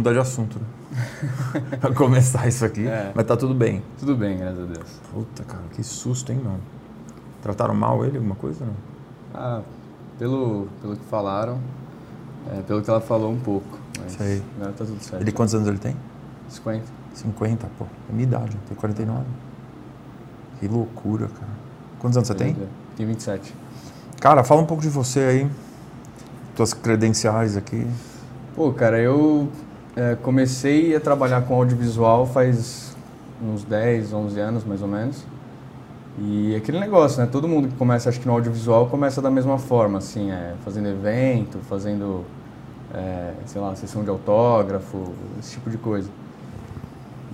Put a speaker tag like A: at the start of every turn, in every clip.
A: Mudar de assunto, né? pra começar isso aqui.
B: É.
A: Mas tá tudo bem.
B: Tudo bem, graças a Deus.
A: Puta, cara, que susto, hein, mano? Trataram mal ele, alguma coisa? Não?
B: Ah, pelo, pelo que falaram, é, pelo que ela falou um pouco. Mas
A: Sei.
B: agora tá tudo certo.
A: Ele quantos anos ele tem?
B: 50.
A: 50, pô. É minha idade, tenho 49. Que loucura, cara. Quantos anos você tem?
B: Tem 27.
A: Cara, fala um pouco de você aí. Tuas credenciais aqui.
B: Pô, cara, eu é, comecei a trabalhar com audiovisual faz uns 10, 11 anos, mais ou menos. E aquele negócio, né? Todo mundo que começa, acho que no audiovisual, começa da mesma forma, assim, é, fazendo evento, fazendo, é, sei lá, sessão de autógrafo, esse tipo de coisa.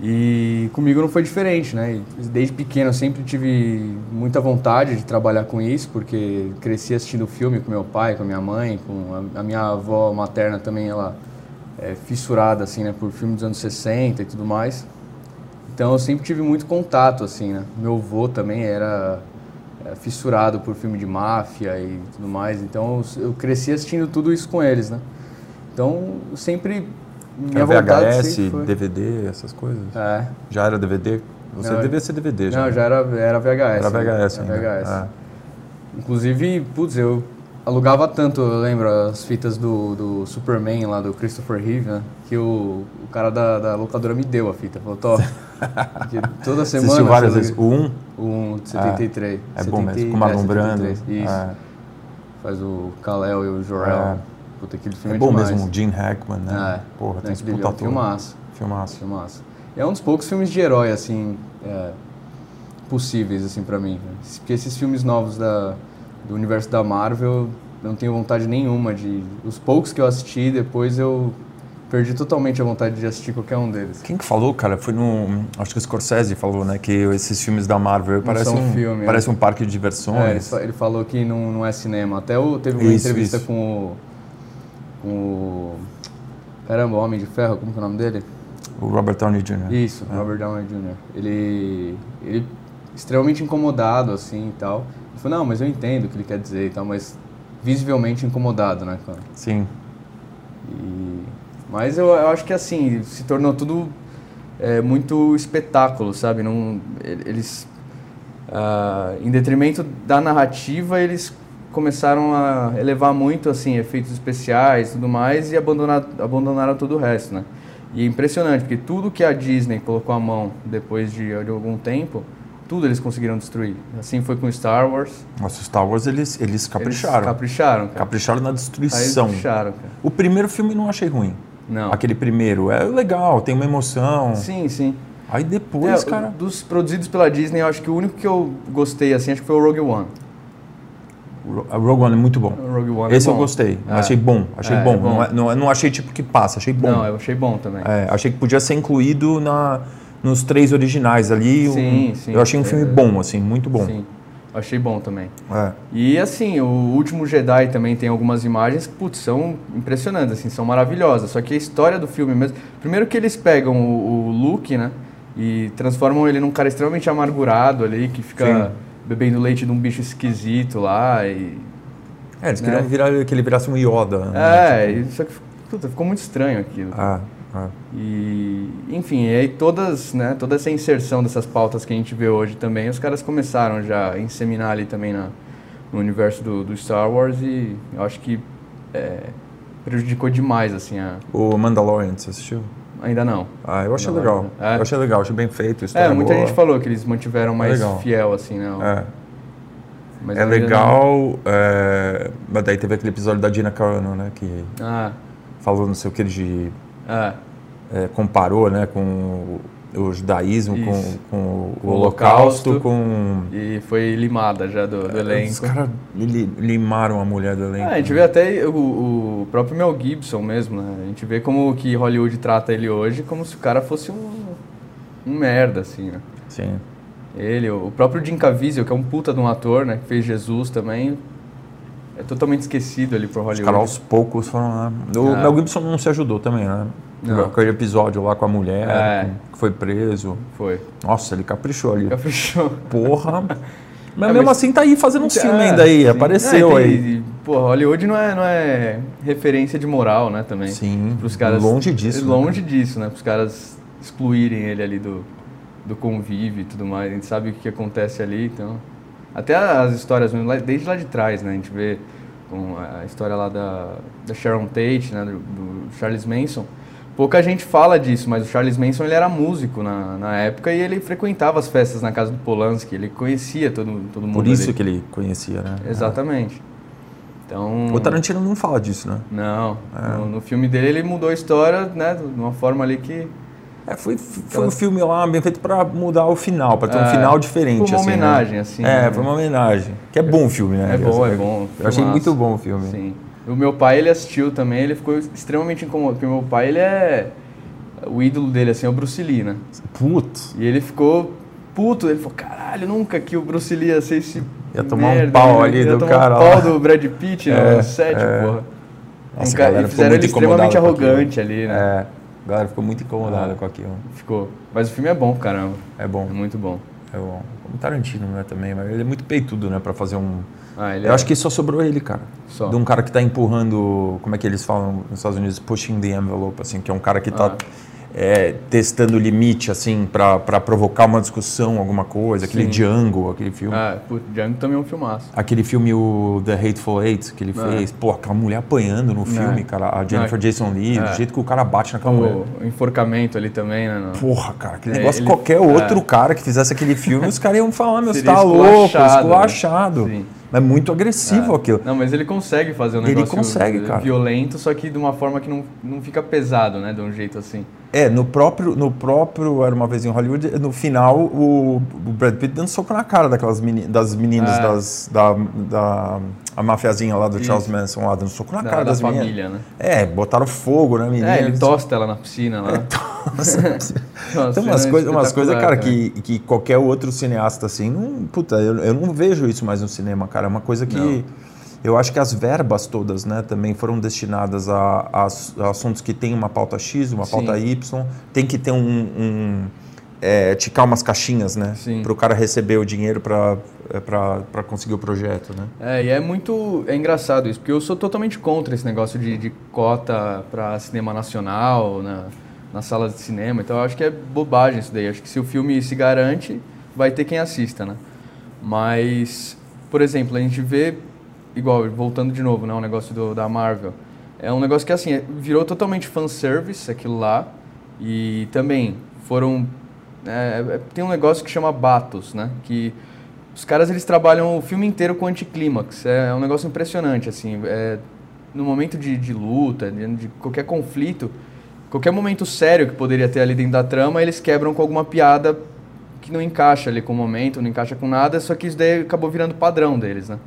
B: E comigo não foi diferente, né? Desde pequeno eu sempre tive muita vontade de trabalhar com isso, porque cresci assistindo filme com meu pai, com minha mãe, com a, a minha avó materna também, ela é fissurada, assim, né? Por filmes dos anos 60 e tudo mais. Então eu sempre tive muito contato, assim, né? Meu avô também era é, fissurado por filme de máfia e tudo mais, então eu, eu cresci assistindo tudo isso com eles, né? Então sempre... Minha
A: Era VHS,
B: sempre foi-
A: DVD, essas coisas?
B: É,
A: Já era DVD? Você
B: Não,
A: devia ser DVD já.
B: não,
A: né?
B: já era, era VHS.
A: Era
B: né?
A: VHS
B: Era
A: ainda.
B: VHS.
A: Ah.
B: Inclusive, putz, eu alugava tanto, eu lembro, as fitas do, do Superman lá, do Christopher Reeve, né? Que o, o cara da, da locadora me deu a fita. Falou, Tó, toda semana...
A: assistiu várias vezes. O 1
B: O 1 de 73.
A: é bom
B: 70
A: mesmo, com o Marlon
B: é,
A: Brando.
B: 73, Isso.
A: É.
B: Faz o Kal-El e o Jor-El.
A: É.
B: Puta, aquele filme
A: É
B: é,
A: bom
B: demais.
A: mesmo, o Gene Hackman, né?
B: É.
A: Porra, tem
B: É
A: esse puta
B: é
A: ator.
B: filmaço.
A: Filmaço.
B: Filmaço. É um dos poucos filmes de herói, assim, é, possíveis, assim, pra mim. Porque esses filmes novos da, do universo da Marvel, eu não tenho vontade nenhuma de... Os poucos que eu assisti, depois eu perdi totalmente a vontade de assistir qualquer um deles.
A: Quem que falou, cara? Foi no. Acho que o Scorsese falou, né? Que esses filmes da Marvel parecem um,
B: filme,
A: parece
B: é.
A: um parque de
B: É,
A: diversões.
B: fa- ele falou que não, não é cinema. Até o, teve uma
A: Isso,
B: entrevista
A: isso.
B: com o... Com o... Caramba, o Homem de Ferro, como que é o nome dele?
A: O Robert Downey Jr.
B: Isso, Robert Downey Jr. Ele, ele extremamente incomodado assim e tal. Ele falou, não, mas eu entendo o que ele quer dizer e tal, mas visivelmente incomodado, né, cara?
A: Sim.
B: E, mas eu, eu acho que assim, se tornou tudo é, muito espetáculo, sabe? Não, eles, ah, em detrimento da narrativa, eles começaram a elevar muito assim efeitos especiais tudo mais e abandonar, abandonaram todo o resto, né? E é impressionante, porque tudo que a Disney colocou a mão depois de, de algum tempo, tudo eles conseguiram destruir. Assim foi com Star Wars.
A: Nossa, Star Wars eles, eles capricharam.
B: Eles capricharam, cara.
A: Capricharam na
B: Aí
A: destruição.
B: capricharam, cara.
A: O primeiro filme não achei ruim.
B: Não.
A: Aquele primeiro. É legal, tem uma emoção.
B: Sim, sim.
A: Aí depois,
B: É,
A: cara.
B: Dos produzidos pela Disney, eu acho que o único que eu gostei, assim, acho que foi o Rogue One.
A: o Rogue One é muito bom.
B: Rogue One é
A: Esse eu
B: bom.
A: gostei.
B: É.
A: Achei bom. Achei
B: É,
A: bom.
B: é bom.
A: Não, é- não, é- não achei tipo que passa, achei bom.
B: Não, eu achei bom também.
A: É, achei que podia ser incluído na, nos três originais ali.
B: Sim,
A: Um-
B: sim.
A: Eu achei um filme
B: É.
A: bom, assim, muito bom.
B: Sim, achei bom também.
A: É.
B: E assim, o Último Jedi também tem algumas imagens que, putz, são impressionantes, assim, são maravilhosas. Só que a história do filme mesmo... Primeiro que eles pegam o, o Luke, né? E transformam ele num cara extremamente amargurado ali, que fica
A: Sim.
B: bebendo leite de um bicho esquisito lá e...
A: É, eles
B: Né?
A: queriam virar, que ele virasse um Yoda. né?
B: É, e só que puta, ficou muito estranho aquilo.
A: Ah, ah.
B: E, enfim, e aí todas, né, toda essa inserção dessas pautas que a gente vê hoje também, os caras começaram já a inseminar ali também na, no universo do, do Star Wars e eu acho que é, prejudicou demais, assim, a,
A: O Mandalorian, você assistiu?
B: ainda não.
A: Ah, eu achei legal.
B: É?
A: Eu achei legal, achei bem feito.
B: É,
A: história
B: muita
A: boa.
B: gente falou que eles mantiveram mais
A: legal.
B: fiel, assim, né? o-
A: É,
B: mas
A: é legal, é, mas daí teve aquele episódio da Gina Carano, né, que
B: Ah,
A: falou não sei o que de...
B: ah,
A: é, comparou, né, com o, judaísmo, com, com o,
B: o
A: holocausto,
B: Holocausto.
A: com...
B: e foi limada já do, do
A: Os
B: elenco.
A: caras li- limaram a mulher do elenco.
B: É, a gente vê até o, o próprio Mel Gibson mesmo, né? A gente vê como que Hollywood trata ele hoje como se o cara fosse um, um merda, assim, né?
A: Sim.
B: Ele, o próprio Jim Caviezel, que é um puta de um ator, né? Que fez Jesus também, é totalmente esquecido ali por
A: Os
B: Hollywood.
A: caras aos poucos foram lá. O
B: É.
A: Mel Gibson não se ajudou também, né?
B: Não.
A: Aquele episódio lá com a mulher,
B: É.
A: que foi preso.
B: Foi.
A: Nossa, ele caprichou ali.
B: Fechou.
A: Porra. Mas
B: É,
A: mesmo
B: mas-
A: assim tá aí fazendo filmes
B: É,
A: ainda aí,
B: sim.
A: apareceu
B: É, tem-
A: aí.
B: pô, Hollywood não é, não é referência de moral, né, também.
A: Sim,
B: Pros caras,
A: longe disso. né,
B: Longe disso, né? Para os caras excluírem ele ali do, do convívio e tudo mais. A gente sabe o que acontece ali, então... Até as histórias, mesmo, desde lá de trás, né? A gente vê com a história lá da, da Sharon Tate, né? Do, do Charles Manson. Pouca gente fala disso, mas o Charles Manson ele era músico na, na época e ele frequentava as festas na casa do Polanski. Ele conhecia todo, todo mundo
A: Por isso
B: ali.
A: que ele conhecia, né?
B: Exatamente. Então...
A: O Tarantino não fala disso, né?
B: Não,
A: É.
B: no, no filme dele ele mudou a história, né, de uma forma ali que...
A: É, foi, foi um filme lá bem feito pra mudar o final, pra ter um
B: É,
A: final diferente.
B: tipo uma
A: assim, né?
B: homenagem, assim,
A: É,
B: né?
A: foi uma homenagem. Que é bom o filme, né?
B: É bom, é bom,
A: Eu achei muito bom o filme.
B: Sim. O meu pai, ele assistiu também, ele ficou extremamente incomodado, porque o meu pai, ele é... O ídolo dele, assim, é o Bruce Lee, né?
A: Putz.
B: E ele ficou puto, ele falou, caralho, nunca que o Bruce Lee ia ser esse
A: Ia tomar um
B: merda,
A: pau
B: né?
A: ali
B: ia
A: do
B: tomar
A: cara
B: um
A: lá."
B: pau do Brad Pitt
A: É,
B: no set,
A: é.
B: porra.
A: Nossa,
B: um cara, fizeram ele extremamente arrogante ali, né?
A: É, a galera ficou muito incomodada
B: Ah.
A: com aquilo.
B: Ficou. Mas o filme é bom, caramba.
A: É bom,
B: É muito bom.
A: é bom. Como Tarantino, né, também. Mas ele é muito peitudo, né, pra fazer um...
B: Ah, ele
A: Eu
B: é-
A: acho que só sobrou ele, cara.
B: Só.
A: De um cara que tá empurrando, como é que eles falam nos Estados Unidos? Pushing the envelope, assim, que é um cara que tá
B: Ah.
A: É, testando o limite, assim, pra, pra provocar uma discussão, alguma coisa. Aquele
B: Sim.
A: Django, aquele filme.
B: Ah, putz, Django também é um filmaço.
A: Aquele filme, o The Hateful Eight, que ele
B: Ah.
A: fez. Pô, aquela mulher apanhando no filme, cara. A Jennifer
B: Ah.
A: Jason
B: Ah.
A: do jeito que o cara bate naquela mulher.
B: O, enforcamento ali também, né? no-
A: Porra, cara, aquele
B: É,
A: negócio,
B: ele-
A: qualquer outro
B: é.
A: cara que fizesse aquele filme, os caras iam falar, meu, você tá louco,
B: esculachado, né? Sim.
A: É muito agressivo aquilo.
B: Não, mas ele consegue fazer um
A: Ele
B: negócio
A: consegue, cara.
B: violento, só que de uma forma que não, não fica pesado, né? De um jeito assim.
A: É, no próprio, no próprio Era Uma Vez em Hollywood, no final, o, o Brad Pitt dando soco na cara daquelas meni, das meninas
B: Ah.
A: das, da, da a mafiazinha lá do Charles
B: Isso.
A: Manson lá, dando soco na
B: Da,
A: cara
B: da
A: das meninas.
B: família, né?
A: É, botaram fogo na menina.
B: É, ele tosta ela na piscina lá.
A: Nossa, Tem umas
B: cena
A: coisas, umas coisas, cara,
B: espetacular,
A: que, que qualquer outro cineasta assim, não, puta, eu, eu não vejo isso mais no cinema, cara. É uma coisa que
B: Não.
A: Eu acho que as verbas todas, né, também foram destinadas a, a ass- a assuntos que tem uma pauta X, uma
B: Sim.
A: pauta Y, tem que ter um, um é, ticar umas caixinhas, né,
B: Sim.
A: para o cara receber o dinheiro para para conseguir o projeto, né.
B: É, e é muito. É engraçado isso, porque eu sou totalmente contra esse negócio de, de cota para cinema nacional, na, nas salas de cinema. Então eu acho que é bobagem isso daí. Acho que se o filme se garante, vai ter quem assista, né? Mas, por exemplo, a gente vê, igual, voltando de novo, né? O negócio do, da Marvel. É um negócio que, assim, é- virou totalmente fanservice aquilo lá. E também foram. é, é, tem um negócio que chama Batos, né? Que os caras eles trabalham o filme inteiro com anticlímax. É, é um negócio impressionante, assim. É, no momento de, de luta, de, de qualquer conflito, qualquer momento sério que poderia ter ali dentro da trama, eles quebram com alguma piada que não encaixa ali com o momento, não encaixa com nada, só que isso daí acabou virando padrão deles, né?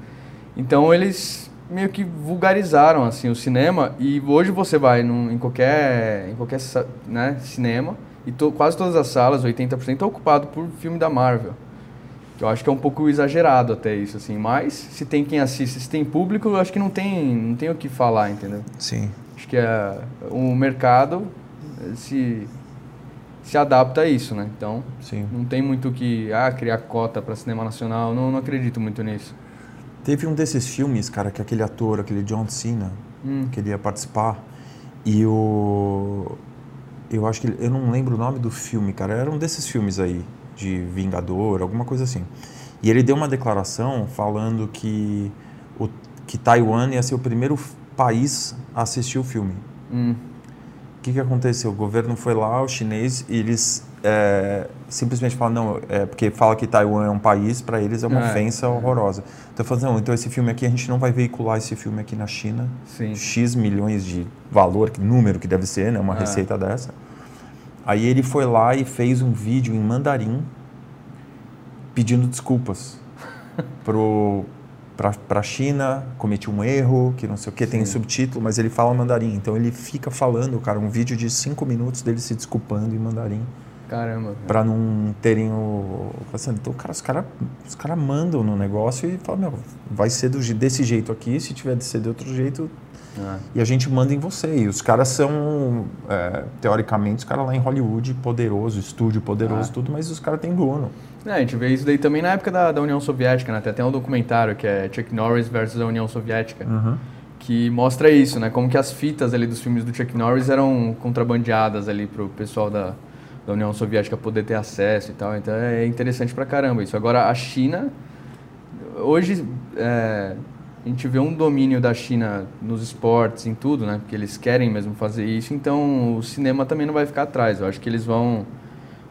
B: Então eles meio que vulgarizaram assim o cinema e hoje você vai num, em qualquer em qualquer né, cinema e to- quase todas as salas, 80% tá ocupado por filme da Marvel. Eu acho que é um pouco exagerado até isso assim, mas se tem quem assiste, se tem público, eu acho que não tem não tem o que falar, entendeu?
A: Sim.
B: Acho que é, o mercado se se adapta a isso, né? Então,
A: Sim.
B: não tem muito que ah, criar cota para cinema nacional, não, não acredito muito nisso.
A: Teve um desses filmes, cara, que aquele ator, aquele John Cena,
B: Hum.
A: que ele ia participar. E o. Eu acho que. Eu não lembro o nome do filme, cara. Era um desses filmes aí, de Vingador, alguma coisa assim. E ele deu uma declaração falando que, o, que Taiwan ia ser o primeiro país a assistir o filme.
B: Hum.
A: O que, que aconteceu? O governo foi lá, o chinês, e eles é, simplesmente falam, não, é porque fala que Taiwan é um país, para eles é uma
B: É.
A: ofensa horrorosa. Então, falando, não, então esse filme aqui, a gente não vai veicular esse filme aqui na China.
B: Sim.
A: X milhões de valor, que número que deve ser, né? Uma
B: É.
A: receita dessa. Aí ele foi lá e fez um vídeo em mandarim pedindo desculpas pro pra, pra China, cometi um erro, que não sei o que, tem
B: Sim.
A: subtítulo, mas ele fala mandarim. Então ele fica falando, cara, um vídeo de cinco minutos dele se desculpando em mandarim
B: Caramba.
A: para não terem o. Então, cara, os caras os cara mandam no negócio e falam, meu, vai ser do, desse jeito aqui, se tiver de ser de outro jeito,
B: Ah,
A: e a gente manda em você. E os caras são, é, teoricamente, os caras lá em Hollywood, poderoso, estúdio poderoso,
B: Ah.
A: tudo, mas os caras têm dono.
B: É, a gente vê isso daí também na época da, da União Soviética, né? Tem até um documentário que é Chuck Norris versus a União Soviética,
A: Uhum.
B: que mostra isso, né? Como que as fitas ali dos filmes do Chuck Norris eram contrabandeadas ali pro pessoal da, da União Soviética poder ter acesso e tal. Então é interessante pra caramba isso. Agora, a China, hoje é, a gente vê um domínio da China nos esportes, em tudo, né? Porque eles querem mesmo fazer isso, então o cinema também não vai ficar atrás. Eu acho que eles vão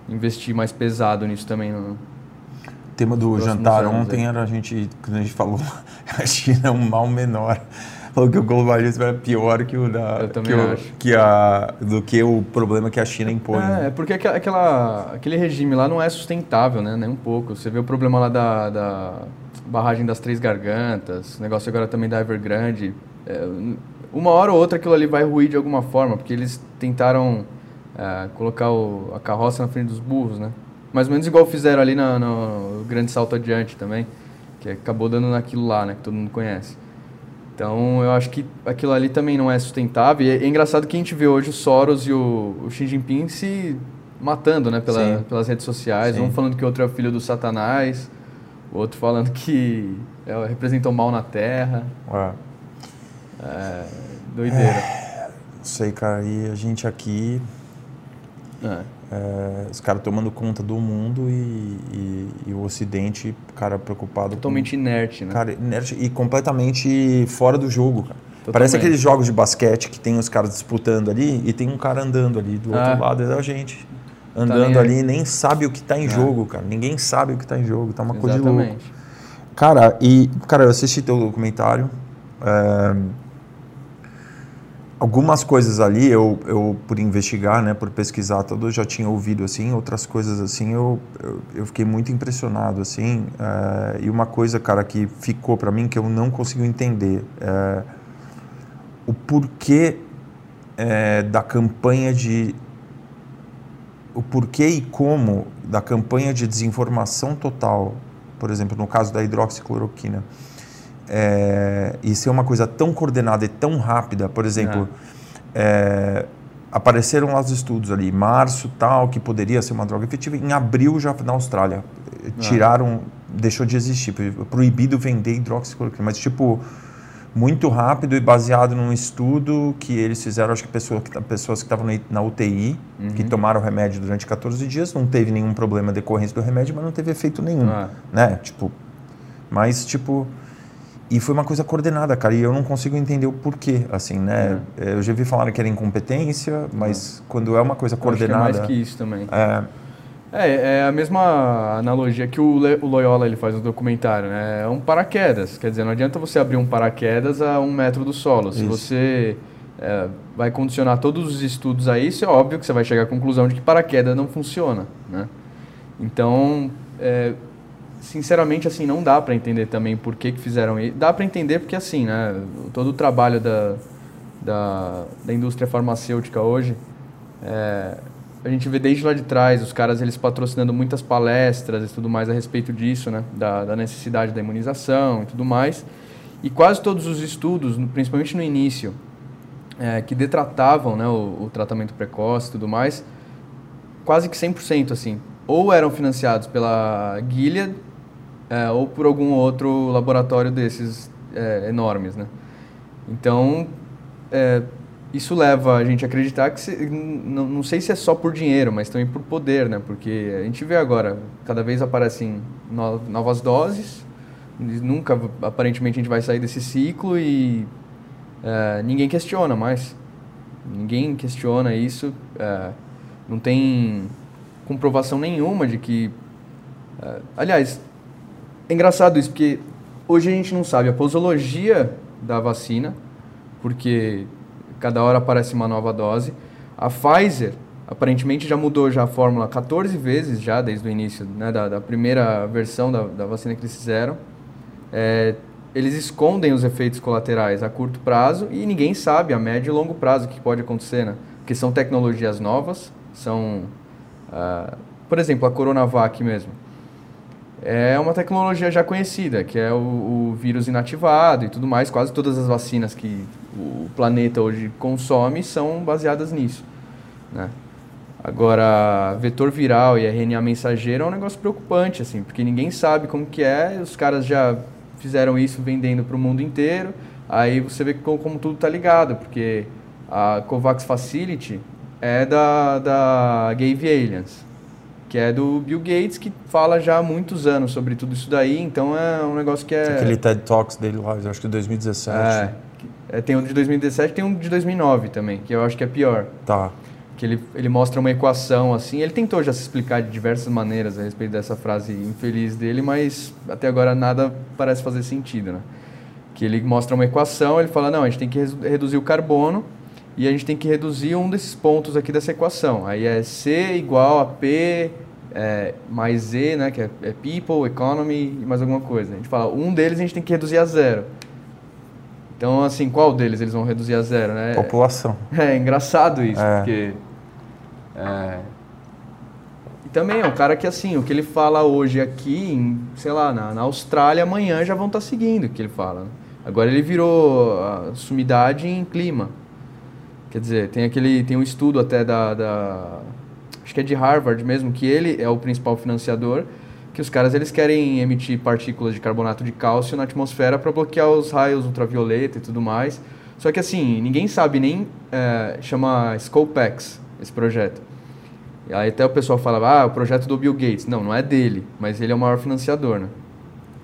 B: investir mais pesado nisso também. No...
A: O tema do jantar ontem
B: é.
A: era a gente, quando a gente falou, a China é um mal menor. Falou que o globalismo é pior que o da.
B: Eu também
A: que o-
B: acho.
A: que a, do que o problema que a China impõe.
B: É, é porque aquela, aquela- aquele regime lá não é sustentável, né? Nem um pouco. Você vê o problema lá da, da barragem das Três Gargantas, o negócio agora também da Evergrande. É, uma hora ou outra aquilo ali vai ruir de alguma forma, porque eles tentaram é, colocar o- a carroça na frente dos burros, né? Mais ou menos igual fizeram ali na- no Grande Salto Adiante também, que acabou dando naquilo lá, né? Que todo mundo conhece. Então, eu acho que aquilo ali também não é sustentável. E é, é engraçado que a gente vê hoje o Soros e o, o Xi Jinping se matando, né? Pela,
A: Sim.
B: pelas redes sociais.
A: Sim.
B: Um falando que o outro é o filho do satanás. O outro falando que é, representa o mal na Terra.
A: É.
B: É, doideira.
A: Não sei, cara. E a gente aqui,
B: É.
A: é, os caras tomando conta do mundo e, e- e o Ocidente, cara, preocupado
B: Totalmente inerte,
A: com.
B: né?
A: Cara, inerte e completamente fora do jogo, cara.
B: Totalmente.
A: Parece aqueles jogos de basquete que tem os caras disputando ali e tem um cara andando ali do
B: Ah.
A: outro lado, é a gente.
B: nem
A: Andando
B: aí.
A: ali, nem sabe o que tá em
B: É.
A: jogo, cara. Ninguém sabe o que tá em jogo, tá uma coisa de louco.
B: Exatamente.
A: Cara, e cara, eu assisti teu documentário. é, algumas coisas ali, eu, eu por investigar, né, por pesquisar tudo, eu já tinha ouvido assim, outras coisas assim, eu, eu, eu fiquei muito impressionado assim. é, e uma coisa, cara, que ficou pra mim que eu não consigo entender é o porquê é, da campanha de o porquê e como da campanha de desinformação total, por exemplo, no caso da hidroxicloroquina, é, e ser uma coisa tão coordenada e tão rápida, por exemplo, é, apareceram lá os estudos ali, março tal, que poderia ser uma droga efetiva, em abril já na Austrália, eh, tiraram, deixou de existir, proibido vender hidroxicloroquina, mas tipo, muito rápido e baseado num estudo que eles fizeram, acho que pessoa, que- pessoas que estavam na- UTI, que tomaram o remédio durante 14 dias, não teve nenhum problema decorrente do remédio, mas não teve efeito nenhum,
B: Ah.
A: né? Tipo, mas tipo, e foi uma coisa coordenada, cara, e eu não consigo entender o porquê, assim, né?
B: É.
A: Eu já vi falar que era incompetência, mas quando é uma coisa
B: Eu acho que é
A: coordenada,
B: mais que isso também.
A: é,
B: É, é a mesma analogia que o, Le- o Loyola ele faz no documentário, né? É um paraquedas. Quer dizer, não adianta você abrir um paraquedas a um metro do solo. Se
A: Isso.
B: você é, vai condicionar todos os estudos a isso, é óbvio que você vai chegar à conclusão de que paraquedas não funciona, né? Então, é, sinceramente, assim, não dá para entender também por que, que fizeram isso. Dá para entender porque, assim, né? Todo o trabalho da, da, da indústria farmacêutica hoje é, a gente vê desde lá de trás os caras eles patrocinando muitas palestras e tudo mais a respeito disso, né? Da, da necessidade da imunização e tudo mais. E quase todos os estudos, principalmente no início, é, que detratavam né, o, o tratamento precoce e tudo mais, quase que 100% assim, ou eram financiados pela Gilead é, ou por algum outro laboratório desses é, enormes, né? Então, é, isso leva a gente a acreditar que, se, não, não sei se é só por dinheiro, mas também por poder, né? Porque a gente vê agora, cada vez aparecem no- novas doses, nunca, aparentemente, a gente vai sair desse ciclo e é, ninguém questiona mais. Ninguém questiona isso. é, não tem comprovação nenhuma de que. é, aliás, é engraçado isso, porque hoje a gente não sabe a posologia da vacina, porque cada hora aparece uma nova dose. A Pfizer, aparentemente, já mudou já a fórmula 14 vezes, já desde o início né, da, da primeira versão da, da vacina que eles fizeram. É, eles escondem os efeitos colaterais a curto prazo e ninguém sabe a médio e longo prazo o que pode acontecer, né? Porque são tecnologias novas, são... ah, por exemplo, a Coronavac mesmo. É uma tecnologia já conhecida, que é o, o vírus inativado e tudo mais. Quase todas as vacinas que o planeta hoje consome são baseadas nisso, né? Agora, vetor viral e RNA mensageiro é um negócio preocupante, assim, porque ninguém sabe como que é, os caras já fizeram isso vendendo para o mundo inteiro, aí você vê como, como tudo está ligado, porque a COVAX Facility é da, da Gave Aliens, que é do Bill Gates, que fala já há muitos anos sobre tudo isso daí, então é um negócio que é...
A: Aquele TED Talks dele lá, acho que 2017. É,
B: é, tem um de 2017 tem um de 2009 também, que eu acho que é pior.
A: Tá
B: que ele, ele mostra uma equação assim. Ele tentou já se explicar de diversas maneiras a respeito dessa frase infeliz dele, mas até agora nada parece fazer sentido, né? Que ele mostra uma equação, ele fala: não, a gente tem que reduzir o carbono e a gente tem que reduzir um desses pontos aqui dessa equação. Aí é C igual a P é, mais Z, né? Que é, é people, economy e mais alguma coisa. A gente fala: um deles a gente tem que reduzir a zero. Então, assim, qual deles eles vão reduzir a zero, né?
A: População.
B: É, é engraçado isso, é. porque é... E também é um cara que, assim, o que ele fala hoje aqui, em, sei lá, na, na Austrália, amanhã já vão estar tá seguindo o que ele fala. Né? Agora ele virou a sumidade em clima. Quer dizer, tem aquele, tem um estudo até da, da, acho que é de Harvard mesmo, que ele é o principal financiador, que os caras eles querem emitir partículas de carbonato de cálcio na atmosfera para bloquear os raios ultravioleta e tudo mais. Só que assim, ninguém sabe nem, é, chama Scopex esse projeto. E aí até o pessoal falava, ah, o projeto do Bill Gates. Não, não é dele, mas ele é o maior financiador, né?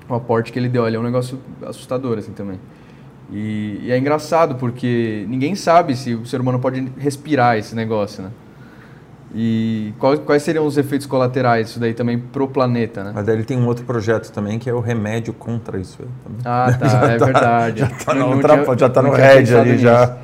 B: O aporte que ele deu ali é um negócio assustador, assim, também. E, e, é engraçado, porque ninguém sabe se o ser humano pode respirar esse negócio, né? E quais, quais seriam os efeitos colaterais disso daí também pro planeta, né?
A: Mas daí ele tem um outro projeto também, que é o remédio contra isso.
B: Ah, tá, é tá, verdade.
A: Já tá no, não, já tá no Red ali, nisso. já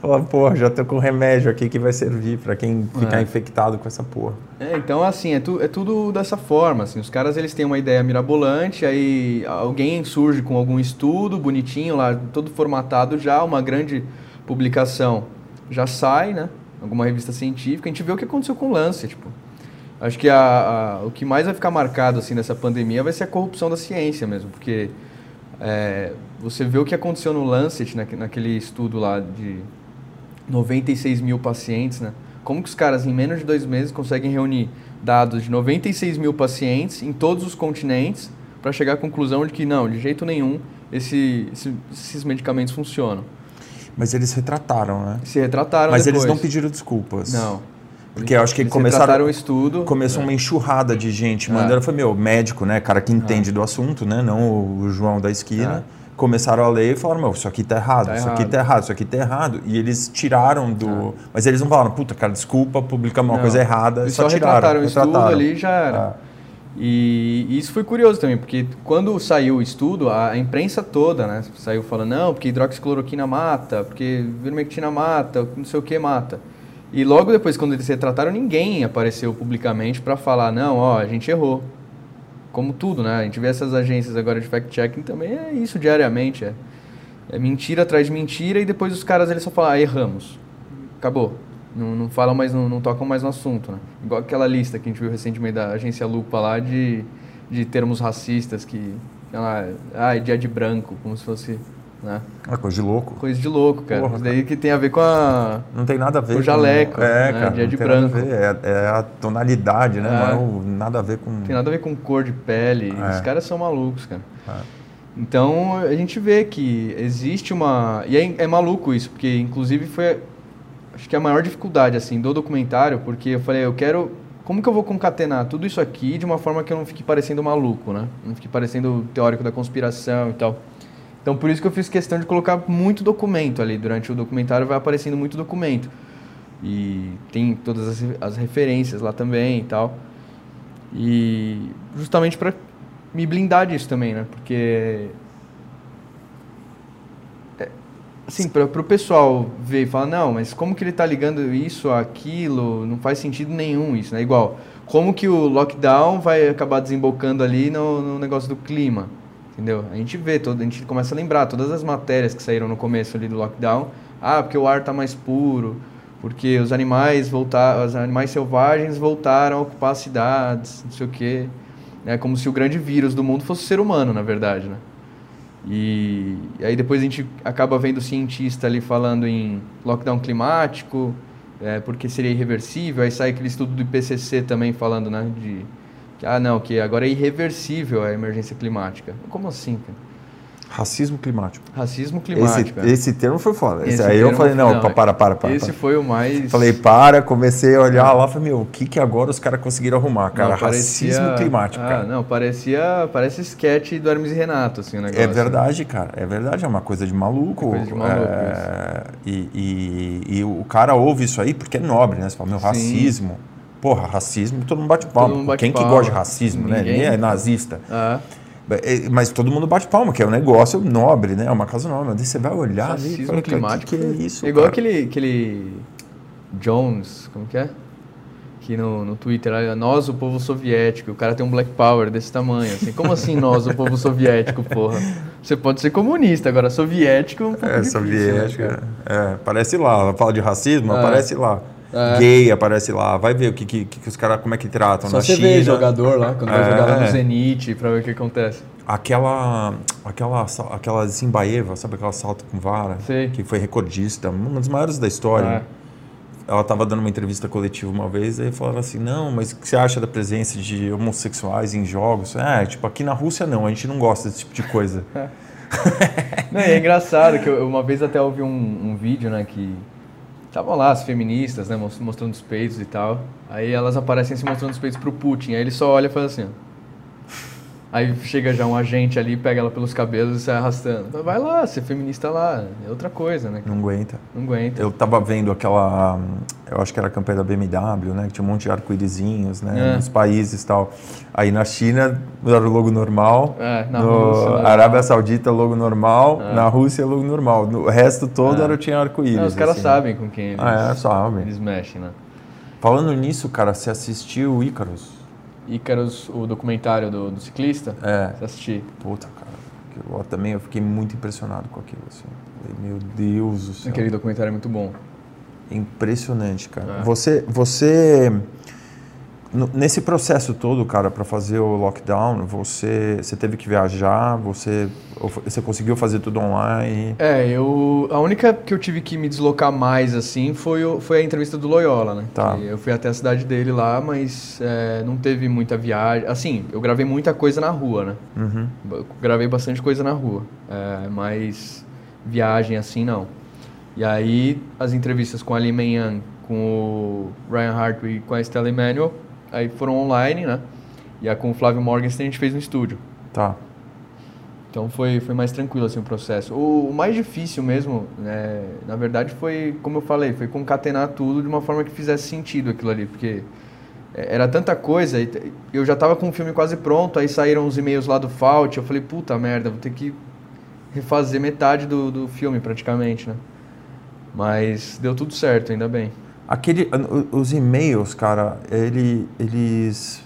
A: Fala, porra, já tô com remédio aqui que vai servir para quem ficar é. infectado com essa porra.
B: É, então assim, é, tu, é tudo dessa forma, assim, os caras eles têm uma ideia mirabolante, aí alguém surge com algum estudo bonitinho lá, todo formatado já, uma grande publicação já sai, né? Alguma revista científica, a gente vê o que aconteceu com o Lancet, tipo. Acho que a, a, o que mais vai ficar marcado assim nessa pandemia vai ser a corrupção da ciência mesmo, porque é, você vê o que aconteceu no Lancet, na, naquele estudo lá de 96 mil pacientes, né? Como que os caras, em menos de dois meses, conseguem reunir dados de 96 mil pacientes em todos os continentes para chegar à conclusão de que, não, de jeito nenhum, esse, esse, esses medicamentos funcionam.
A: Mas eles retrataram, né?
B: Se retrataram
A: Mas
B: depois.
A: eles não pediram desculpas.
B: Não.
A: Porque eu acho que eles começaram
B: o estudo.
A: Começou é. uma enxurrada de gente mandando. É. Foi meu médico, né? Cara que entende é. do assunto, né? Não o João da esquina. É começaram a ler e falaram, meu, isso aqui tá errado, tá isso errado. aqui tá errado, isso aqui tá errado. E eles tiraram do... Ah. Mas eles não falaram, puta, cara, desculpa, publicamos uma coisa errada, eles só, só tiraram.
B: retrataram o estudo ali já era. Ah. E, e, isso foi curioso também, porque quando saiu o estudo, a, imprensa toda, né, saiu falando, não, porque hidroxicloroquina mata, porque vermectina mata, não sei o que mata. E logo depois, quando eles retrataram, ninguém apareceu publicamente para falar, não, ó, a gente errou como tudo, né? A gente vê essas agências agora de fact-checking também, é isso diariamente. É, é mentira atrás de mentira e depois os caras eles só falam, ah, erramos. Acabou. Não, não falam mais, não, não tocam mais no assunto, né? Igual aquela lista que a gente viu recentemente da agência Lupa lá de, de termos racistas que... Ah, ah, dia de branco, como se fosse né?
A: É coisa de louco.
B: Coisa de louco, cara. Porra, Isso daí que tem a ver com a.
A: Não tem nada a ver com
B: o jaleco. Com...
A: É,
B: né?
A: cara.
B: Dia de branco.
A: É, é, a tonalidade, né? É. Não é nada a ver com.
B: Tem nada a ver com cor de pele. É. Os caras são malucos, cara. É. Então a gente vê que existe uma. E é, é maluco isso, porque inclusive foi. Acho que a maior dificuldade assim do documentário, porque eu falei, eu quero como que eu vou concatenar tudo isso aqui de uma forma que eu não fique parecendo maluco, né? Não fique parecendo teórico da conspiração e tal. Então por isso que eu fiz questão de colocar muito documento ali. Durante o documentário vai aparecendo muito documento. E tem todas as, as referências lá também e tal. E justamente para me blindar disso também, né? Porque é, assim, para o pessoal ver e falar, não, mas como que ele está ligando isso àquilo? Não faz sentido nenhum isso, né? Igual, como que o lockdown vai acabar desembocando ali no, no negócio do clima? Entendeu? A gente vê, todo, a gente começa a lembrar todas as matérias que saíram no começo ali do lockdown. Ah, porque o ar está mais puro, porque os animais voltaram, os animais selvagens voltaram a ocupar as cidades, não sei o quê. É como se o grande vírus do mundo fosse o ser humano, na verdade, né? E, e aí depois a gente acaba vendo cientista ali falando em lockdown climático, é, porque seria irreversível. Aí sai aquele estudo do IPCC também falando, né? De ah, não, que agora é irreversível a emergência climática. Como assim, cara?
A: Racismo climático.
B: Racismo climático.
A: Esse,
B: é.
A: esse termo foi foda. Esse
B: Esse
A: aí eu falei, não,
B: não,
A: pa- para, para, para.
B: Esse
A: para.
B: foi o mais.
A: Falei, para, comecei a olhar lá, falei, meu, o que que agora os caras conseguiram arrumar, cara?
B: Não, parecia-
A: Racismo climático,
B: ah,
A: cara.
B: Não, parecia, parece sketch do Hermes e Renato, assim, o negócio.
A: É verdade, cara. É verdade, é uma coisa de maluco.
B: Coisa de maluco,
A: É, e, e- e o cara ouve isso aí porque é nobre, né? Você fala, meu,
B: Sim.
A: racismo. Porra, racismo, todo mundo bate palma.
B: mundo bate
A: Quem que
B: palma.
A: gosta de racismo, né?
B: Ninguém.
A: Ninguém é nazista.
B: Ah,
A: É, Mas todo mundo bate palma, que é um negócio nobre, né? É uma casa nobre. Daí você vai olhar e
B: racismo
A: fala,
B: climático.
A: que, que é isso?
B: Igual
A: cara?
B: aquele, aquele Jones, como que é? Que no, no Twitter, nós, o povo soviético, o cara tem um black power desse tamanho, assim. Como assim nós, o povo soviético, porra? Você pode ser comunista, agora soviético é um pouco
A: É,
B: difícil, né,
A: soviética.
B: cara?
A: é, aparece lá. Ela fala de racismo,
B: É.
A: aparece lá.
B: É.
A: Gay aparece lá. Vai ver o que, que, que os caras, como é que tratam
B: Só
A: na
B: você
A: China.
B: vê jogador lá, quando vai
A: É.
B: jogar lá no Zenit, pra ver o que acontece.
A: Aquela, aquela, aquela Zimbaeva, sabe aquela salto com vara?
B: Sei.
A: Que foi recordista, uma das maiores da história.
B: É.
A: Ela estava dando uma entrevista coletiva uma vez e falaram assim, não, mas o que você acha da presença de homossexuais em jogos? É, tipo, aqui na Rússia não, a gente não gosta desse tipo de coisa.
B: Não, é engraçado que eu, uma vez até ouvi um, um vídeo, né, que estavam lá as feministas, né, mos- mostrando os peitos e tal. Aí elas aparecem se mostrando os peitos pro Putin. Aí ele só olha e faz assim, ó. Aí chega já um agente ali, pega ela pelos cabelos e sai arrastando. Vai lá, ser feminista lá, é outra coisa, né?
A: Não aguenta.
B: Não aguenta.
A: Eu tava vendo aquela, eu acho que era a campanha da BMW, né, que tinha um monte de arco-írisinhos, né,
B: É.
A: nos países e tal. Aí na China era o logo normal,
B: É, na
A: no
B: Rússia, né?
A: Arábia Saudita logo normal,
B: É.
A: na Rússia logo normal. No resto todo
B: É.
A: era tinha arco-íris.
B: Os caras
A: assim.
B: sabem com quem eles,
A: Ah, é, sabem.
B: eles mexem, né?
A: Falando nisso, cara, você assistiu Ícaros?
B: Ícaros, o documentário do, do ciclista,
A: É.
B: você assisti.
A: Puta, cara. Lá também eu fiquei muito impressionado com aquilo, assim. Meu Deus do céu.
B: Aquele documentário é muito bom.
A: Impressionante, cara.
B: É.
A: Você, você nesse processo todo, cara, para fazer o lockdown, você, você teve que viajar, você, você conseguiu fazer tudo online?
B: É, eu. A única que eu tive que me deslocar mais assim foi, o- foi a entrevista do Loyola, né?
A: Tá.
B: Que eu fui até a cidade dele lá, mas é, não teve muita viagem. Assim, eu gravei muita coisa na rua, né?
A: Uhum.
B: Gravei bastante coisa na rua, é, mas viagem assim não. E aí as entrevistas com a Lee Man Young, com o Ryan Hart e com a Stella Emanuel, aí foram online, né? E a com o Flávio Morgenstern a gente fez no estúdio.
A: Tá.
B: Então foi, foi mais tranquilo assim o processo. O, o mais difícil mesmo, né, na verdade, foi, como eu falei, foi concatenar tudo de uma forma que fizesse sentido aquilo ali, porque é, era tanta coisa, eu já tava com o filme quase pronto, aí saíram os e-mails lá do Fault, eu falei, puta merda, vou ter que refazer metade do, do filme praticamente, né? Mas deu tudo certo, ainda bem.
A: Aquele, os e-mails, cara, ele, eles,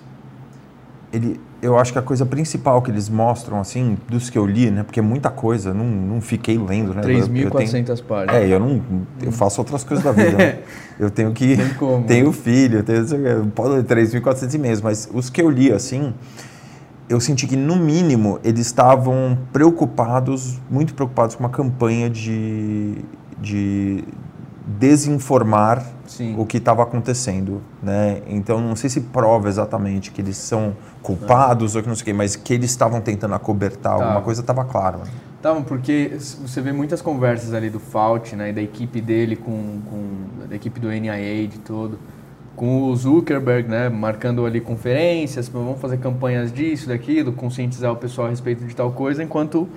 A: ele, eu acho que a coisa principal que eles mostram, assim, dos que eu li, né, porque é muita coisa, não, não fiquei lendo, né? eu- eu tenho-
B: 3.400 páginas.
A: É, eu não, eu faço outras coisas da vida. né? Eu tenho que,
B: Tem como.
A: tenho filho, tenho, posso ler 3.400 e-mails, mas os que eu li, assim, eu senti que no mínimo eles estavam preocupados, muito preocupados com uma campanha de, de desinformar
B: Sim.
A: o que estava acontecendo, né? Então não sei se prova exatamente que eles são culpados ou que não sei o quê, mas que eles estavam tentando acobertar alguma
B: Tava.
A: coisa estava claro. né?
B: Tá, porque você vê muitas conversas ali do Fault, né, e da equipe dele com, com da equipe do NIA de todo, com o Zuckerberg, né, marcando ali conferências, vamos fazer campanhas disso, daquilo, conscientizar o pessoal a respeito de tal coisa, enquanto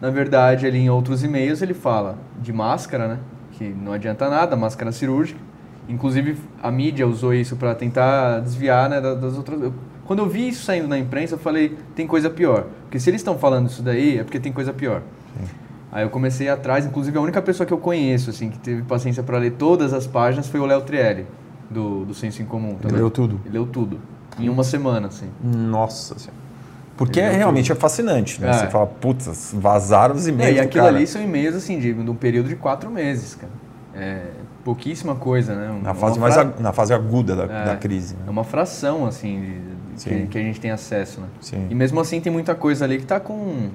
B: na verdade ali em outros e-mails ele fala de máscara, né, que não adianta nada, máscara cirúrgica. Inclusive a mídia usou isso para tentar desviar, né, da- das outras quando eu vi isso saindo na imprensa, eu falei, tem coisa pior. Porque se eles estão falando isso daí, é porque tem coisa pior. Aí eu comecei atrás, inclusive a única pessoa que eu conheço, assim, que teve paciência para ler todas as páginas foi o Léo Trielli, do, do Senso em Comum.
A: Ele leu tudo.
B: Ele leu tudo. Em uma semana, assim.
A: Nossa senhora. Porque é, realmente é fascinante, né?
B: É.
A: Você fala, putz, vazaram os
B: É,
A: e-mails
B: e
A: do
B: aquilo
A: cara.
B: ali são e-mails, assim, de, de um período de quatro meses, cara. É pouquíssima coisa, né?
A: na fase mais
B: fra-
A: ag- na fase aguda da,
B: É.
A: da crise.
B: É
A: Né?
B: uma fração, assim, de, de- que, que a gente tem acesso, né?
A: Sim.
B: E mesmo assim tem muita coisa ali que tá com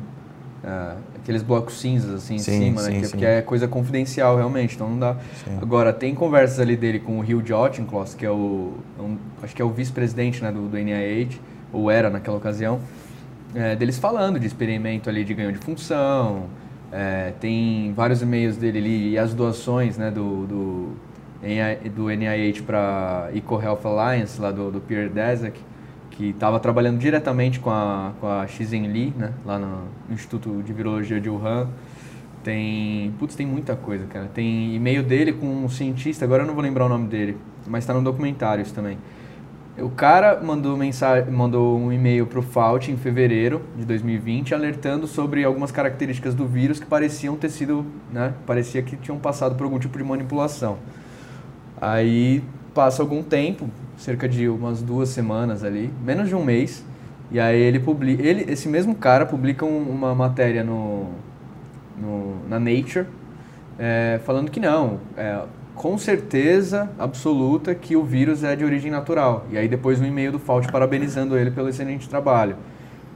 B: é, aqueles blocos cinzas assim
A: Sim,
B: em cima,
A: sim,
B: né? Que, porque é coisa confidencial realmente, então não dá. Agora, tem conversas ali dele com o Hugh Jotincloss, que é o. um- acho que é o vice-presidente né, do, do NIH, ou era naquela ocasião, é, deles falando de experimento ali de ganho de função. é, tem vários e-mails dele ali e as doações né, do, do, do NIH para EcoHealth Alliance, lá do, do Pierre que estava trabalhando diretamente com a, com a Xizhen Li, né, lá no Instituto de Virologia de Wuhan. Tem. Putz, tem muita coisa, cara. Tem e-mail dele com um cientista, agora eu não vou lembrar o nome dele, mas está no documentário isso também. O cara mandou, mensagem, mandou um e-mail pro Fauci em fevereiro de 2020, alertando sobre algumas características do vírus que pareciam ter sido, né, parecia que tinham passado por algum tipo de manipulação. Aí passa algum tempo, cerca de umas duas semanas ali, menos de um mês, e aí ele publica, ele, esse mesmo cara publica um- uma matéria no, no- na Nature, é, falando que não, é, com certeza absoluta que o vírus é de origem natural. E aí depois um e-mail do Fauci parabenizando ele pelo excelente trabalho.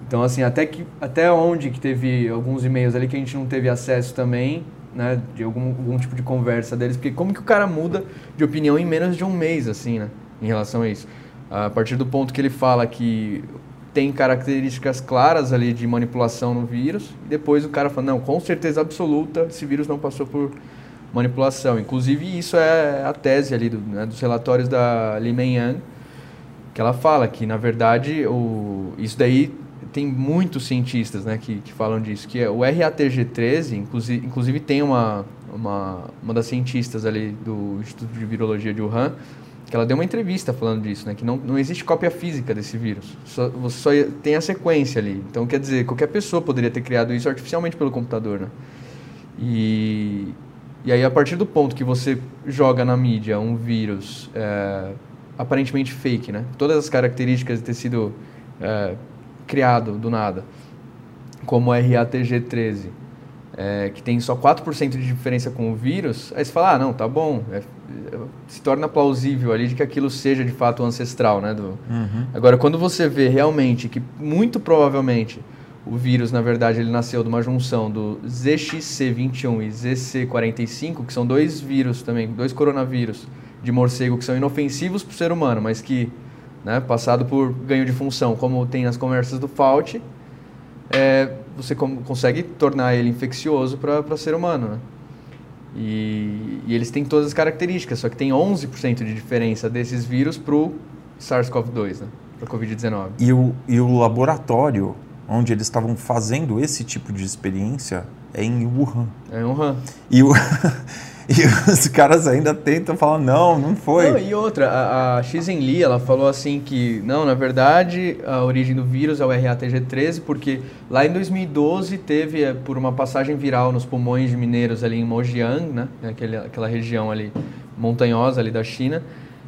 B: Então assim, até que até onde que teve alguns e-mails ali que a gente não teve acesso também, né, de algum, algum tipo de conversa deles, porque como que o cara muda de opinião em menos de um mês assim, né, em relação a isso? A partir do ponto que ele fala que tem características claras ali de manipulação no vírus, e depois o cara fala, não, com certeza absoluta, esse vírus não passou por manipulação. Inclusive, isso é a tese ali do, né, dos relatórios da Li Meng que ela fala que, na verdade, o, isso daí tem muitos cientistas né, que, que falam disso, que é o RATG13, inclusive, inclusive tem uma, uma, uma das cientistas ali do Instituto de Virologia de Wuhan, que ela deu uma entrevista falando disso, né, que não, não existe cópia física desse vírus, só, você só tem a sequência ali. Então, quer dizer, qualquer pessoa poderia ter criado isso artificialmente pelo computador, né? E, e aí, a partir do ponto que você joga na mídia um vírus é, aparentemente fake, né? Todas as características de ter sido é, criado do nada, como o RATG13, é, que tem só 4% de diferença com o vírus, aí você fala, ah, não, tá bom. é- se torna plausível ali de que aquilo seja de fato ancestral, né? Do,
A: Uhum.
B: Agora, quando você vê realmente que, muito provavelmente, o vírus, na verdade, ele nasceu de uma junção do ZXC21 e ZC45, que são dois vírus também, dois coronavírus de morcego que são inofensivos para o ser humano, mas que, né, passado por ganho de função, como tem nas conversas do Fauci, é, você consegue tornar ele infeccioso para ser humano, né? E, e eles têm todas as características, só que tem 11% de diferença desses vírus para o SARS-CoV-2, né? Para Covid-19.
A: E o, e o laboratório onde eles estavam fazendo esse tipo de experiência é em Wuhan.
B: É um RAM.
A: E, o, e os caras ainda tentam falar, não, não foi.
B: Não, e outra, a, a Xen Li, ela falou assim que, não, na verdade, a origem do vírus é o RATG13, porque lá em 2012 teve, eh, por uma passagem viral nos pulmões de mineiros ali em Mojiang, né, aquele, aquela região ali montanhosa ali da China,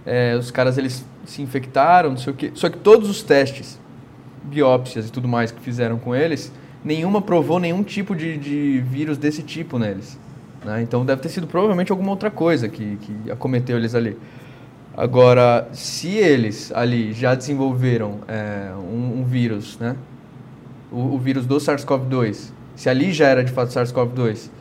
B: eh, os caras eles se infectaram, não sei o quê, só que todos os testes, biópsias e tudo mais que fizeram com eles, nenhuma provou nenhum tipo de, de vírus desse tipo neles. né? Então deve ter sido provavelmente alguma outra coisa que, que acometeu eles ali. Agora, se eles ali já desenvolveram é, um, um vírus, né? O, o vírus do SARS-CoV-2, se ali já era de fato SARS-CoV-2,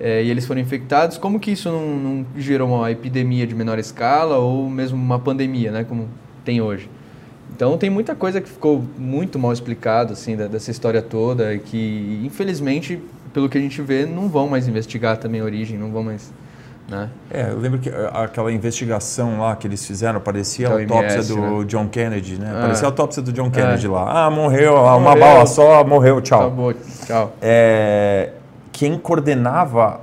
B: é, e eles foram infectados, como que isso não, não gerou uma epidemia de menor escala ou mesmo uma pandemia, né? Como tem hoje? Então tem muita coisa que ficou muito mal explicado assim da- dessa história toda e que infelizmente pelo que a gente vê não vão mais investigar também a origem, não vão mais, né?
A: É, eu lembro que eh, aquela investigação lá que eles fizeram, parecia a autópsia do
B: né?
A: John Kennedy, né?
B: É.
A: Parecia a autópsia do John Kennedy
B: É.
A: lá. Ah, morreu, ah, uma
B: Morreu.
A: bala só, morreu, tchau.
B: Acabou, tchau.
A: É, quem coordenava,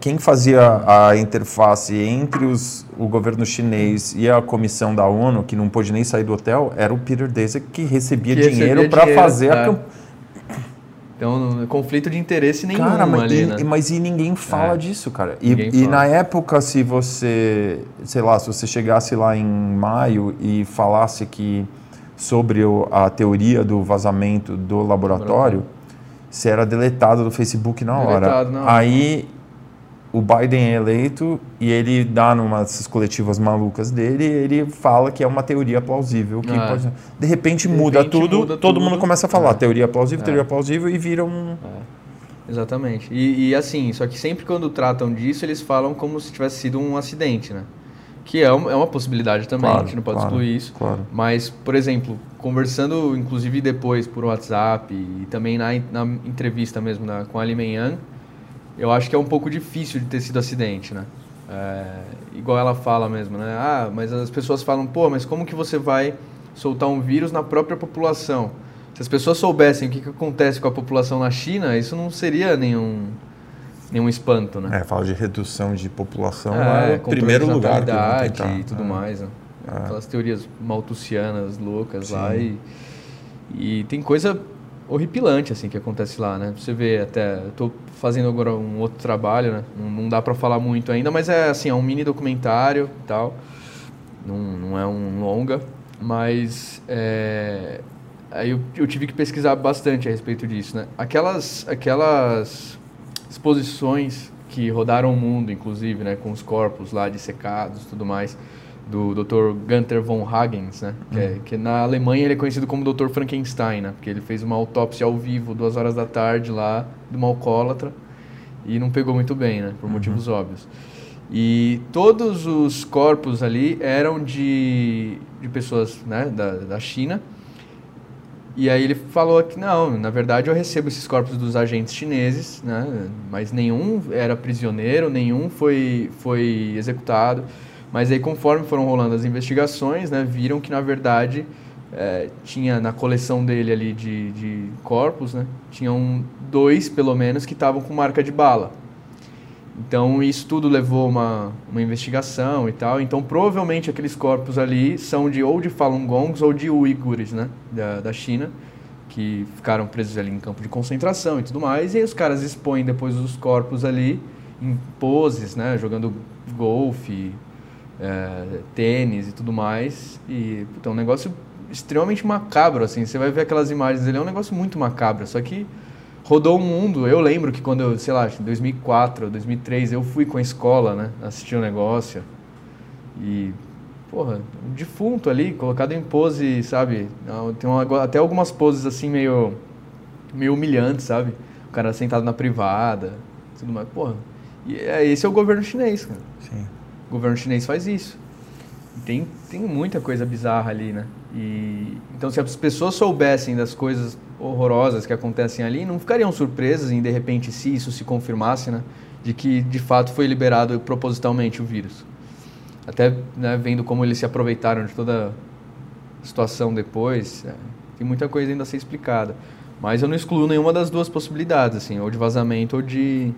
A: quem fazia a interface entre os, o governo chinês e a comissão da ONU, que não pôde nem sair do hotel, era o Peter Daszak, que recebia
B: Que
A: dinheiro para fazer a
B: é.
A: campanha.
B: Então, não- conflito de interesse nenhum
A: Cara, mas,
B: ali,
A: e,
B: né?
A: mas e ninguém fala
B: É.
A: disso, cara. E, e na época, se você, sei lá, se você chegasse lá em maio e falasse que sobre a teoria do vazamento do laboratório, você era deletado do Facebook na hora.
B: Deletado na hora.
A: Aí o, Biden é eleito e ele dá numa dessas coletivas malucas dele, ele fala que é uma teoria plausível. Que
B: Ah.
A: pode- de repente
B: De
A: muda
B: repente
A: tudo,
B: muda
A: todo
B: tudo.
A: mundo começa a falar
B: É.
A: teoria plausível,
B: É.
A: teoria plausível e vira um.
B: Exatamente. E, e assim, só que sempre quando tratam disso, eles falam como se tivesse sido um acidente, né? Que é uma, é uma possibilidade também,
A: Claro,
B: a gente não pode
A: claro,
B: excluir isso.
A: Claro.
B: Mas, por exemplo, conversando inclusive depois por WhatsApp e também na, na entrevista mesmo na, com a Ali Menyan, eu acho que é um pouco difícil de ter sido acidente, né? É, igual ela fala mesmo, né? Ah, mas as pessoas falam, pô, mas como que você vai soltar um vírus na própria população? Se as pessoas soubessem o que, que acontece com a população na China, isso não seria nenhum, nenhum espanto, né?
A: É, fala de redução de população,
B: É,
A: é, primeiro
B: de
A: lugar que tentar.
B: e tudo
A: É.
B: mais, né? Aquelas teorias maltusianas loucas
A: Sim.
B: lá e, e tem coisa horripilante assim que acontece lá, né? Você vê até, tô fazendo agora um outro trabalho, né? Não, não dá pra falar muito ainda, mas é assim, é um mini documentário tal. Não, não é um longa, mas é, aí eu, eu tive que pesquisar bastante a respeito disso, né? Aquelas aquelas exposições que rodaram o mundo, inclusive, né, com os corpos lá dissecados, tudo mais, do Dr. Gunther von Hagens, né, que, é, que na Alemanha ele é conhecido como Dr. Frankenstein, né, porque ele fez uma autópsia ao vivo, duas horas da tarde lá, de uma alcoólatra, e não pegou muito bem, né, por motivos óbvios. E todos os corpos ali eram de, de pessoas, né, da, da China, e aí ele falou que não, na verdade eu recebo esses corpos dos agentes chineses, né? Mas nenhum era prisioneiro, nenhum foi, foi executado. Mas aí conforme foram rolando as investigações, né, viram que na verdade eh, tinha na coleção dele ali de, de corpos, né? Tinham dois pelo menos que estavam com marca de bala. Então isso tudo levou uma, uma investigação e tal. Então provavelmente aqueles corpos ali são de ou de Falun Gongs ou de uigures, né, da, da China, que ficaram presos ali em campo de concentração e tudo mais. E aí os caras expõem depois os corpos ali em poses, né, jogando golfe, é, tênis e tudo mais. E é um negócio extremamente macabro, assim. Você vai ver aquelas imagens dele, é um negócio muito macabro. Só que rodou o mundo. Eu lembro que quando eu, sei lá, em 2004, 2003, eu fui com a escola, né, assistir o negócio. E, porra, um defunto ali, colocado em pose, sabe? Tem uma, até algumas poses assim meio, meio humilhantes, sabe? O cara sentado na privada, tudo mais. Porra, e é, esse é o governo chinês, cara.
A: Sim.
B: O governo chinês faz isso. Tem, tem muita coisa bizarra ali, né? E, então, se as pessoas soubessem das coisas horrorosas que acontecem ali, não ficariam surpresas em, de repente, se isso se confirmasse, né? De que, de fato, foi liberado propositalmente o vírus. Até né, vendo como eles se aproveitaram de toda a situação depois, é, tem muita coisa ainda a ser explicada. Mas eu não excluo nenhuma das duas possibilidades, assim, ou de vazamento ou de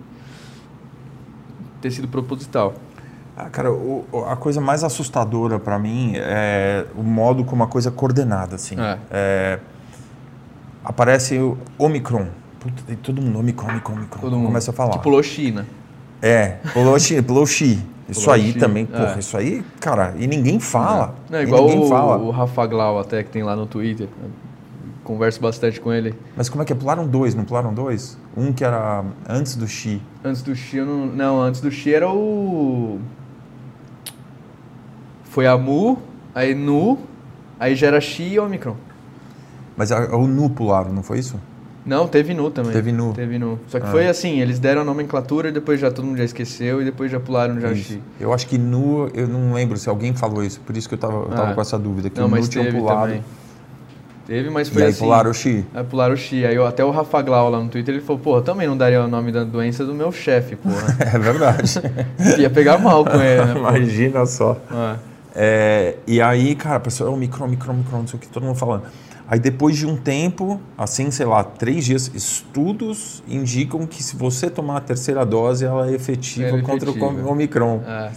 B: ter sido proposital.
A: Ah, cara, o- a coisa mais assustadora pra mim é o modo como a coisa é coordenada, assim.
B: É.
A: É, aparece o Omicron. Puta, tem todo mundo, Omicron, Omicron, Omicron.
B: Todo mundo.
A: Começa a falar.
B: Que pulou China.
A: É, pulou Xi. Pulou Xi. Isso
B: Pulou
A: aí
B: Xi,
A: também,
B: é.
A: porra, isso aí, cara, e ninguém fala.
B: Não, é
A: E
B: igual o,
A: fala.
B: o Rafa Glau até que tem lá no Twitter. Converso bastante com ele.
A: Mas como é que é? Pularam dois, não pularam dois? Um que era antes do Xi.
B: Antes do Xi, eu não. Não, antes do Xi era o. Foi a Mu, aí Nu, aí já era Xi e Omicron.
A: Mas a- o Nu pularam, não foi isso?
B: Não, teve Nu também.
A: Teve Nu.
B: Teve Nu. Só que
A: Ah.
B: foi assim, eles deram a nomenclatura e depois já todo mundo já esqueceu e depois já pularam já
A: Isso.
B: Xi.
A: Eu acho que Nu, eu não lembro se alguém falou isso, por isso que eu tava, eu tava
B: Ah.
A: com essa dúvida, que
B: Não,
A: o Nu tinha
B: teve
A: pulado.
B: também. Teve, mas
A: E
B: foi
A: aí
B: assim.
A: pularam o Xi.
B: Aí pularam o Xi. Aí eu- até o Rafa Glau lá no Twitter, ele falou, eu também não daria o nome da doença do meu chefe, porra.
A: É verdade.
B: Ia pegar mal com ele, né? pô?
A: Imagina só.
B: É.
A: É, e aí, cara, a pessoa, oh, micron, micron, micron, não sei o que, todo mundo falando. Aí depois de um tempo, assim, sei lá, três dias, estudos indicam que se você tomar a terceira dose, ela é efetiva
B: é
A: contra
B: efetiva.
A: o Omicron.
B: É.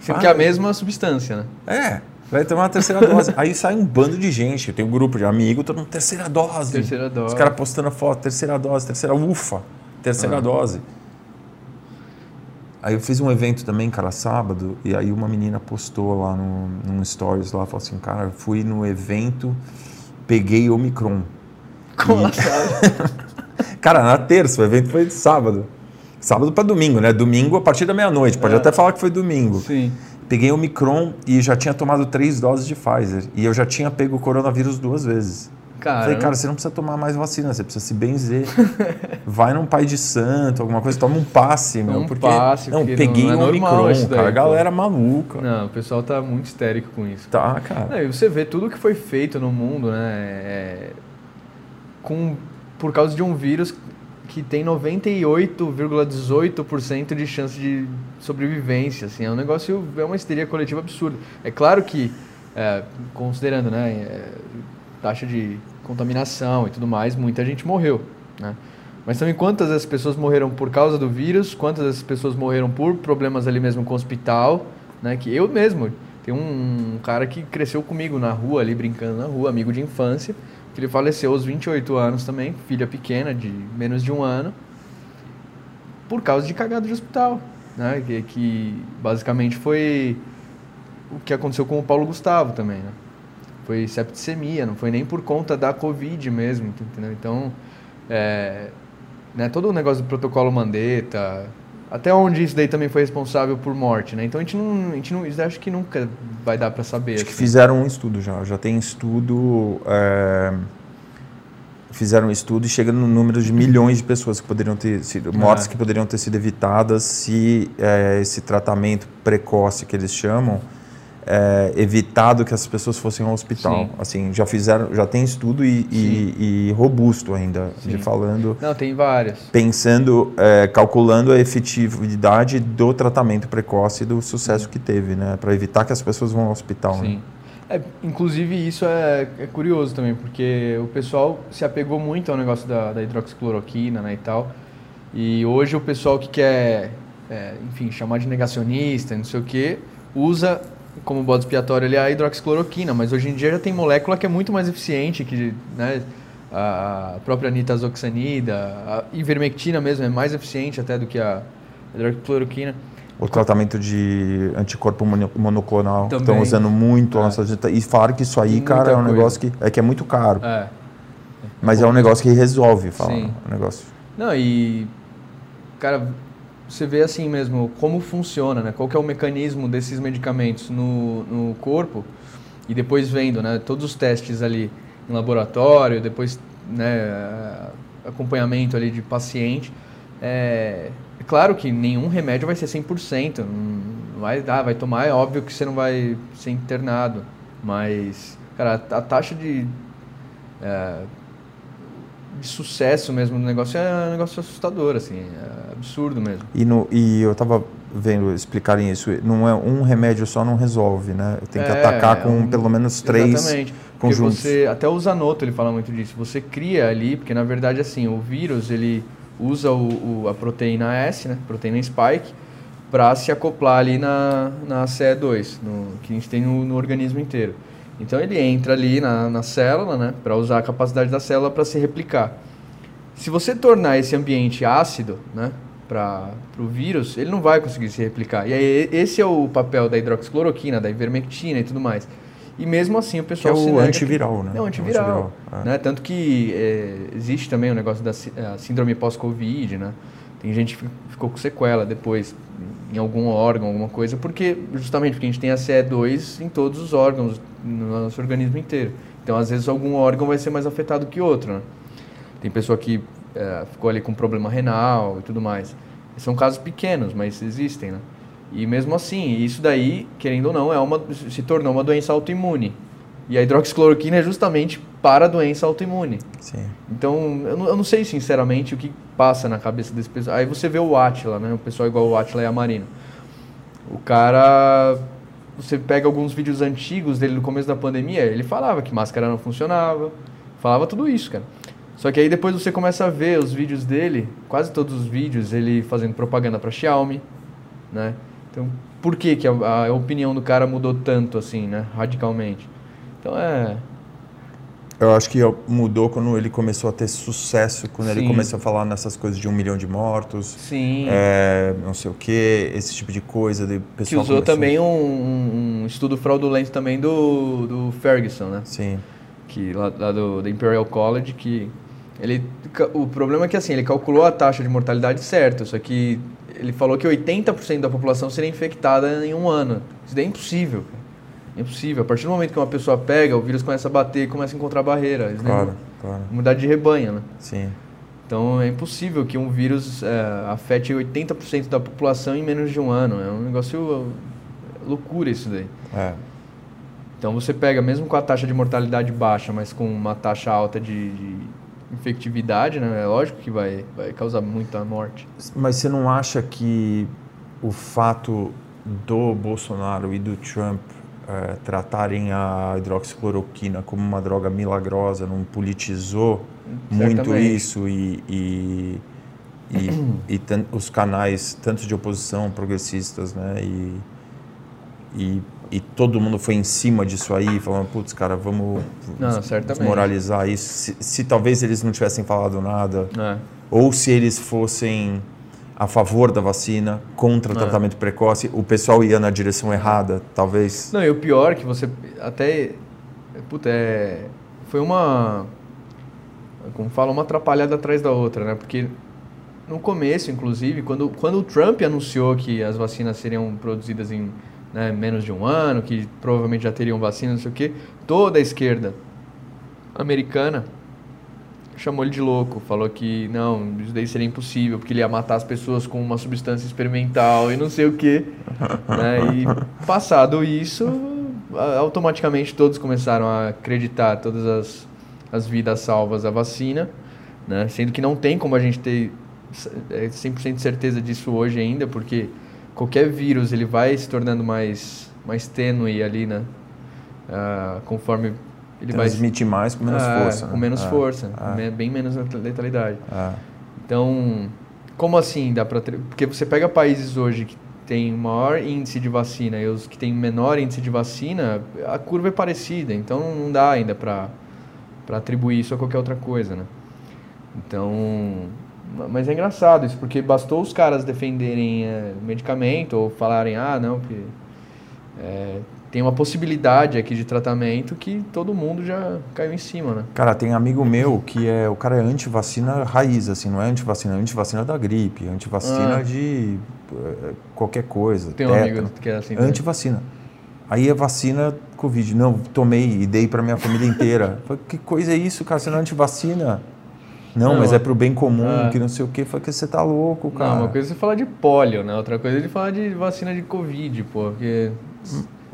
B: Sendo
A: Ah,
B: que é a mesma substância, né?
A: É, vai tomar a terceira dose. Aí sai um bando de gente, eu tenho um grupo de amigos, todo mundo, terceira dose.
B: Terceira dose.
A: Os caras postando a foto, terceira dose, terceira, ufa, terceira
B: Ah.
A: dose. Aí eu fiz um evento também, cara, sábado, e aí uma menina postou lá no, num stories lá, falou assim, cara, eu fui no evento, peguei Omicron.
B: Como
A: E-
B: ela sabe?
A: Cara, na terça, o evento foi de sábado. Sábado para domingo, né? Domingo a partir da meia-noite. Pode
B: É.
A: até falar que foi domingo.
B: Sim.
A: Peguei o Micron e já tinha tomado três doses de Pfizer. E eu já tinha pego o coronavírus duas vezes.
B: Cara,
A: Falei, cara, você não precisa tomar mais vacina, você precisa se benzer. Vai num pai de santo, alguma coisa, toma um passe, meu.
B: Um
A: porque,
B: passe,
A: não,
B: porque
A: peguei
B: não é
A: um Omicron,
B: daí,
A: cara. A galera maluca.
B: não, o pessoal tá muito histérico com isso.
A: Tá, cara.
B: Não, e você vê tudo que foi feito no mundo, né? é, com, por causa de um vírus que tem 98,18% de chance de sobrevivência. Assim, é um negócio, é uma histeria coletiva absurda. É claro que, é, considerando né, é, taxa de contaminação e tudo mais, muita gente morreu. Né? Mas também quantas as pessoas morreram por causa do vírus, quantas as pessoas morreram por problemas ali mesmo com o hospital, né? Que eu mesmo, tem um, um cara que cresceu comigo na rua, ali brincando na rua, amigo de infância, que ele faleceu aos 28 anos também, filha pequena, de menos de um ano, por causa de cagada de hospital, né? Que, que basicamente foi o que aconteceu com o Paulo Gustavo também, né? Foi septicemia, não foi nem por conta da Covid mesmo, entendeu? Então, é, né, todo o negócio do protocolo Mandetta, até onde isso daí também foi responsável por morte, né? Então a gente não, a gente não, acho que nunca vai dar para saber.
A: Acho que
B: assim.
A: fizeram um estudo já. Já tem estudo. é, Fizeram um estudo e chega no número de milhões de pessoas que poderiam ter sido. mortes
B: É.
A: que poderiam ter sido evitadas se é, esse tratamento precoce que eles chamam. É, evitado que as pessoas fossem ao hospital.
B: Sim.
A: Assim, já fizeram, já tem estudo e, e- e robusto ainda, de
B: Sim.
A: falando,
B: Não, tem várias.
A: pensando, é, calculando a efetividade do tratamento precoce e do sucesso que teve, né, para evitar que as pessoas vão ao hospital. né?
B: Sim. É, inclusive isso é, é curioso também, porque o pessoal se apegou muito ao negócio da, da hidroxicloroquina né, e tal. E hoje o pessoal que quer, é, enfim, chamar de negacionista, não sei o quê, usa como bode expiatório ali a hidroxicloroquina, mas hoje em dia já tem molécula que é muito mais eficiente que né, a própria nitazoxanida, a ivermectina mesmo é mais eficiente até do que a hidroxicloroquina.
A: O tratamento de anticorpo mono- monoclonal que estão usando muito.
B: É.
A: a nossa dieta- E falaram que isso aí,
B: Tem
A: cara, é um
B: coisa.
A: negócio que é, que é muito caro.
B: É.
A: Mas é um negócio que resolve, fala.
B: Sim.
A: Um negócio.
B: Não, e cara, você vê assim mesmo como funciona, né? Qual é o mecanismo desses medicamentos no, no corpo e depois vendo, né? Todos os testes ali em laboratório, depois, né? Acompanhamento ali de paciente. É, é claro que nenhum remédio vai ser 100%. Não vai, ah, vai tomar, é óbvio que você não vai ser internado. Mas, cara, a, a taxa de... é, de sucesso mesmo no negócio é um negócio assustador, assim, é absurdo mesmo.
A: E, no, e eu tava vendo explicarem isso. Não é um remédio só não resolve, né? Tem que
B: É,
A: atacar com
B: um-
A: pelo menos três
B: Exatamente. Porque
A: conjuntos.
B: você, até o Zanotto ele fala muito disso. Você cria ali, porque na verdade assim, o vírus ele usa o, o- a proteína S, né, proteína spike, para se acoplar ali na, na CE2, no, que a gente tem no, no organismo inteiro. Então ele entra ali na, na célula, né, para usar a capacidade da célula para se replicar. Se você tornar esse ambiente ácido, né, para o vírus, ele não vai conseguir se replicar. E aí esse é o papel da hidroxicloroquina, da ivermectina e tudo mais. E mesmo assim o
A: Que é
B: pessoal
A: o antiviral, né?
B: é um antiviral.
A: antiviral, é.
B: Né? Tanto que é, existe também o negócio da síndrome pós-Covid, né? Tem gente que ficou com sequela depois em algum órgão, alguma coisa, porque justamente porque a gente tem a CE2 em todos os órgãos, no nosso organismo inteiro. Então, às vezes, algum órgão vai ser mais afetado que outro, né? Tem pessoa que é, ficou ali com problema renal e tudo mais. São casos pequenos, mas existem, né? E mesmo assim, isso daí, querendo ou não, é uma, se tornou uma doença autoimune. E a hidroxicloroquina é justamente para a doença autoimune.
A: Sim.
B: Então, eu não, eu não sei sinceramente o que passa na cabeça desse pessoal. Aí você vê o Atila, né? O pessoal igual o Atila e a Marina. O cara. Você pega alguns vídeos antigos dele no começo da pandemia, ele falava que máscara não funcionava, falava tudo isso, cara. Só que aí depois você começa a ver os vídeos dele, quase todos os vídeos, ele fazendo propaganda para Xiaomi, né? Então, por que, que a, a opinião do cara mudou tanto assim, né? Radicalmente. Então é.
A: Eu acho que mudou quando ele começou a ter sucesso, quando ele
B: Sim.
A: começou a falar nessas coisas de um milhão de mortos,
B: Sim.
A: é, não sei o que, esse tipo de coisa. De
B: Que
A: pessoal
B: usou
A: começou-
B: também um, um- estudo fraudulento também do, do Ferguson, né?
A: Sim.
B: Que lá, lá do, do Imperial College, que Ele, o problema é que assim, ele calculou a taxa de mortalidade certo, só que ele falou que 80% da população seria infectada em um ano. Isso daí é impossível. Cara. É impossível. A partir do momento que uma pessoa pega, o vírus começa a bater, começa a encontrar barreira.
A: Claro,
B: daí
A: claro.
B: é Imunidade de rebanho, né?
A: Sim.
B: Então é impossível que um vírus é, afete 80% da população em menos de um ano. É um negócio é, loucura isso daí.
A: É.
B: Então você pega, mesmo com a taxa de mortalidade baixa, mas com uma taxa alta de, de infectividade, né? É lógico que vai, vai causar muita morte.
A: Mas você não acha que o fato do Bolsonaro e do Trump eh, tratarem a hidroxicloroquina como uma droga milagrosa não politizou muito
B: Certamente.
A: isso e, e, e, e os canais, tanto de oposição, progressistas, né? E, e, e todo mundo foi em cima disso aí, falando, putz, cara, vamos
B: Não,
A: desmoralizar isso. Se, se talvez eles não tivessem falado nada,
B: É.
A: ou se eles fossem a favor da vacina, contra o
B: É.
A: tratamento precoce, o pessoal ia na direção errada, talvez.
B: Não, e o pior é que você até. Puta, é. Foi uma. Como fala, uma atrapalhada atrás da outra, né? Porque no começo, inclusive, quando, quando o Trump anunciou que as vacinas seriam produzidas em né, menos de um ano, que provavelmente já teriam vacina, não sei o quê, toda a esquerda americana chamou ele de louco, falou que não, isso daí seria impossível, porque ele ia matar as pessoas com uma substância experimental e não sei o quê. né? E passado isso, automaticamente todos começaram a acreditar todas as, as vidas salvas à vacina, né? sendo que não tem como a gente ter é, 100% de certeza disso hoje ainda, porque qualquer vírus ele vai se tornando mais, mais tênue ali, né? Ah, conforme ele vai
A: Transmite mais com menos
B: é,
A: força.
B: Com
A: né?
B: menos
A: É,
B: força,
A: é,
B: me- bem menos letalidade.
A: é.
B: Então, como assim dá para porque você pega países hoje que tem maior índice de vacina e os que têm menor índice de vacina, a curva é parecida, então não dá ainda para para atribuir isso a qualquer outra coisa, né? Então, ma- mas é engraçado isso, porque bastou os caras defenderem é, o medicamento ou falarem, ah, não, porque é, tem uma possibilidade aqui de tratamento que todo mundo já caiu em cima, né?
A: Cara, tem amigo meu que é. O cara é antivacina raiz, assim, não é antivacina, é antivacina da gripe, antivacina
B: Ah.
A: de eh, qualquer coisa.
B: Tem um
A: tétano.
B: amigo que é assim.
A: Antivacina. Aí é vacina Covid. Não, tomei e dei pra minha família inteira. Falei, que coisa é isso, cara? Você não é antivacina? Não,
B: Não,
A: mas é pro bem comum,
B: ah.
A: que não sei o quê. Falei que você tá louco, cara.
B: Não, uma coisa é você falar de polio, né? Outra coisa é ele falar de vacina de Covid, pô. Porque.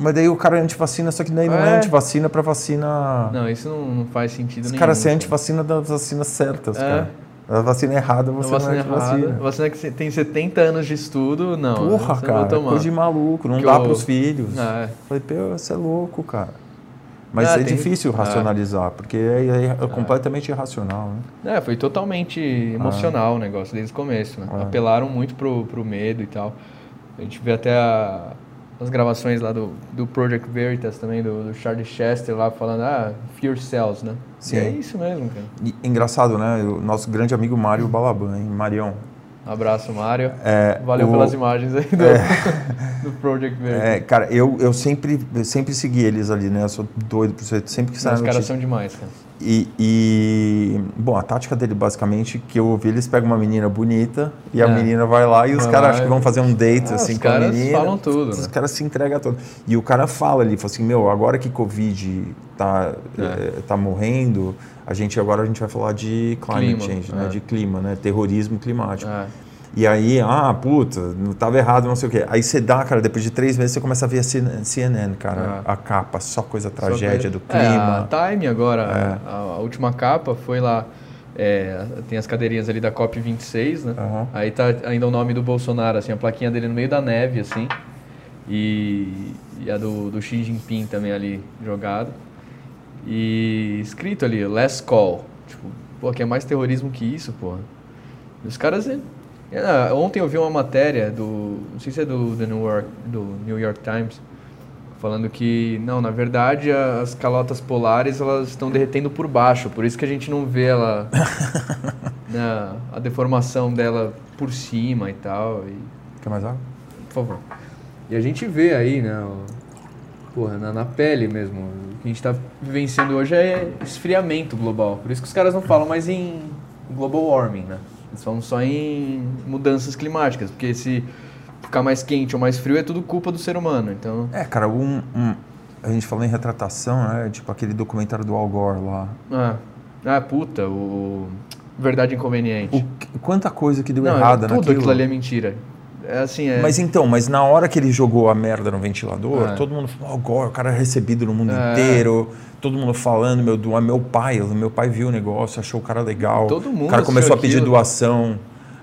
A: Mas daí o cara é antivacina, só que daí não é
B: É.
A: antivacina pra vacina.
B: Não, isso não, não faz sentido
A: Os
B: nenhum.
A: caras são antivacina das vacinas certas,
B: É.
A: cara. A vacina errada,
B: A
A: você
B: vacina
A: não é
B: errada.
A: antivacina.
B: Vacina que tem 70 anos de estudo, não.
A: Porra,
B: vai
A: cara,
B: tomar.
A: coisa de maluco, não
B: Que
A: dá
B: o-
A: pros filhos.
B: Ah, é.
A: Falei, pô, você é louco, cara. Mas
B: Ah,
A: é
B: tem-
A: difícil
B: ah.
A: racionalizar, porque é, é completamente irracional, né?
B: É, foi totalmente emocional o negócio desde o começo, né?
A: Ah.
B: Apelaram muito pro, pro medo e tal. A gente vê até a- as gravações lá do, do Project Veritas também, do, do Charlie Chester lá falando, ah, fear cells, né?
A: Sim.
B: E é isso mesmo, cara.
A: E, engraçado, né? O nosso grande amigo Mário Balaban, hein? Marião.
B: Abraço, Mário.
A: É,
B: Valeu
A: o-
B: pelas imagens aí do, do Project Veritas.
A: É, cara, eu, eu sempre, eu sempre segui eles ali, né? Eu sou doido por isso. Sempre que sai
B: Os caras são demais, cara.
A: E, e, bom, a tática dele basicamente que eu ouvi, eles pegam uma menina bonita e a
B: É.
A: menina vai lá e os caras acham que vão fazer um date
B: Ah,
A: assim
B: os
A: com a
B: caras
A: menina.
B: falam tudo,
A: Os
B: né?
A: caras se entregam todo. E o cara fala ali, fala assim, meu, agora que Covid tá,
B: É.
A: eh, tá morrendo, a gente agora a gente vai falar de climate
B: Clima,
A: change, né?
B: é.
A: De clima, né? Terrorismo climático.
B: É.
A: E aí, ah, puta, não tava errado, não sei o quê. Aí você dá, cara, depois de três meses você começa a ver a CNN, cara,
B: Ah.
A: a capa, só coisa
B: Só
A: tragédia
B: que-
A: do
B: É,
A: clima.
B: a Time agora,
A: É.
B: a, a última capa foi lá. é, tem as cadeirinhas ali da COP26, né?
A: Aham.
B: Aí tá ainda o nome do Bolsonaro, assim, a plaquinha dele no meio da neve, assim. E, e a do, do Xi Jinping também ali jogado. E escrito ali, last call. Tipo, pô, que é mais terrorismo que isso, porra. E os caras. É- ontem eu vi uma matéria do. Não sei se é do, do, New, York, do New York Times. Falando que, não, na verdade as calotas polares elas estão derretendo por baixo, por isso que a gente não vê ela, né, a deformação dela por cima e tal. E,
A: Quer mais água?
B: por favor. E a gente vê aí, né, porra, na, na pele mesmo. O que a gente está vivenciando hoje é esfriamento global. Por isso que os caras não falam mais em global warming, né? Eles falam só em mudanças climáticas, porque se ficar mais quente ou mais frio é tudo culpa do ser humano. Então,
A: É, cara, um, um- a gente falou em retratação, né? Tipo aquele documentário do Al Gore lá.
B: ah, ah puta, o verdade inconveniente.
A: O quanta coisa que deu
B: não,
A: errada
B: tudo
A: naquilo.
B: aquilo ali é mentira. É assim, é.
A: Mas então, mas na hora que ele jogou a merda no ventilador,
B: É.
A: todo mundo falou, Al Gore, o cara é recebido no mundo
B: É.
A: inteiro. Todo mundo falando, meu, do, meu pai, meu pai viu o negócio, achou o cara legal.
B: Todo mundo
A: O cara começou a pedir
B: aquilo.
A: doação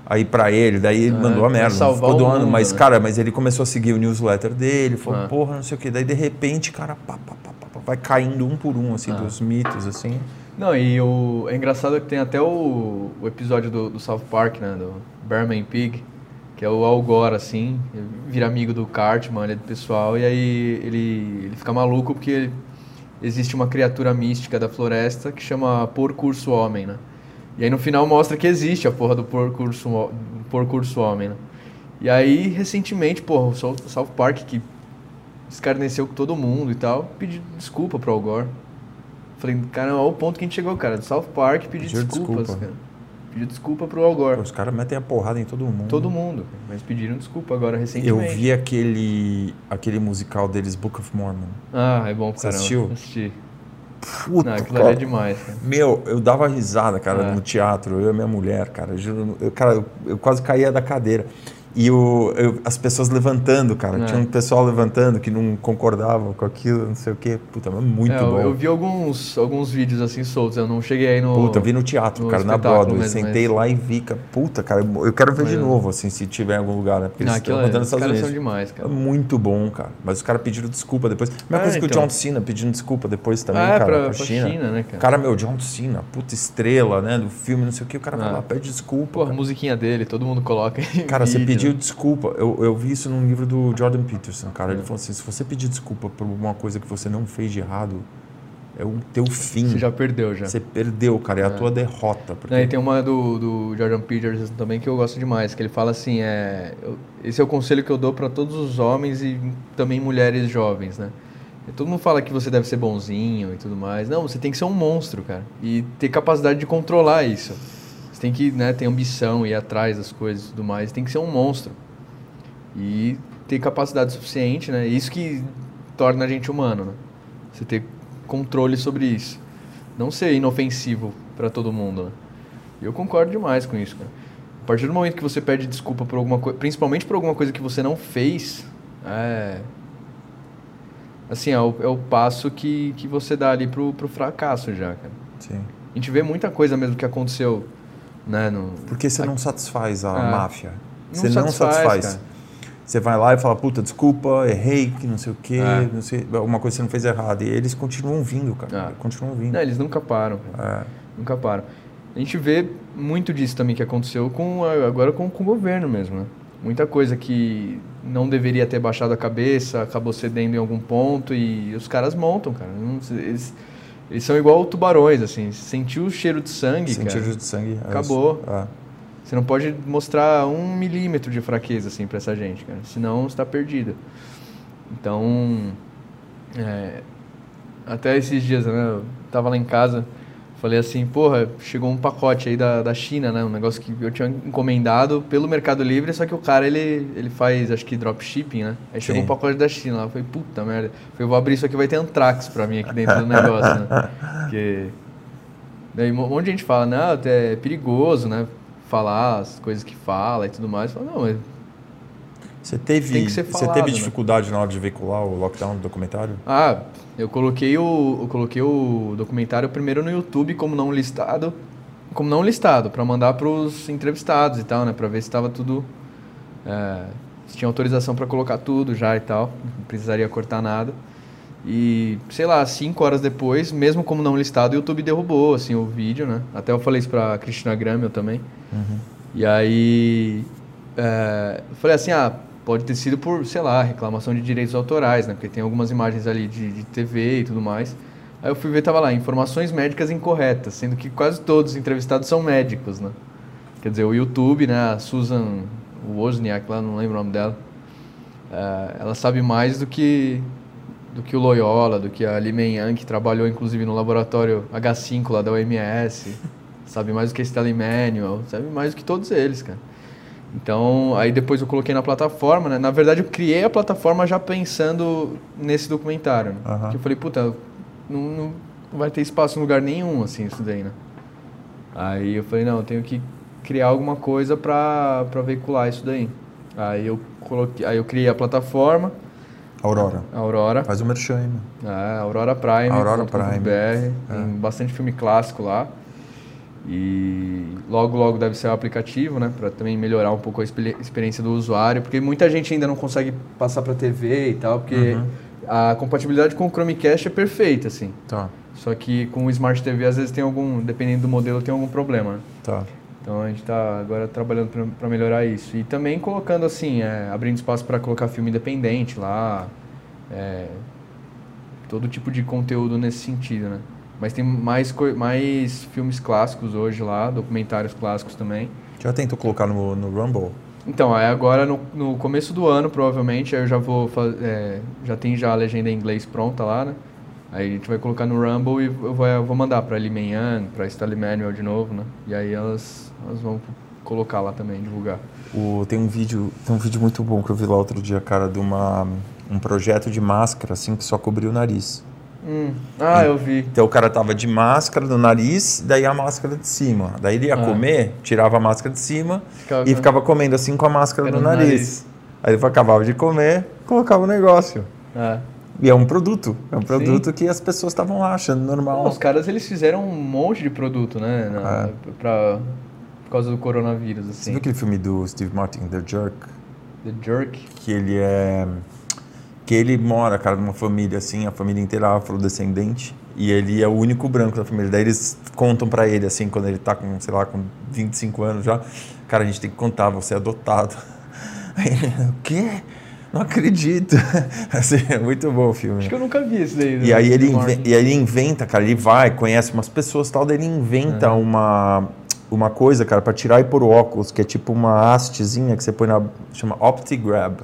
A: aí pra ele, daí ele
B: É,
A: mandou a merda,
B: salvar
A: ficou doando,
B: mundo,
A: mas
B: né?
A: cara, mas ele começou a seguir o newsletter dele, falou,
B: É.
A: porra, não sei o que, daí de repente, cara, pá, pá, pá, pá, vai caindo um por um, assim, dos mitos, assim.
B: Não, e o, é engraçado que tem até o, o episódio do, do South Park, né? Do Bearman Pig, que é o Al Gore, assim, vira amigo do Cartman, ele é do pessoal, e aí ele, ele fica maluco porque existe uma criatura mística da floresta que chama Porcurso Homem, né? E aí no final mostra que existe a porra do Porcurso, Porcurso Homem, né? E aí, recentemente, porra, o Sou- South Park, que escarneceu com todo mundo e tal, pediu desculpa pro Al Gore. Falei, cara, olha o ponto que a gente chegou, cara. Do South Park pedir desculpas,
A: desculpa.
B: cara. Pediu desculpa pro Al Gore.
A: Pô, Os caras metem a porrada em todo mundo.
B: Todo mundo. cara. Mas pediram desculpa agora,
A: Eu
B: recentemente.
A: vi aquele, aquele musical deles, Book of Mormon.
B: Ah, é bom,
A: Você
B: caramba.
A: assistiu?
B: Assisti.
A: Puta,
B: Não, aquilo
A: cara.
B: ali é demais, cara.
A: Meu, eu dava risada, cara,
B: É.
A: no teatro, eu e minha mulher, cara. eu eu, cara, eu, eu quase caía da cadeira. E o, eu- as pessoas levantando, cara.
B: É.
A: Tinha um pessoal levantando que não concordava com aquilo, não sei o quê. Puta, mas muito
B: É,
A: bom.
B: eu vi alguns, alguns vídeos assim soltos, eu não cheguei aí no.
A: Puta, eu vi no teatro,
B: no
A: cara, na Broadway.
B: mesmo,
A: Sentei
B: mas-
A: lá e vi, cara. Puta, cara, eu quero ver de
B: Mas-
A: novo, assim, se tiver em algum lugar, né? Porque
B: Não,
A: eles estão
B: é,
A: rodando Estados
B: caras são demais,
A: É
B: cara.
A: muito bom, cara. Mas os caras pediram desculpa depois. Mesma
B: É,
A: coisa que o
B: então.
A: John Cena pedindo desculpa depois também,
B: Ah, é,
A: cara,
B: pra-
A: pra, China.
B: China, né, cara?
A: Cara, meu, John Cena, puta estrela, né, do filme, não sei o que, o cara vai
B: Ah.
A: lá, pede desculpa.
B: Pô, a musiquinha dele, todo mundo coloca.
A: Cara, você
B: vídeo,
A: pediu desculpa. Eu, eu vi isso num livro do Jordan Peterson, cara. Ele falou assim: se você pedir desculpa por alguma coisa que você não fez de errado, é o teu fim.
B: Você já perdeu já.
A: Você perdeu, cara. É a tua derrota. Porque...
B: Não, e tem uma do, do Jordan Peterson também que eu gosto demais, que ele fala assim, é, eu- esse é o conselho que eu dou para todos os homens e também mulheres jovens, né? E todo mundo fala que você deve ser bonzinho e tudo mais. Não, você tem que ser um monstro, cara. E ter capacidade de controlar isso. Você tem que né, ter ambição, ir atrás das coisas e tudo mais. Tem que ser um monstro. E ter capacidade suficiente, né? Isso que torna a gente humano, né? Você ter controle sobre isso. Não ser inofensivo para todo mundo, né? Eu concordo demais com isso, cara. A partir do momento que você pede desculpa por alguma coisa, principalmente por alguma coisa que você não fez, é. Assim, é o, é o passo que, que você dá ali pro, pro fracasso já, cara.
A: Sim.
B: A gente vê muita coisa mesmo que aconteceu, né? No,
A: Porque você não satisfaz a
B: Ah.
A: máfia.
B: Não
A: Você não
B: satisfaz, cara.
A: Você vai lá e fala, puta, desculpa, errei, que não sei o quê,
B: É.
A: não sei, alguma coisa que você não fez errado. E eles continuam vindo, cara.
B: Ah.
A: Continuam vindo.
B: Não, eles nunca param.
A: É.
B: Nunca param. A gente vê muito disso também que aconteceu com agora com, com o governo mesmo, né? Muita coisa que não deveria ter baixado a cabeça, acabou cedendo em algum ponto e os caras montam, cara. Eles, eles são igual tubarões, assim. Sentiu o cheiro de sangue,
A: Sentir
B: cara.
A: de sangue. é
B: Acabou.
A: É.
B: Você não pode mostrar um milímetro de fraqueza, assim, pra essa gente, cara. Senão você tá perdido. Então, é, até esses dias, né? Eu tava lá em casa, falei assim, porra, chegou um pacote aí da, da China, né? Um negócio que eu tinha encomendado pelo Mercado Livre, só que o cara, ele, ele faz, acho que dropshipping, né? Aí chegou
A: Sim.
B: um pacote da China lá, eu falei, puta merda. Eu falei, eu vou abrir isso aqui, vai ter antrax pra mim aqui dentro do negócio, né? Porque... Daí um monte de gente fala, não, é perigoso, né? Falar as coisas que fala e tudo mais. Fala, não, mas
A: Você teve,
B: ser
A: você
B: falado,
A: teve
B: né?
A: dificuldade na hora de veicular o lockdown do documentário?
B: Ah, eu coloquei o, eu coloquei o documentário primeiro no YouTube como não listado, como não listado, para mandar para os entrevistados e tal, né, para ver se estava tudo, é, se tinha autorização para colocar tudo já e tal, não precisaria cortar nada. E sei lá, cinco horas depois, mesmo como não listado, o YouTube derrubou assim o vídeo, né? Até eu falei isso para Cristina Gramel também. E aí é, eu falei assim, ah, pode ter sido por, sei lá, reclamação de direitos autorais, né? Porque tem algumas imagens ali de, de TV e tudo mais. Aí eu fui ver, tava lá, informações médicas incorretas, sendo que quase todos os entrevistados são médicos, né? Quer dizer, o YouTube, né, a Susan Wozniak lá, não lembro o nome dela, é, ela sabe mais do que, do que o Loyola, do que a Li Meian, que trabalhou inclusive no laboratório H5 lá da OMS, sabe mais do que Stanley Manual, sabe mais do que todos eles, cara. Então, aí depois eu coloquei na plataforma, né? Na verdade, eu criei a plataforma já pensando nesse documentário. Né? Que eu falei, puta, não, não vai ter espaço em lugar nenhum, assim, isso daí, né? Aí eu falei, não, eu tenho que criar alguma coisa pra, pra veicular isso daí. Aí eu coloquei, aí eu criei a plataforma,
A: Aurora.
B: Aurora,
A: Faz o merchan aí, meu.
B: é, Aurora Prime,
A: Aurora Prime.
B: BR,
A: É.
B: tem bastante filme clássico lá. E logo, logo deve ser o aplicativo, né? Pra também melhorar um pouco a experi- experiência do usuário. Porque muita gente ainda não consegue passar pra TV e tal, porque
A: Uhum.
B: a compatibilidade com o Chromecast é perfeita, assim.
A: Tá,
B: Só que com o Smart TV, às vezes tem algum, dependendo do modelo, tem algum problema, né?
A: tá.
B: Então a gente está agora trabalhando para melhorar isso. E também colocando assim, é, abrindo espaço para colocar filme independente lá, é, todo tipo de conteúdo nesse sentido, né? Mas tem mais, mais filmes clássicos hoje lá, documentários clássicos também.
A: Já tentou colocar no, no Rumble?
B: Então, aí agora no, no começo do ano, provavelmente, aí eu já vou fazer. já tem já a legenda em inglês pronta lá, né? Aí a gente vai colocar no Rumble e eu vou, eu vou mandar pra Li Yang, pra Stanley Manual de novo, né? E aí elas, elas vão colocar lá também, divulgar.
A: O, tem um vídeo, tem um vídeo muito bom que eu vi lá outro dia, cara, de uma um projeto de máscara assim que só cobria o nariz.
B: Hum. Ah, eu vi.
A: Então o cara tava de máscara no nariz, daí a máscara de cima. Daí ele ia
B: Ah.
A: comer, tirava a máscara de cima
B: Ficava
A: e
B: com-
A: ficava comendo assim com a máscara no nariz.
B: nariz.
A: Aí ele acabava de comer, colocava o negócio.
B: É.
A: E é um produto, é um produto que as pessoas estavam lá achando normal.
B: Não, os caras eles fizeram um monte de produto, né? Na,
A: É.
B: pra, por causa do coronavírus,
A: Você
B: assim.
A: viu aquele filme do Steve Martin, The Jerk?
B: The Jerk.
A: que ele é que ele mora, cara, numa família assim, a família inteira afrodescendente, e ele é o único branco da família. Daí eles contam pra ele assim, quando ele tá com, sei lá, com 25 anos já, cara, a gente tem que contar, você é adotado. Aí ele, o quê? Não acredito. Assim, é muito bom o filme.
B: Acho que eu nunca vi esse daí.
A: E
B: do
A: aí, ele e aí ele inventa, cara, ele vai, conhece umas pessoas e tal, daí ele inventa uma, uma coisa, cara, pra tirar e pôr o óculos, que é tipo uma hastezinha que você põe na. chama OptiGrab. Que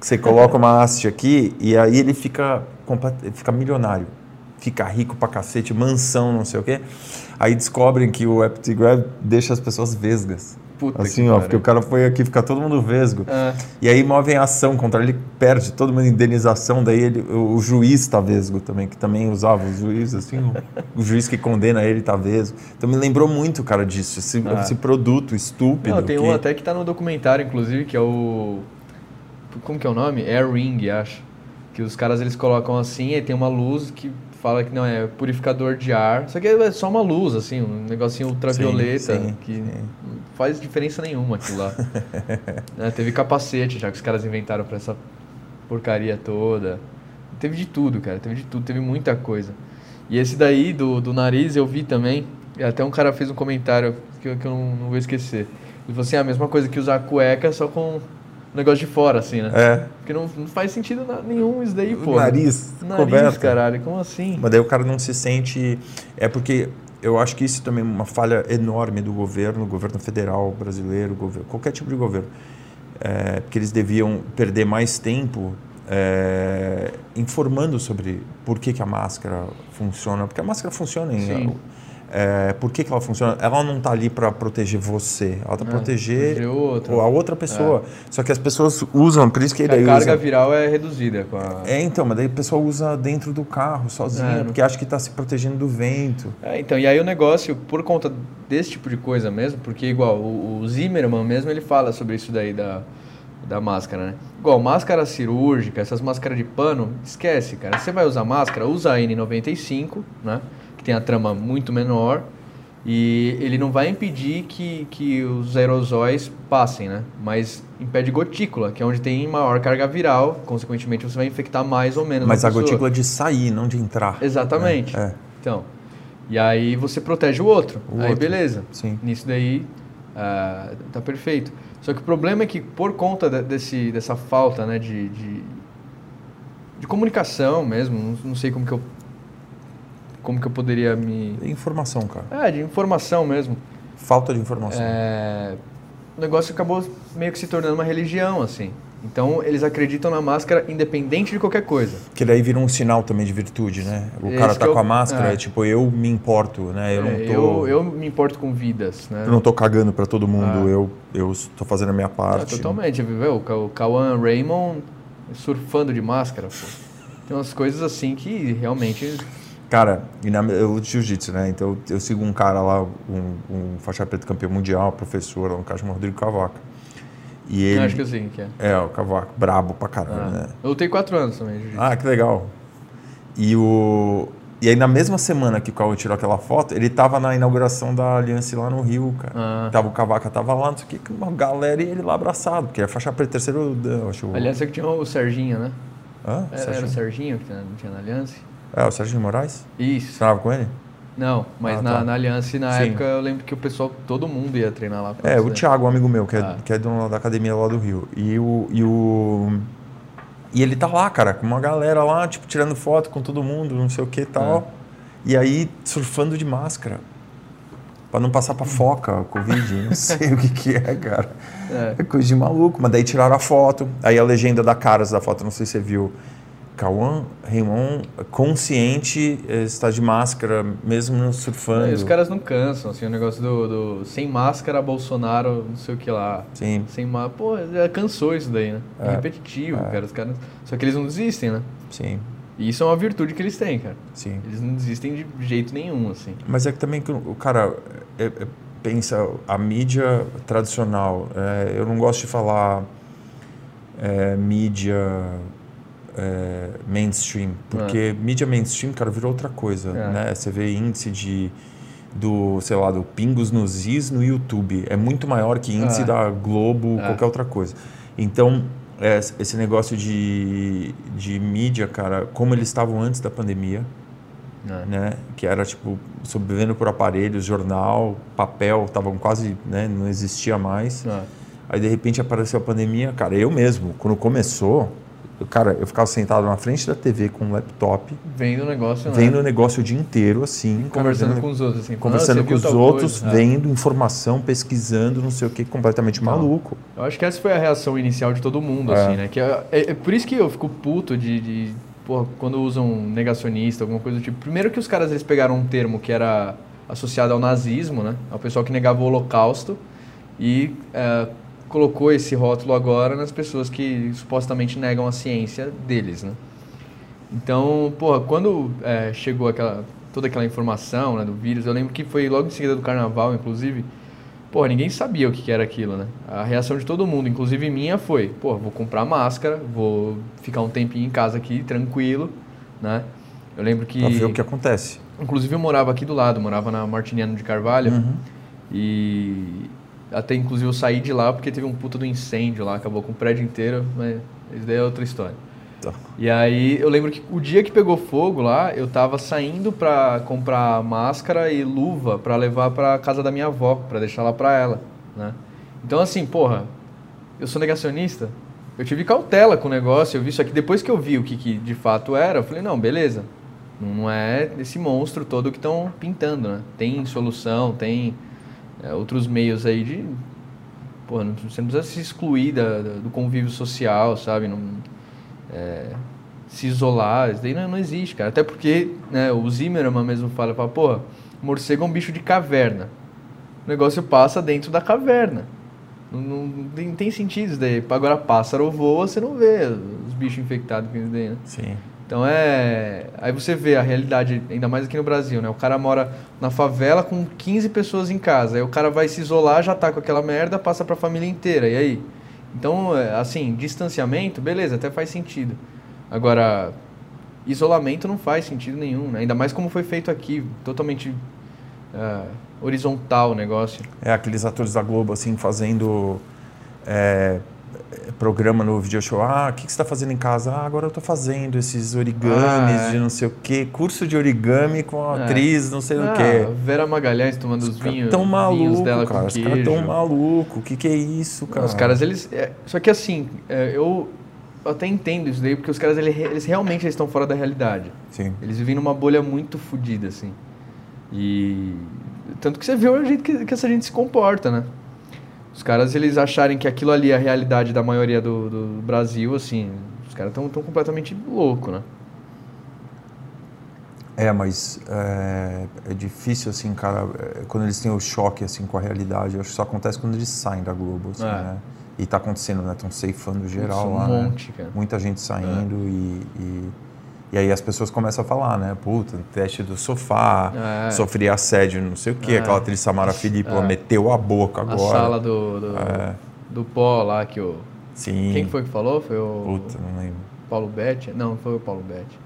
A: você coloca uma haste aqui e aí ele fica, ele fica milionário. Fica rico pra cacete, mansão, não sei o quê. Aí descobrem que o OptiGrab deixa as pessoas vesgas.
B: Puta
A: assim, ó,
B: pariu.
A: porque o cara foi aqui, fica todo mundo vesgo.
B: Ah,
A: E aí movem a ação contra ele, perde toda uma indenização, daí ele, o, o juiz tá vesgo também, que também usava o juiz, assim, o, o juiz que condena ele tá vesgo. Então me lembrou muito, cara, disso, esse,
B: Ah.
A: esse produto estúpido.
B: Não, tem
A: que-
B: um até que tá no documentário, inclusive, que é o. Como que é o nome? Air Ring, acho. Que os caras eles colocam assim e tem uma luz que fala que não é purificador de ar. Só que é só uma luz, assim, um negocinho ultravioleta
A: Sim, sim,
B: que
A: sim.
B: não faz diferença nenhuma aquilo lá. Né, Teve capacete já que os caras inventaram pra essa porcaria toda. Teve de tudo, cara. Teve de tudo, teve muita coisa. E esse daí do, do nariz eu vi também. Até um cara fez um comentário que eu, que eu não, não vou esquecer. Ele falou assim: "Ah, a mesma coisa que usar cueca, só com negócio de fora, assim, né?
A: É,
B: Porque não, não faz sentido nenhum isso daí, pô.
A: nariz,
B: Nariz,
A: coberto.
B: caralho, como assim?
A: Mas daí o cara não se sente. É porque eu acho que isso também é uma falha enorme do governo, governo federal brasileiro, governo, qualquer tipo de governo. É, porque eles deviam perder mais tempo é, informando sobre por que, que a máscara funciona. Porque a máscara funciona em.
B: Sim.
A: É, por que, que ela funciona? Ela não está ali para proteger você, ela está
B: É,
A: proteger
B: outro.
A: a outra pessoa. Só que as pessoas usam, por isso que
B: Porque
A: daí
B: a carga
A: usa-
B: viral é reduzida a...
A: é, então, mas daí o pessoal usa dentro do carro, sozinho,
B: É, não-
A: porque acha que está se protegendo do vento.
B: É, então, e aí o negócio, por conta desse tipo de coisa mesmo, porque igual o, o Zimmerman mesmo, ele fala sobre isso daí da, da máscara, né? Igual máscara cirúrgica, essas máscaras de pano, esquece, cara. Você vai usar máscara, usa a N95, né? Que tem a trama muito menor e ele não vai impedir que, que os aerosóis passem, né? Mas impede gotícula, que é onde tem maior carga viral, consequentemente você vai infectar mais ou menos
A: Mas a
B: pessoa.
A: gotícula é de sair, não de entrar.
B: Exatamente.
A: É, é,
B: Então, e aí você protege o outro.
A: O
B: aí
A: outro,
B: beleza.
A: sim.
B: Nisso daí ah, tá perfeito. Só que o problema é que por conta de- desse, dessa falta né, de, de, de comunicação mesmo, não, não sei como que eu como que eu poderia me
A: Informação, cara.
B: é, de informação mesmo.
A: Falta de informação.
B: É, o negócio acabou meio que se tornando uma religião, assim. Então eles acreditam na máscara independente de qualquer coisa.
A: Que daí vira um sinal também de virtude, né? O cara
B: Esse
A: tá
B: que
A: com
B: eu-
A: a máscara,
B: é.
A: é tipo, eu me importo, né? Eu não
B: É,
A: tô.
B: eu, eu me importo com vidas, né?
A: eu não tô cagando pra todo mundo,
B: Ah.
A: eu, eu tô fazendo a minha
B: Ah,
A: parte.
B: totalmente, viu? O Kawan Raymond surfando de máscara, pô. Tem umas coisas assim que realmente.
A: Cara, e na, eu de jiu-jitsu, né? Então eu, sigo um cara lá, um, um faixa preta campeão mundial, professor, um cara chamado Rodrigo Cavaca. E ele.
B: Eu acho que sei que é.
A: É, o Cavaco, brabo pra caramba,
B: Ah,
A: né?
B: Eu lutei quatro anos também, jiu-jitsu.
A: Ah, que legal. E o. E aí na mesma semana que o Cauê tirou aquela foto, ele tava na inauguração da Aliança lá no Rio, cara.
B: Ah.
A: Tava o Cavaca, tava lá, não sei o que, uma galera e ele lá abraçado, porque é faixa preta terceiro, eu acho. o-
B: Aliança que tinha o Serginho, né?
A: Hã?
B: Era, era o
A: Serginho?
B: Serginho que tinha- tinha na Aliança?
A: É, o Sérgio Moraes? Você
B: Isso.
A: treinava com ele?
B: Não, mas
A: Ah,
B: na,
A: tá.
B: na Aliança, na
A: Sim.
B: época, eu lembro que o pessoal, todo mundo ia treinar lá.
A: É, o. Thiago, um amigo meu, que é,
B: Ah.
A: que é dono da academia lá do Rio. E o, e o. E ele tá lá, cara, com uma galera lá, tipo, tirando foto com todo mundo, não sei o que e tal. E aí, surfando de máscara. Pra não passar pra foca, Covid, não sei o que que é, cara.
B: É.
A: É coisa de maluco. Mas daí tiraram a foto. Aí a legenda da caras da foto, não sei se você viu. Cauã Raymond, consciente, eh, está de máscara, mesmo surfando.
B: E os caras não cansam, assim, o negócio do, do sem máscara, Bolsonaro, não sei o que lá.
A: Sim.
B: Sem máscara, pô, já cansou isso daí, né? É,
A: É.
B: repetitivo,
A: É.
B: cara. Os caras... Só que eles não desistem, né?
A: Sim,
B: E isso é uma virtude que eles têm, cara.
A: sim.
B: Eles não desistem de jeito nenhum, assim.
A: Mas é que também que o cara é- é- pensa a mídia tradicional. é, eu não gosto de falar é, mídia é, mainstream, porque mídia mainstream, cara, virou outra coisa,
B: É.
A: né? Você vê índice de do, sei lá, do Pingos nos Is no YouTube. É muito maior que índice
B: É.
A: da Globo,
B: É.
A: qualquer outra coisa. Então, é, esse negócio de, de mídia, cara, como eles estavam antes da pandemia,
B: né?
A: Que era tipo sobrevivendo por aparelhos, jornal, papel, estavam quase, né? Não existia mais.
B: É.
A: Aí de repente apareceu a pandemia, cara. Eu mesmo, quando começou, cara, eu ficava sentado na frente da TV com um laptop,
B: Vendo o negócio, né?
A: vendo o negócio o dia inteiro, assim,
B: Conversando com os outros, assim.
A: conversando
B: "Ah,
A: com os outros,
B: coisa?" É.
A: vendo informação, pesquisando, não sei o que, completamente
B: Então.
A: maluco.
B: Eu acho que essa foi a reação inicial de todo mundo,
A: É.
B: assim, né? Que é, é- é por isso que eu fico puto de, de porra, quando usam negacionista, alguma coisa do tipo. Primeiro que os caras eles pegaram um termo que era associado ao nazismo, né? Ao pessoal que negava o holocausto e é, colocou esse rótulo agora nas pessoas que supostamente negam a ciência deles, né? Então, porra, quando é, chegou aquela, toda aquela informação né, do vírus, eu lembro que foi logo em seguida do carnaval, inclusive, Pô, ninguém sabia o que que era aquilo, né? A reação de todo mundo, inclusive minha, foi: pô, vou comprar máscara, vou ficar um tempinho em casa aqui, tranquilo, né? Eu lembro que.
A: Pra ver o que acontece.
B: Inclusive eu morava aqui do lado, morava na Martiniano de Carvalho.
A: Uhum.
B: E até inclusive eu saí de lá porque teve um puta do incêndio lá, acabou com o prédio inteiro, mas isso daí é outra história.
A: Tá.
B: E aí eu lembro que o dia que pegou fogo lá, eu tava saindo pra comprar máscara e luva pra levar pra casa da minha avó, pra deixar lá pra ela, né? Então assim, porra, eu sou negacionista, eu tive cautela com o negócio, eu vi isso aqui depois que eu vi o que, que de fato era, eu falei, não, beleza. Não é esse monstro todo que estão pintando, né? Tem solução, tem é, outros meios aí de. Pô, não, você não precisa se excluir da, do convívio social, sabe? Não, é, se isolar, isso daí não, não existe, cara. Até porque né, o Zimmerman mesmo fala, fala, pô, morcego é um bicho de caverna. O negócio passa dentro da caverna. Não, não- não tem, sentido isso daí. Agora pássaro voa, você não vê os bichos infectados com isso daí, né?
A: Sim.
B: Então é. Aí você vê a realidade, ainda mais aqui no Brasil, né? O cara mora na favela com 15 pessoas em casa. Aí o cara vai se isolar, já tá com aquela merda, passa pra família inteira. E aí? Então, é, assim, distanciamento, beleza, até faz sentido. Agora, isolamento não faz sentido nenhum, né? Ainda mais como foi feito aqui, totalmente é, horizontal o negócio.
A: É aqueles atores da Globo, assim, fazendo é, programa no video show. Ah, o que, que você está fazendo em casa? Ah, agora eu estou fazendo esses origamis
B: Ah, é.
A: de não sei o quê. Curso de origami com a
B: É.
A: atriz, não sei o
B: Ah,
A: quê.
B: Vera Magalhães tomando os,
A: Os
B: vinhos,
A: tão
B: vinhos
A: malucos,
B: dela
A: cara.
B: com
A: Os
B: queijo.
A: caras tão malucos. O que, que é isso, cara?
B: Os caras, eles. é, só que assim, é, eu até entendo isso daí, porque os caras, eles, eles realmente estão fora da realidade.
A: Sim.
B: Eles vivem numa bolha muito fodida, assim. E. Tanto que você vê o jeito que, que essa gente se comporta, né? Os caras, eles acharem que aquilo ali é a realidade da maioria do, do Brasil, assim, os caras estão tão completamente loucos, né?
A: É, mas é, é, difícil, assim, cara, é, quando eles têm o choque, assim, com a realidade. Acho que isso acontece quando eles saem da Globo, assim,
B: É.
A: né? E tá acontecendo, né? Estão ceifando geral
B: um
A: lá, né?
B: monte, cara.
A: Muita gente saindo e, e, e aí as pessoas começam a falar, né? Puta, teste do sofá,
B: É.
A: sofri assédio, não sei o quê.
B: É.
A: Aquela atriz Samara Felipe, ela
B: É.
A: meteu a boca agora.
B: A sala do, do,
A: É.
B: do pó lá que o...
A: Sim.
B: Quem que foi que falou? Foi o
A: Puta, não lembro.
B: Paulo Betti? Não, foi o Paulo Betti.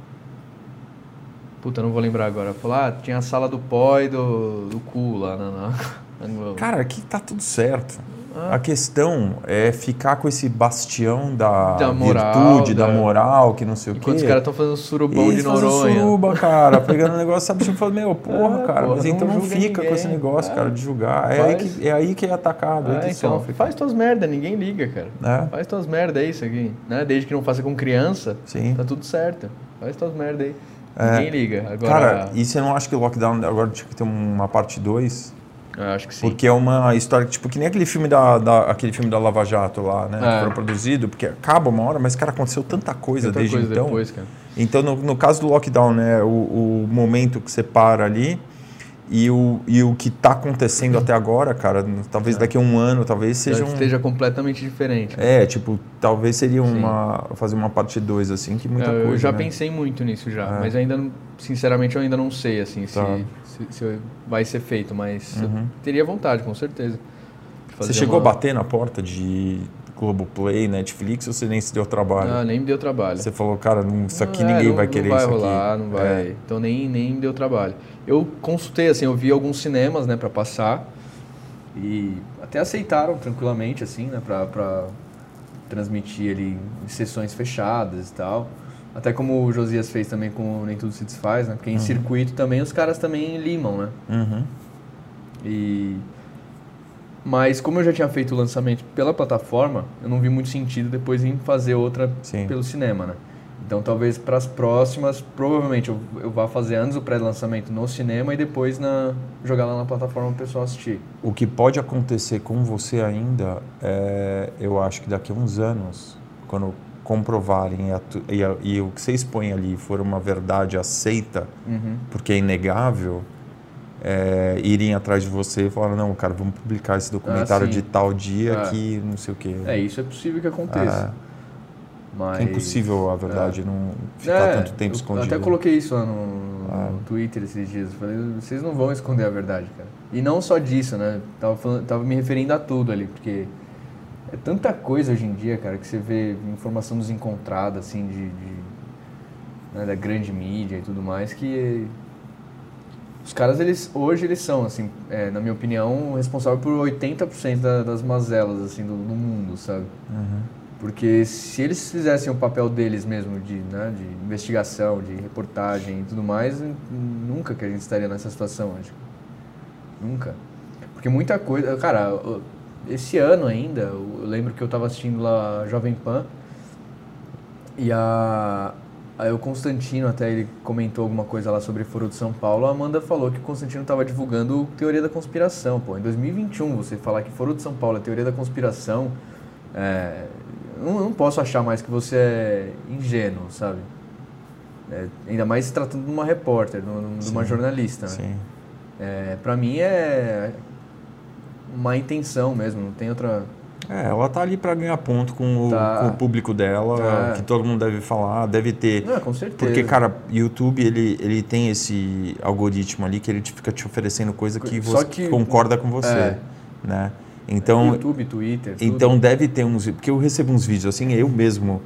B: Puta, não vou lembrar agora. Falou, ah, tinha a sala do pó e do, do cu lá na, na.
A: Cara, aqui tá tudo certo.
B: Ah.
A: A questão é ficar com esse bastião da,
B: Da moral,
A: virtude, da...
B: da-
A: moral, que não sei o quê.
B: Os caras estão fazendo surubão de Noronha.
A: suruba, cara, pegando um negócio, sabe? Tipo, meu, porra,
B: É,
A: cara,
B: porra,
A: mas
B: não
A: então não fica com
B: ninguém.
A: esse negócio,
B: É.
A: cara, de julgar. É aí, que, é aí que é atacado, aí
B: É,
A: que
B: então,
A: sofre.
B: faz tuas merda, ninguém liga, cara.
A: É.
B: Faz tuas merda, é isso aqui. Né? Desde que não faça com criança,
A: Sim.
B: tá tudo certo. Faz tuas merda aí.
A: É.
B: Ninguém liga. Agora,
A: Cara, e você não acha que o lockdown agora tinha que ter uma parte 2?
B: Eu acho que sim.
A: Porque é uma história que, tipo, que nem aquele filme da, da- aquele filme da Lava Jato lá, né?
B: É.
A: Que foi produzido, porque acaba uma hora, mas, cara, aconteceu tanta coisa
B: Tanta
A: desde
B: coisa
A: então.
B: depois, cara.
A: Então, no, no caso do lockdown, né, o, o momento que você para ali e o, e o que está acontecendo até agora, cara, talvez daqui a um ano, talvez seja um...
B: esteja completamente diferente.
A: É, tipo, talvez seria uma... fazer uma parte 2, assim, que muita
B: É,
A: coisa,
B: eu já
A: né?
B: pensei muito nisso já,
A: É.
B: mas ainda, sinceramente, eu ainda não sei assim
A: Tá.
B: se, se, se vai ser feito, mas eu
A: Uhum.
B: teria vontade, com certeza.
A: Você chegou
B: uma-
A: a bater na porta de Globoplay, Netflix, ou você nem se deu trabalho?
B: Ah, nem me deu trabalho.
A: Você falou, cara, não, isso aqui
B: É,
A: ninguém
B: não-
A: vai querer
B: não vai
A: isso
B: rolar,
A: aqui.
B: não vai.
A: É.
B: Então nem nem deu trabalho. Eu consultei assim, eu vi alguns cinemas, né, para passar e até aceitaram tranquilamente assim, né, para transmitir ali em sessões fechadas e tal. Até como o Josias fez também com Nem Tudo Se Desfaz, né? Porque em circuito também os caras também limam, né?
A: Uhum.
B: E mas como eu já tinha feito o lançamento pela plataforma, eu não vi muito sentido depois em fazer outra
A: Sim.
B: pelo cinema, né? Então talvez para as próximas, provavelmente eu, eu vá fazer antes o pré-lançamento no cinema e depois na jogar lá na plataforma para o pessoal assistir.
A: O que pode acontecer com você ainda, é, eu acho que daqui a uns anos, quando comprovarem e, e a- e o que você expõe ali for uma verdade aceita, porque é inegável, é, irem atrás de você e falar, não, cara, vamos publicar esse documentário
B: sim.
A: de tal dia
B: É.
A: que não sei o quê.
B: É, isso é possível que aconteça. Mas...
A: É impossível, a verdade, não ficar
B: É,
A: tanto tempo
B: eu
A: escondido.
B: Até coloquei isso lá no,
A: Ah.
B: no Twitter esses dias. Eu Falei, vocês não vão esconder a verdade, cara. E não só disso, né? Tava, falando, tava me referindo a tudo ali, porque é tanta coisa hoje em dia, cara, que você vê informação desencontrada, assim, de, de- né, da grande mídia e tudo mais, que os caras, eles hoje eles são, assim, é, na minha opinião, responsáveis por 80% da, das mazelas, assim, do, do mundo, sabe?
A: Uhum.
B: Porque se eles fizessem o papel deles mesmo de, né, de investigação, de reportagem e tudo mais, nunca que a gente estaria nessa situação hoje. Nunca. Porque muita coisa. Cara, esse ano ainda, eu lembro que eu estava assistindo lá a Jovem Pan e a. Aí o Constantino até ele comentou alguma coisa lá sobre Foro de São Paulo. A Amanda falou que o Constantino estava divulgando teoria da conspiração. Pô, em 2021 você falar que Foro de São Paulo é teoria da conspiração, é, não, não posso achar mais que você é ingênuo, sabe? É, ainda mais se tratando de uma repórter, de uma-
A: Sim.
B: jornalista. Né?
A: Sim.
B: É, pra mim é uma intenção mesmo, não tem outra.
A: É, ela tá ali para ganhar ponto com o,
B: Tá.
A: com o público dela,
B: Tá.
A: que todo mundo deve falar, deve ter.
B: Não, com certeza.
A: Porque, cara, YouTube, ele, ele tem esse algoritmo ali que ele te fica te oferecendo coisa que
B: Só
A: você
B: que-
A: concorda com você,
B: É.
A: né? Então,
B: YouTube, Twitter. tudo.
A: então deve ter uns... Porque eu recebo uns vídeos assim, eu mesmo,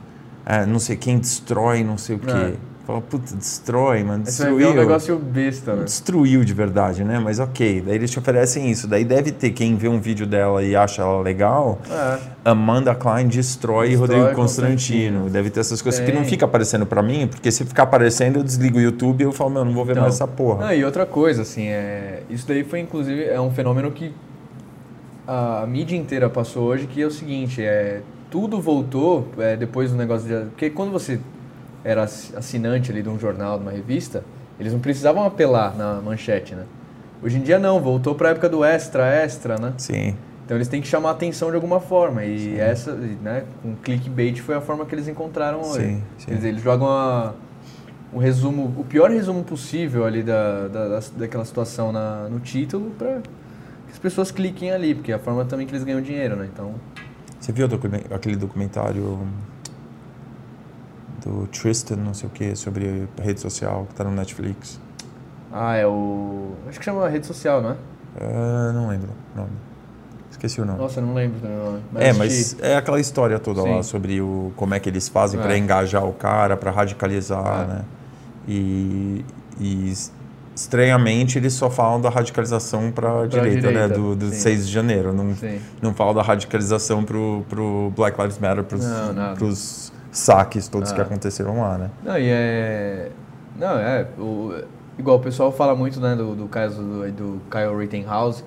A: é, não sei quem destrói, não sei o quê.
B: É.
A: Fala, puta, destrói, mano, destruiu.
B: um negócio besta, né?
A: Destruiu de verdade, né? Mas ok, daí eles te oferecem isso. Daí deve ter quem vê um vídeo dela e acha ela legal,
B: É.
A: Amanda Klein destrói,
B: Destrói
A: Rodrigo
B: Constantino.
A: Constantino. Deve ter essas coisas que
B: Tem.
A: não fica aparecendo pra mim, porque se ficar aparecendo, eu desligo o YouTube e eu falo, meu, não vou ver
B: Então,
A: mais essa porra.
B: Não, e outra coisa, assim, é, isso daí foi inclusive é um fenômeno que a, mídia inteira passou hoje, que é o seguinte, é, tudo voltou é, depois do negócio de... Porque quando você era ass- assinante ali de um jornal, de uma revista, eles não precisavam apelar na manchete, né? Hoje em dia não, voltou pra época do extra, extra, né?
A: Sim.
B: Então eles têm que chamar atenção de alguma forma. E sim. essa, né, com clickbait foi a forma que eles encontraram hoje. Sim, sim. Eles, eles jogam a, o resumo, o pior resumo possível ali da, da, daquela situação na, no título para que as pessoas cliquem ali, porque é a forma também que eles ganham dinheiro, né? Então.
A: Você viu aquele documentário do Tristan, não sei o que, sobre rede social que está no Netflix?
B: Ah, é o. Acho que chama rede social, não é?
A: é não lembro o nome. Esqueci o nome.
B: Nossa, não lembro também o nome.
A: Mas é, mas é aquela história toda Sim. lá sobre o, como é que eles fazem é. para engajar o cara, para radicalizar, é. né? E, e estranhamente eles só falam da radicalização para a direita, né? Do, do 6 de janeiro. Não, não falam da radicalização para o Black Lives Matter, para os saques todos ah. que aconteceram lá, né?
B: Não, e é. Não, é. O, igual o pessoal fala muito né, do, do caso do, do Kyle Rittenhouse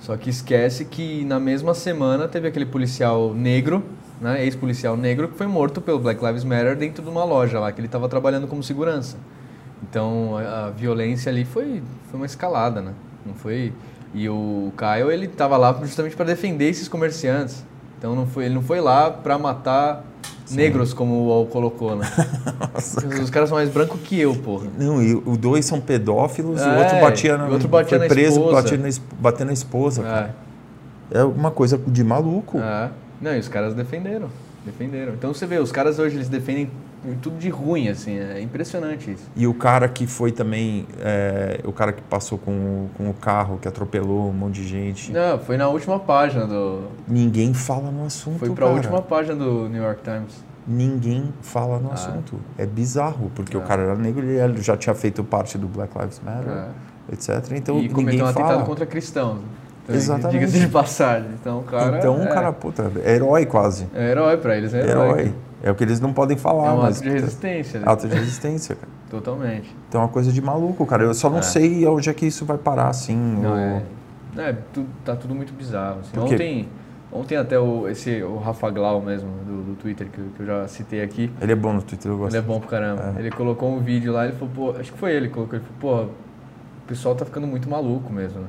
B: só que esquece que na mesma semana teve aquele policial negro, né, ex-policial negro, que foi morto pelo Black Lives Matter dentro de uma loja lá, que ele estava trabalhando como segurança. Então a, a, violência ali foi, foi uma escalada, né? Não foi. E o Kyle ele estava lá justamente para defender esses comerciantes. Então não foi, ele não foi lá para matar Sim. negros, como o UOL colocou, né? Nossa, Os caras são mais brancos que eu, porra.
A: Não, e os dois são pedófilos, é, o outro batia na,
B: o outro batia
A: foi
B: na
A: preso,
B: esposa.
A: Batia na, batendo na esposa, é. cara. É uma coisa de maluco.
B: É. Não, e os caras defenderam. Defenderam. Então você vê, os caras hoje eles defendem tudo de ruim, assim, é impressionante isso.
A: E o cara que foi também, é, o cara que passou com, com o carro, que atropelou um monte de gente.
B: Não, foi na última página do...
A: Ninguém fala no assunto,
B: Foi pra cara. última página do New York Times.
A: Ninguém fala no ah. assunto. É bizarro, porque ah. o cara era negro e ele já tinha feito parte do Black Lives Matter, ah. etc. Então
B: e
A: ninguém
B: um
A: fala.
B: atentado contra cristãos.
A: Exatamente.
B: Diga-se de passagem. Então, o cara.
A: Então,
B: é...
A: cara, puta, é herói quase.
B: É herói pra eles, é herói. herói.
A: É o que eles não podem falar.
B: É um
A: mas...
B: ato de resistência. Né?
A: Ato de resistência, cara.
B: Totalmente.
A: Então é uma coisa de maluco, cara. Eu só não é. sei onde é que isso vai parar, assim.
B: Não, ou... é. É, tu, tá tudo muito bizarro. Assim. Ontem, ontem até o, esse, o Rafa Glau mesmo, do, do Twitter, que, que, eu já citei aqui.
A: Ele é bom no Twitter, eu gosto.
B: Ele é bom pro caramba. É. Ele colocou um vídeo lá, ele falou, pô, acho que foi ele que colocou, ele falou, pô, o pessoal tá ficando muito maluco mesmo, né?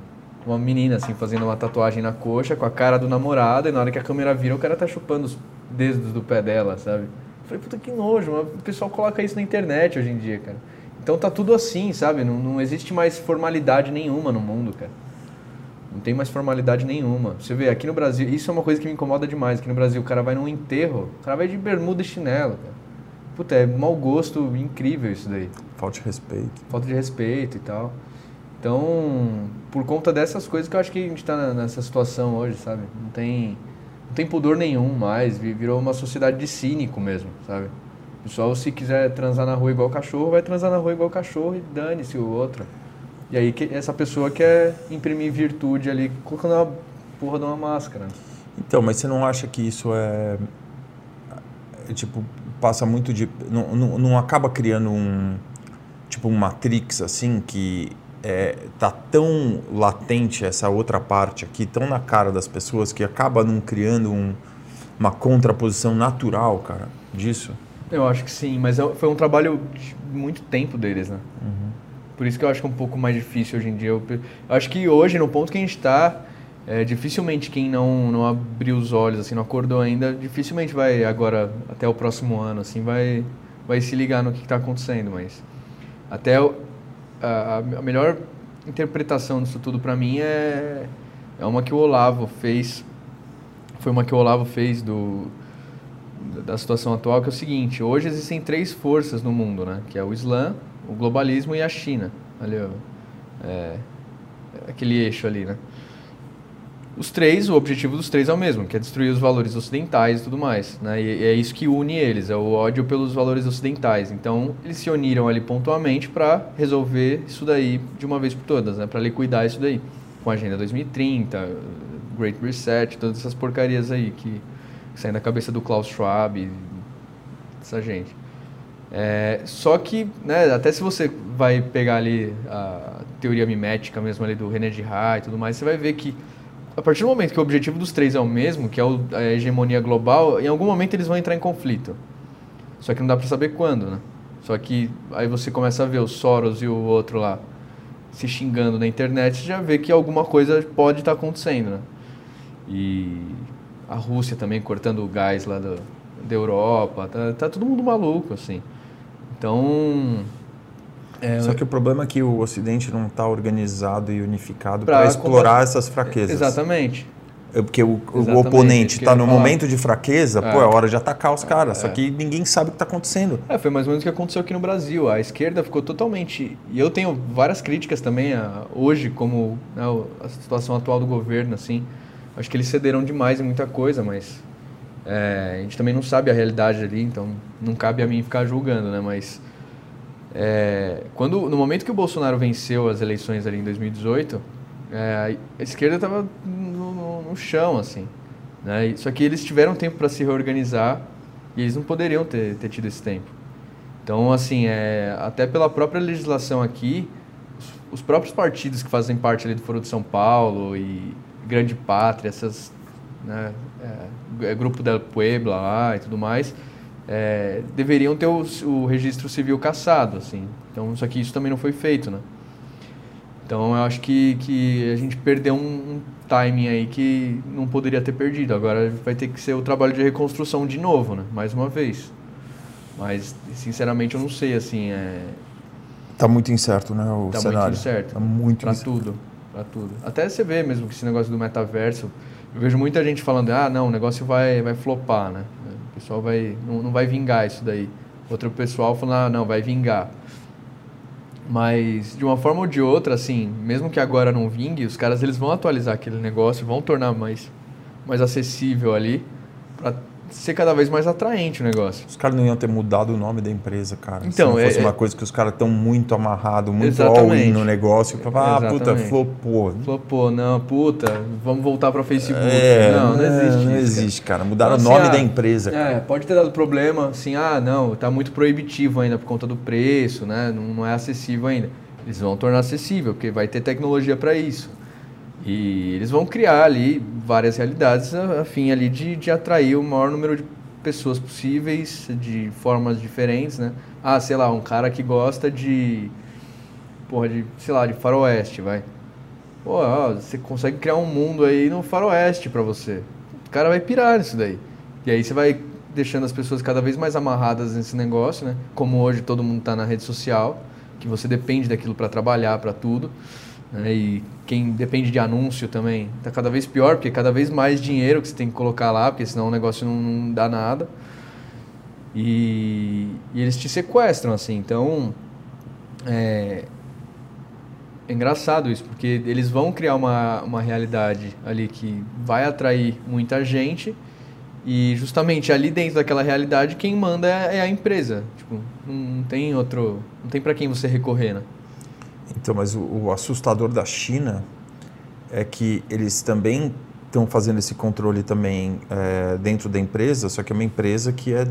B: Uma menina assim fazendo uma tatuagem na coxa com a cara do namorado e na hora que a câmera vira o cara tá chupando os dedos do pé dela, sabe? Eu falei, puta que nojo, mas o pessoal coloca isso na internet hoje em dia, cara. Então tá tudo assim, sabe? Não, não existe mais formalidade nenhuma no mundo, cara. Não tem mais formalidade nenhuma. Você vê, aqui no Brasil, isso é uma coisa que me incomoda demais. Aqui no Brasil, o cara vai num enterro, o cara vai de bermuda e chinelo, cara. Puta, é mau gosto incrível isso daí.
A: Falta de respeito.
B: Falta de respeito e tal. Então, por conta dessas coisas que eu acho que a gente está nessa situação hoje, sabe? Não tem, não tem pudor nenhum mais, virou uma sociedade de cínico mesmo, sabe? O pessoal, se quiser transar na rua igual cachorro, vai transar na rua igual cachorro e dane-se o outro. E aí essa pessoa quer imprimir virtude ali, colocando uma porra de uma máscara.
A: Então, mas você não acha que isso é, é tipo, passa muito de... Não, não, não acaba criando um, tipo, um Matrix, assim, que é, tá tão latente essa outra parte aqui, tão na cara das pessoas que acaba não criando um, uma contraposição natural, cara, disso?
B: Eu acho que sim, mas é foi um trabalho de muito tempo deles, né? Uhum. Por isso que eu acho que é um pouco mais difícil hoje em dia. Eu, eu acho que hoje, no ponto que a gente está, é, dificilmente quem não, não abriu os olhos, assim, não acordou ainda, dificilmente vai agora, até o próximo ano, assim, vai, vai se ligar no que está acontecendo, mas até a, melhor interpretação disso tudo para mim é, é uma que o Olavo fez. Foi uma que o Olavo fez do, da situação atual, que é o seguinte: hoje existem três forças no mundo, né? Que é o Islã, o globalismo e a China. Ali, é, aquele eixo ali, né? Os três, o objetivo dos três é o mesmo, que é destruir os valores ocidentais e tudo mais. Né? E é isso que une eles, é o ódio pelos valores ocidentais. Então, eles se uniram ali pontualmente para resolver isso daí de uma vez por todas, né? para liquidar isso daí. Com a Agenda 2030, Great Reset, todas essas porcarias aí que, que saem da cabeça do Klaus Schwab, essa gente. É, só que, né, até se você vai pegar ali a teoria mimética mesmo ali do René Girard e tudo mais, você vai ver que a partir do momento que o objetivo dos três é o mesmo, que é a hegemonia global, em algum momento eles vão entrar em conflito. Só que não dá para saber quando, né? Só que aí você começa a ver o Soros e o outro lá se xingando na internet, já vê que alguma coisa pode estar tá acontecendo, né? E a Rússia também cortando o gás lá do, da Europa. Tá, tá todo mundo maluco, assim. Então.
A: É, Só que o problema é que o Ocidente não está organizado e unificado para explorar essas fraquezas.
B: Exatamente.
A: É porque o, o oponente está no falar. momento de fraqueza, é. pô, é hora de atacar os caras. É. Só que ninguém sabe o que está acontecendo.
B: É, foi mais ou menos o que aconteceu aqui no Brasil. A esquerda ficou totalmente. E eu tenho várias críticas também a, hoje, como né, a situação atual do governo, assim. Acho que eles cederam demais em muita coisa, mas é, a gente também não sabe a realidade ali, então não cabe a mim ficar julgando, né? Mas é, quando no momento que o Bolsonaro venceu as eleições ali em 2018, é, a esquerda estava no, no, no, chão, assim. Né? Só que eles tiveram tempo para se reorganizar e eles não poderiam ter, ter tido esse tempo. Então, assim, é, até pela própria legislação aqui, os, os próprios partidos que fazem parte ali do Foro de São Paulo e Grande Pátria, essas, né, é, é, Grupo da Puebla lá e tudo mais, é, deveriam ter o, o, registro civil caçado, assim. Então, só que isso também não foi feito, né? Então, eu acho que, que a gente perdeu um, um timing aí que não poderia ter perdido. Agora vai ter que ser o trabalho de reconstrução de novo, né? Mais uma vez. Mas, sinceramente, eu não sei, assim, é...
A: Tá muito incerto, né, o
B: tá
A: cenário.
B: muito incerto.
A: Tá muito
B: pra
A: incerto.
B: tudo para tudo. Até você vê mesmo que esse negócio do metaverso, eu vejo muita gente falando, ah, não, o negócio vai, vai flopar, né? Pessoal vai, não, não vai vingar isso daí. Outro pessoal falando, ah, não, vai vingar. Mas, de uma forma ou de outra, assim, mesmo que agora não vingue, os caras eles vão atualizar aquele negócio, vão tornar mais, mais acessível ali, para ser cada vez mais atraente o negócio.
A: Os caras não iam ter mudado o nome da empresa, cara. Então, Se não fosse é, uma coisa que os caras estão muito amarrados, muito all-in no negócio, pra ah, puta, flopou.
B: Flopou, não, puta, vamos voltar para o Facebook. É, não, não existe.
A: Não, não existe, cara. Mudaram então, o nome assim, da ah, empresa.
B: Cara. É, pode ter dado problema, assim, ah, não, tá muito proibitivo ainda por conta do preço, né? Não, não é acessível ainda. Eles vão tornar acessível, porque vai ter tecnologia para isso. E eles vão criar ali várias realidades a, a fim ali de, de atrair o maior número de pessoas possíveis, de formas diferentes, né? Ah, sei lá, um cara que gosta de, porra, de, sei lá, de faroeste, vai. Pô, ó, você consegue criar um mundo aí no faroeste para você. O cara vai pirar nisso daí. E aí você vai deixando as pessoas cada vez mais amarradas nesse negócio, né? Como hoje todo mundo está na rede social, que você depende daquilo para trabalhar, para tudo. Né? E quem depende de anúncio também está cada vez pior, porque cada vez mais dinheiro que você tem que colocar lá, porque senão o negócio não, não dá nada. E, e, eles te sequestram, assim. Então, é, é engraçado isso, porque eles vão criar uma, uma realidade ali que vai atrair muita gente e justamente ali dentro daquela realidade quem manda é, é a empresa. Tipo, não tem outro, não tem para quem você recorrer, né?
A: Então, mas o, o assustador da China é que eles também estão fazendo esse controle também é, dentro da empresa, só que é uma empresa que é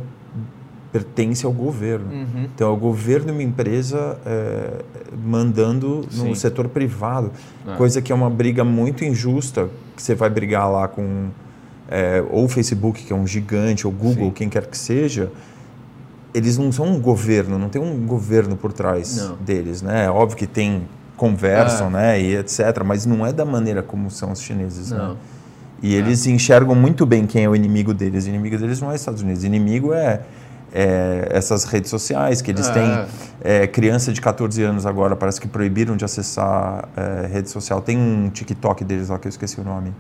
A: pertence ao governo. Uhum. Então, é o governo e uma empresa é, mandando no Sim. setor privado, é. coisa que é uma briga muito injusta, que você vai brigar lá com é, ou o Facebook, que é um gigante, ou Google, Sim. quem quer que seja, eles não são um governo, não tem um governo por trás não. deles, né? É óbvio que tem conversam, é. né, e etc, mas não é da maneira como são os chineses, né? não. né? E é. eles enxergam muito bem quem é o inimigo deles. O inimigo deles não é os Estados Unidos. O inimigo é, é essas redes sociais que eles é. têm. Criança de 14 anos agora parece que proibiram de acessar rede social. Tem um TikTok deles lá que eu esqueci o nome.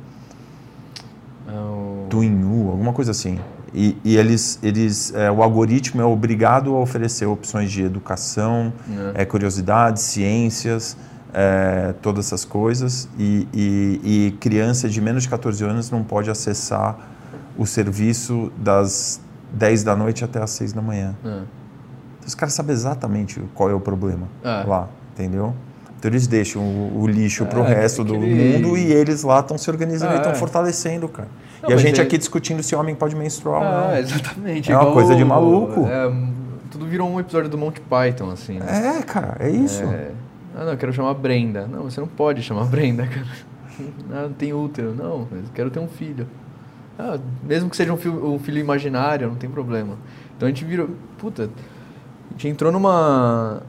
A: É o... Twinu, alguma coisa assim. E, e eles, eles é, o algoritmo é obrigado a oferecer opções de educação, é. É, curiosidades, ciências, é, todas essas coisas. E, e, e, criança de menos de 14 anos não pode acessar o serviço das 10 da noite até as 6 da manhã. É. Então, os caras sabem exatamente qual é o problema lá, entendeu? Então eles deixam o, o lixo para o resto do mundo e eles lá estão se organizando e estão fortalecendo, cara. Não, e a gente é... aqui discutindo se o homem pode menstruar ah, ou não.
B: exatamente.
A: É uma coisa de maluco.
B: É, tudo virou um episódio do Monty Python, assim.
A: Né? É, cara, é isso. É...
B: Ah, não, eu quero chamar Brenda. Não, você não pode chamar Brenda, cara. Ah, não tem útero. Não, eu quero ter um filho. Ah, mesmo que seja um filho, um filho imaginário, não tem problema. Então a gente virou... Puta, a gente entrou numa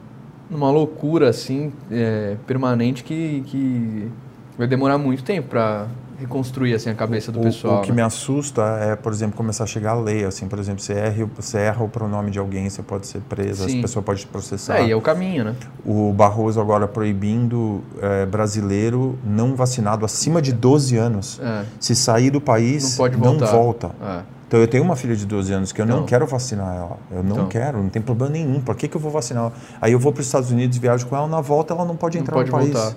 B: numa loucura assim é, permanente que, que vai demorar muito tempo para reconstruir assim a cabeça do
A: o,
B: pessoal.
A: O que
B: né?
A: me assusta é, por exemplo, começar a chegar a lei, assim, por exemplo, você erra, você erra o pronome de alguém, você pode ser preso, a pessoa pode te processar.
B: É, e é o caminho, né?
A: O Barroso agora proibindo é, brasileiro não vacinado acima de 12 anos.
B: É.
A: Se sair do país,
B: Não pode voltar.
A: volta.
B: É.
A: Então eu tenho uma filha de 12 anos que eu não
B: Então.
A: quero vacinar ela. Eu não
B: Então.
A: quero, não tem problema nenhum. Por que, que eu vou vacinar ela? Aí eu vou para os Estados Unidos, viajo com ela, na volta ela não pode
B: Não
A: entrar
B: pode
A: no país.
B: voltar.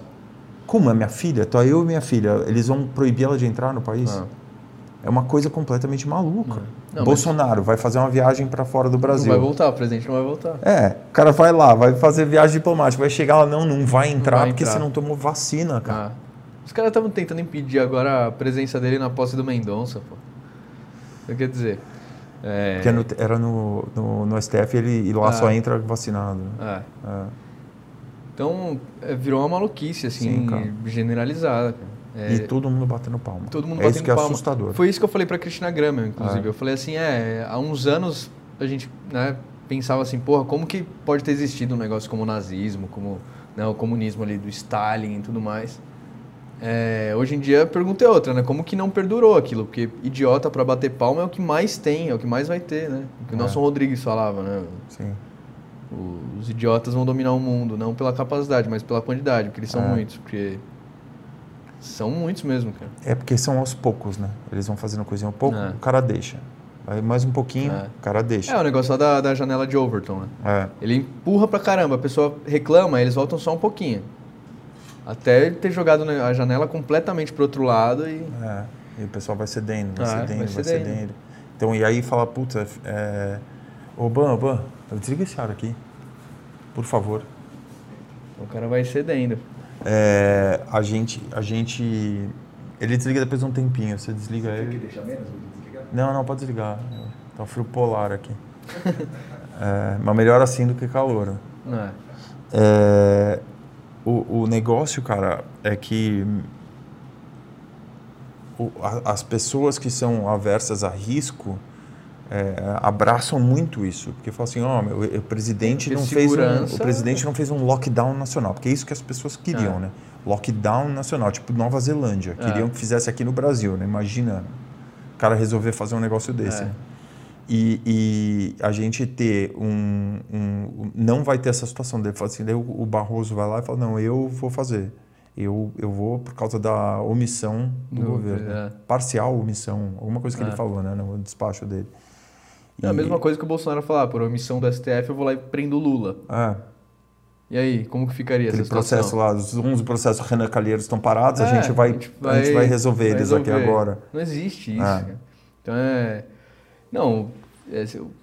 A: Como é minha filha? Tô eu e minha filha. Eles vão proibir ela de entrar no país?
B: Ah.
A: É uma coisa completamente maluca.
B: Não, mas-
A: Bolsonaro vai fazer uma viagem para fora do
B: Não
A: Brasil.
B: vai voltar, o presidente não vai voltar.
A: É, o cara vai lá, vai fazer viagem diplomática, vai chegar lá, não, não vai entrar
B: vai
A: porque
B: entrar.
A: você não tomou vacina, cara.
B: Ah. Os caras estavam tentando impedir agora a presença dele na posse do Mendonça, pô. Então, Quer dizer. É,
A: Porque no- era no, no, no STF ele, e lá
B: Ah.
A: só entra vacinado.
B: é.
A: É.
B: Então, é, virou uma maluquice, assim,
A: Sim,
B: generalizada. É,
A: E todo mundo batendo palma.
B: todo mundo
A: é isso
B: batendo
A: que é
B: palma.
A: assustador.
B: Foi isso que eu falei pra Cristina Graham, inclusive.
A: Ah.
B: Eu falei assim, é, há uns anos a gente né, pensava assim, porra, como que pode ter existido um negócio como o nazismo, como né, o comunismo ali do Stalin e tudo mais. É, hoje em dia a pergunta é outra, né? Como que não perdurou aquilo? Porque idiota pra bater palma é o que mais tem, é o que mais vai ter, né? O que o
A: É.
B: Nelson Rodrigues falava, né?
A: Sim.
B: Os idiotas vão dominar o mundo, não pela capacidade, mas pela quantidade, porque eles são
A: É.
B: muitos, porque são muitos mesmo, cara.
A: É porque são aos poucos, né? Eles vão fazendo coisinha um pouco,
B: É.
A: o cara deixa. Aí mais um pouquinho,
B: É.
A: o cara deixa.
B: É o negócio lá da, da janela de Overton, né?
A: É.
B: Ele empurra pra caramba, a pessoa reclama, eles voltam só um pouquinho. Até ele ter jogado né, a janela completamente pro outro lado e.
A: É, e o pessoal vai cedendo, vai
B: Ah,
A: cedendo,
B: vai
A: vai
B: cedendo.
A: cedendo. Então, e aí fala, puta, é... Ô, Ban, Ban, desliga esse ar aqui, por favor.
B: O cara vai cedendo.
A: É, a gente, a gente... Ele desliga depois de um tempinho, você desliga ele...
C: deixar menos?
A: Não, não, pode desligar. Tá um frio polar aqui. é, mas melhor assim do que calor.
B: Não é?
A: É, o, o negócio, cara, é que o- a- as pessoas que são aversas a risco é, abraçam muito isso, porque falam assim, ó, meu, o presidente não fez um, o presidente não fez um lockdown nacional, porque é isso que as pessoas queriam,
B: É.
A: né? Lockdown nacional, tipo Nova Zelândia,
B: É.
A: queriam que fizesse aqui no Brasil, né? Imagina o cara resolver fazer um negócio desse.
B: É.
A: né? E, e a gente ter um, um- Não vai ter essa situação dele. Assim, daí o, Barroso vai lá e fala: não, eu vou fazer. Eu, eu vou por causa da omissão do
B: Do-
A: governo.
B: é.
A: Parcial omissão, alguma coisa que
B: É.
A: ele falou, né, no despacho dele.
B: É a mesma coisa que o Bolsonaro falar, por omissão do STF eu vou lá e prendo o Lula.
A: É,
B: E aí, como que ficaria
A: aquele
B: essa situação?
A: processo lá, os 11 processos Renan Calheiros estão parados, a,
B: É,
A: gente vai, a, gente vai, resolver
B: vai
A: eles aqui
B: resolver.
A: agora.
B: Não existe isso.
A: É.
B: cara. Então é. Não, é,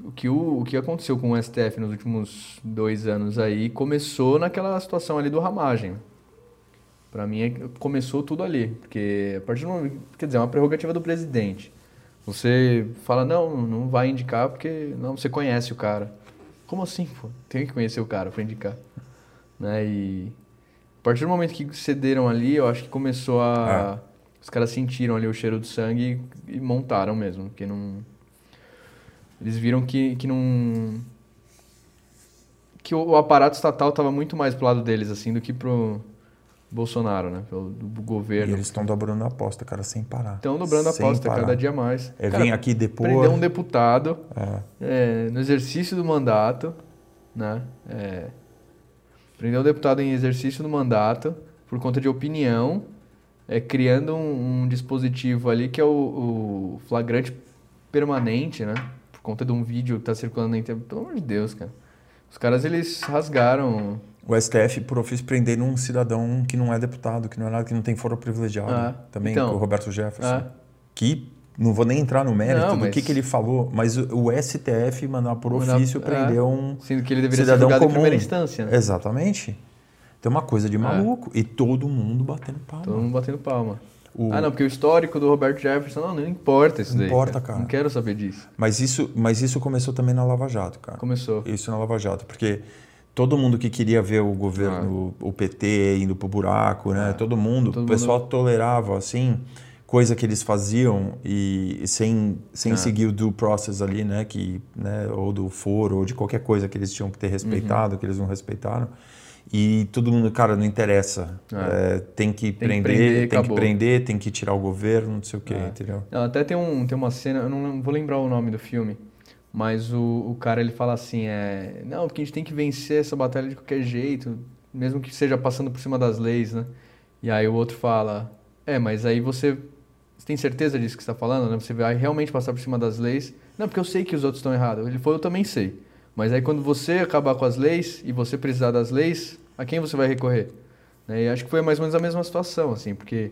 B: o, que o, o que aconteceu com o STF nos últimos dois anos aí começou naquela situação ali do ramagem. Pra mim, é começou tudo ali. Porque a partir do momento. Quer dizer, é uma prerrogativa do presidente. Você fala, não, não vai indicar porque não, você conhece o cara. Como assim, pô? Tem que conhecer o cara pra indicar. Né? E a partir do momento que cederam ali, eu acho que começou a. Os caras sentiram ali o cheiro do sangue e, e montaram mesmo. Porque não. Eles viram que, que não. Que o, o aparato estatal estava muito mais pro lado deles, assim, do que pro Bolsonaro, né? Pelo do
A: E
B: governo.
A: eles estão dobrando a aposta, cara, sem parar.
B: Estão dobrando a
A: Sem
B: aposta
A: parar.
B: cada dia mais.
A: É,
B: Cara,
A: vem aqui depor.
B: Prender um deputado
A: É.
B: é, no exercício do mandato, né? É, prender um deputado em exercício do mandato por conta de opinião, é, criando um, um dispositivo ali que é o, o flagrante permanente, né? Por conta de um vídeo que está circulando na internet. Pelo amor de Deus, cara. Os caras, eles rasgaram...
A: O STF, por ofício, prendendo um cidadão que não é deputado, que não é nada, que não tem foro privilegiado.
B: Ah,
A: também,
B: então.
A: o Roberto Jefferson.
B: Ah.
A: Que não vou nem entrar no mérito
B: Não,
A: do
B: mas-
A: que, que ele falou, mas o, STF mandar por
B: Mandar-
A: ofício
B: é.
A: prender um
B: Sendo que ele deveria ser
A: cidadão
B: julgado
A: comum.
B: em primeira instância, né?
A: Exatamente. Tem uma coisa de maluco. E todo mundo batendo palma.
B: Todo mundo batendo palma.
A: O-
B: Ah, não, porque o histórico do Roberto Jefferson, não, não importa isso
A: Não
B: daí.
A: importa, cara.
B: Não quero saber disso.
A: Mas, isso, mas isso começou também na Lava Jato, cara.
B: Começou.
A: Isso na Lava Jato, porque todo mundo que queria ver o governo, o PT indo pro buraco, né? todo mundo,
B: Ah. Todo
A: o pessoal tolerava assim coisa que eles faziam e sem, sem
B: Ah.
A: seguir o due process ali, né? Que, né? Ou do foro ou de qualquer coisa que eles tinham que ter respeitado,
B: Uhum.
A: que eles não respeitaram. E todo mundo, cara, não interessa.
B: É.
A: É, tem que
B: que
A: prender,
B: prender,
A: tem que prender, tem que tirar o governo, não sei o quê,
B: É.
A: entendeu?
B: Não, até tem, um, tem uma cena, eu não vou lembrar o nome do filme, mas o, o cara ele fala assim, é, não, porque a gente tem que vencer essa batalha de qualquer jeito, mesmo que seja passando por cima das leis, né? E aí o outro fala, é, mas aí você, você tem certeza disso que você está falando, né? Você vai realmente passar por cima das leis? Não, porque eu sei que os outros estão errados. Ele falou, eu também sei. Mas aí quando você acabar com as leis e você precisar das leis, a quem você vai recorrer? Né? E acho que foi mais ou menos a mesma situação, assim, porque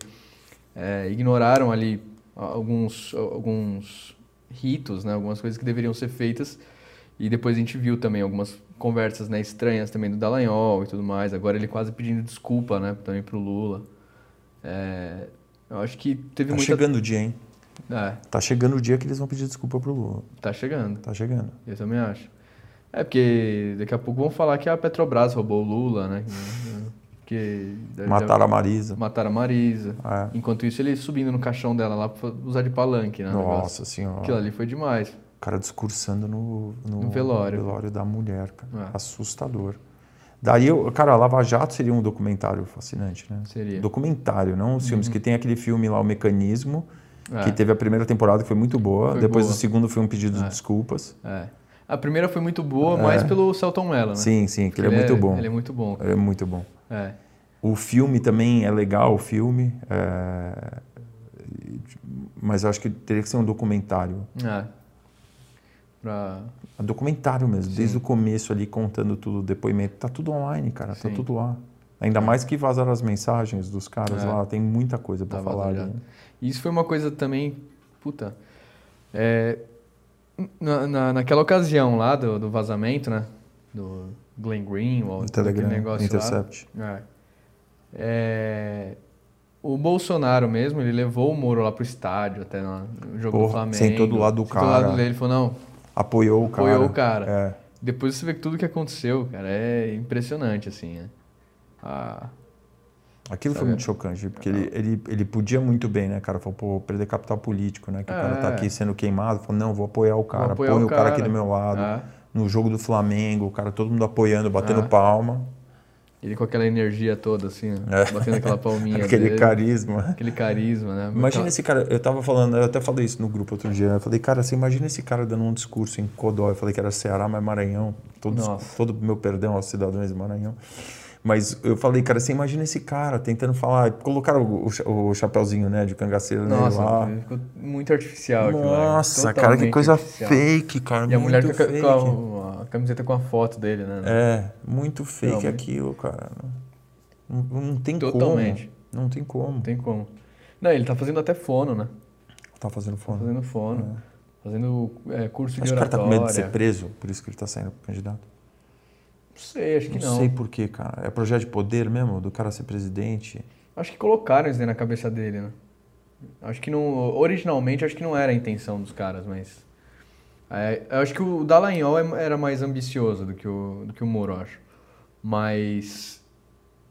B: é, ignoraram ali alguns, alguns ritos, né? algumas coisas que deveriam ser feitas. E depois a gente viu também algumas conversas né, estranhas também do Dallagnol e tudo mais. Agora ele quase pedindo desculpa né, também pro Lula. É, eu acho que teve
A: Tá
B: muita...
A: chegando o dia, hein?
B: É,
A: Tá chegando o dia que eles vão pedir desculpa pro Lula.
B: tá chegando.
A: Tá chegando.
B: Eu também acho. É porque daqui a pouco vão falar que a Petrobras roubou o Lula, né? Que
A: Mataram a Marisa.
B: mataram a Marisa.
A: É.
B: Enquanto isso, ele subindo no caixão dela lá pra usar de palanque, né?
A: Nossa senhora.
B: Aquilo ali foi demais.
A: O cara discursando no, no,
B: No velório.
A: velório da mulher, cara.
B: É.
A: Assustador. Daí, eu- cara, a Lava Jato seria um documentário fascinante, né?
B: Seria.
A: Documentário, não os filmes que tem aquele filme lá, O Mecanismo,
B: É.
A: que teve a primeira temporada que foi muito boa.
B: Foi
A: Depois
B: boa.
A: o segundo foi um pedido de
B: É.
A: desculpas.
B: É. A primeira foi muito boa, mais pelo Celton Mello, né?
A: Sim, sim, que
B: Porque
A: ele é muito bom.
B: Ele é muito bom.
A: Ele é muito bom.
B: É.
A: O filme também é legal, o filme. é, Mas eu acho que teria que ser um documentário.
B: É. Pra...
A: Um documentário mesmo,
B: Sim.
A: desde o começo ali, contando tudo, o depoimento. Tá tudo online, cara, tá
B: Sim.
A: tudo lá. Ainda mais que vazaram as mensagens dos caras
B: É.
A: lá, tem muita coisa pra
B: Tá
A: falar ali.
B: Isso foi uma coisa também, puta, é, na, na, naquela ocasião lá do, do vazamento, né, do Glenn Greenwald, todo aquele
A: Telegram,
B: negócio
A: Intercept.
B: lá, é, é, o Bolsonaro mesmo, ele levou o Moro lá pro estádio, até no jogo
A: Porra,
B: do Flamengo.
A: sentou do lado do cara.
B: lado dele, falou, não,
A: Apoiou o cara.
B: apoiou o cara.
A: É.
B: Depois você vê que tudo que aconteceu, cara, é impressionante, assim, né. Ah,
A: Aquilo foi
B: Sabe?
A: muito chocante, porque ele, ele, ele podia muito bem, né, cara? Falou, pô, perder capital político, né? Que o cara tá
B: É.
A: aqui sendo queimado. Falou, não, vou apoiar o cara.
B: apoiar
A: Põe
B: o
A: o cara aqui do meu lado.
B: ah,
A: No jogo do Flamengo, o cara, todo mundo apoiando, batendo
B: Ah.
A: palma.
B: ele com aquela energia toda, assim,
A: É.
B: batendo aquela palminha
A: Aquele
B: dele.
A: carisma.
B: Aquele carisma, né?
A: Imagina
B: Aquela-
A: esse cara, eu tava falando, eu até falei isso no grupo outro dia, eu falei, cara, você imagina esse cara dando um discurso em Codó, eu falei que era Ceará, mas Maranhão, todos,
B: Nossa.
A: todo meu perdão aos cidadãos de Maranhão. Mas eu falei, cara, você imagina esse cara tentando falar, colocaram o, o, o chapeuzinho, né, de cangaceiro nele
B: Nossa,
A: lá.
B: ficou muito artificial aquilo.
A: Nossa, cara, que coisa
B: artificial.
A: fake, cara,
B: E a mulher
A: muito
B: com a,
A: fake.
B: com a- a camiseta com a foto dele, né?
A: É, muito fake
B: muito-
A: aquilo, cara. Não, não tem
B: Totalmente.
A: como. Não tem como.
B: Não tem como. Não, ele tá fazendo até fono, né?
A: Tá fazendo
B: Tá
A: fome.
B: fazendo fono. Fazendo é, curso
A: Acho
B: de
A: que o cara tá com medo de ser
B: oratória.
A: preso, por isso que ele tá saindo candidato.
B: Não sei, acho que
A: Não,
B: não.
A: sei por quê, cara. É projeto de poder mesmo, do cara ser presidente.
B: Acho que colocaram isso aí na cabeça dele, né? Acho que não. Originalmente, acho que não era a intenção dos caras, mas. É, eu acho que o Dallagnol é- era mais ambicioso do que o, do que o Moro, acho. Mas.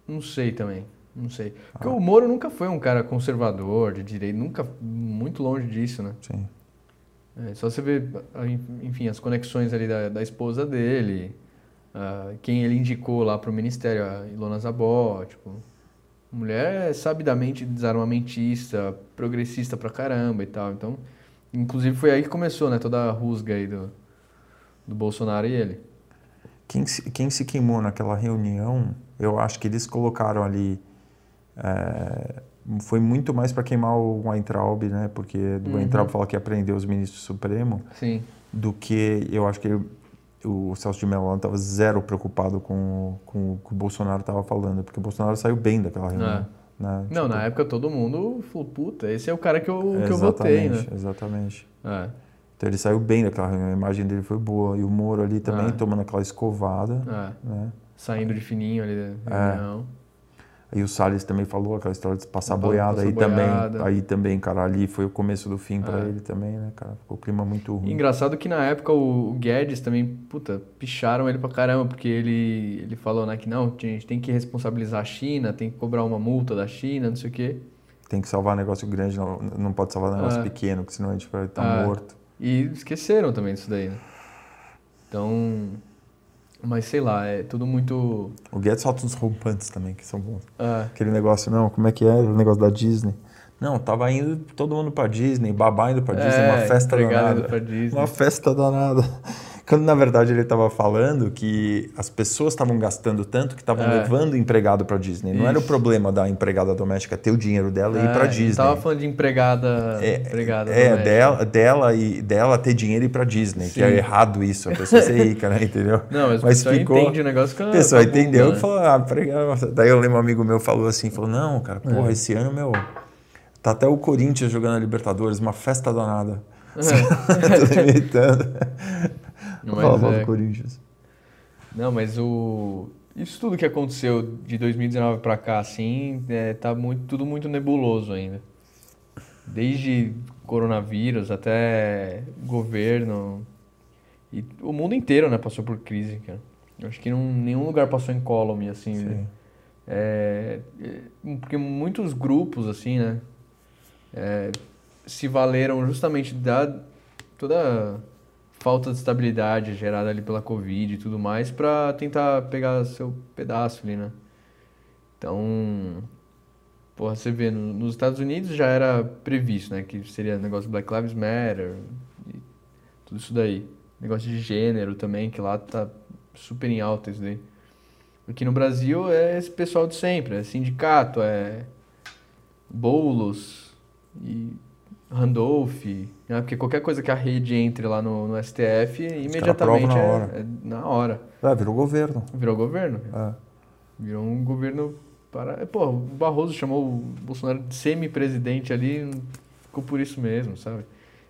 B: Não sei também. Não sei. Porque
A: Ah.
B: o Moro nunca foi um cara conservador, de direita, nunca. Muito longe disso, né?
A: Sim.
B: É, só você ver, enfim, as conexões ali da, da esposa dele, ah, quem ele indicou lá pro ministério, a Ilona Zabó, tipo, mulher sabidamente desarmamentista, progressista pra caramba e tal. Então, inclusive foi aí que começou, né, toda a rusga aí do, do Bolsonaro e ele.
A: Quem se, quem se queimou naquela reunião, eu acho que eles colocaram ali. é, foi muito mais para queimar o Weintraub, né? Porque o
B: Uhum.
A: Weintraub fala que ia prender os ministros do Supremo,
B: Sim.
A: do que eu acho que ele- o Celso de Mello estava zero preocupado com, com o que o Bolsonaro estava falando, porque o Bolsonaro saiu bem daquela reunião. Né?
B: Não,
A: Tipo,
B: na época todo mundo falou, puta, esse é o cara que eu, que eu votei, né?
A: Exatamente, exatamente.
B: É,
A: Então ele saiu bem daquela reunião, a imagem dele foi boa. E o Moro ali também
B: Ah.
A: tomando aquela escovada,
B: é.
A: né?
B: Saindo de fininho ali da
A: É.
B: reunião.
A: Aí o Salles também falou aquela história de passar
B: Passar
A: boiada aí
B: boiada.
A: também. Aí também, cara, ali foi o começo do fim pra
B: É.
A: ele também, né, cara? Ficou o clima muito ruim.
B: Engraçado que na época o Guedes também, puta, picharam ele pra caramba, porque ele, ele falou, né, que não, a gente tem que responsabilizar a China, tem que cobrar uma multa da China, não sei o quê.
A: Tem que salvar negócio grande, não, não pode salvar negócio
B: É.
A: pequeno, porque senão a gente vai estar
B: É.
A: morto.
B: E esqueceram também disso daí, né? Então, Mas sei lá, é tudo muito.
A: O Guedes solta uns rompantes também, que são bons.
B: É,
A: Aquele negócio, não, como é que é o negócio da Disney? Não, tava indo todo mundo pra Disney, babá indo pra Disney, uma
B: É,
A: festa
B: empregado
A: danada.
B: indo pra Disney.
A: Uma festa danada. Quando na verdade ele tava falando que as pessoas estavam gastando tanto que estavam
B: É.
A: levando o empregado pra Disney. Não era o
B: Isso.
A: problema da empregada doméstica ter o dinheiro dela e ir
B: é,
A: pra
B: eu
A: Disney.
B: Tava falando de empregada.
A: É,
B: empregada
A: é dela, dela e dela ter dinheiro e ir pra Disney, que é
B: Sim.
A: errado isso, a pessoa ser rica, né? Entendeu?
B: Não, mas,
A: Mas ficou-
B: entende o negócio com a
A: A pessoa
B: bunda,
A: entendeu
B: né?
A: e falou, ah, pregava. Daí eu lembro um amigo meu falou assim, falou, não, cara, porra,
B: É.
A: esse ano, meu, tá até o Corinthians jogando a Libertadores, uma festa danada. Tô imitando. Falar mal
B: é.
A: do Corinthians.
B: Não, mas o. Isso tudo que aconteceu de 2019 pra cá, assim, é, tá muito, tudo muito nebuloso ainda. Desde coronavírus até governo. E o mundo inteiro, né, passou por crise, cara. Eu acho que não, nenhum lugar passou incólume, assim. né? É, é, porque muitos grupos, assim, né, é, se valeram justamente da toda falta de estabilidade gerada ali pela Covid e tudo mais para tentar pegar seu pedaço ali, né? Então, porra, você vê, no- nos Estados Unidos já era previsto, né, que seria negócio Black Lives Matter e tudo isso daí. Negócio de gênero também, que lá tá super em alta isso daí. Aqui no Brasil é esse pessoal de sempre, é sindicato, é Boulos e Randolph, né? porque qualquer coisa que a rede entre lá no, no STF, imediatamente
A: na
B: é-
A: hora.
B: é na hora.
A: Ah, virou governo.
B: Virou governo.
A: É.
B: Virou um governo para. Pô, o Barroso chamou o Bolsonaro de semi-presidente ali, ficou por isso mesmo, sabe?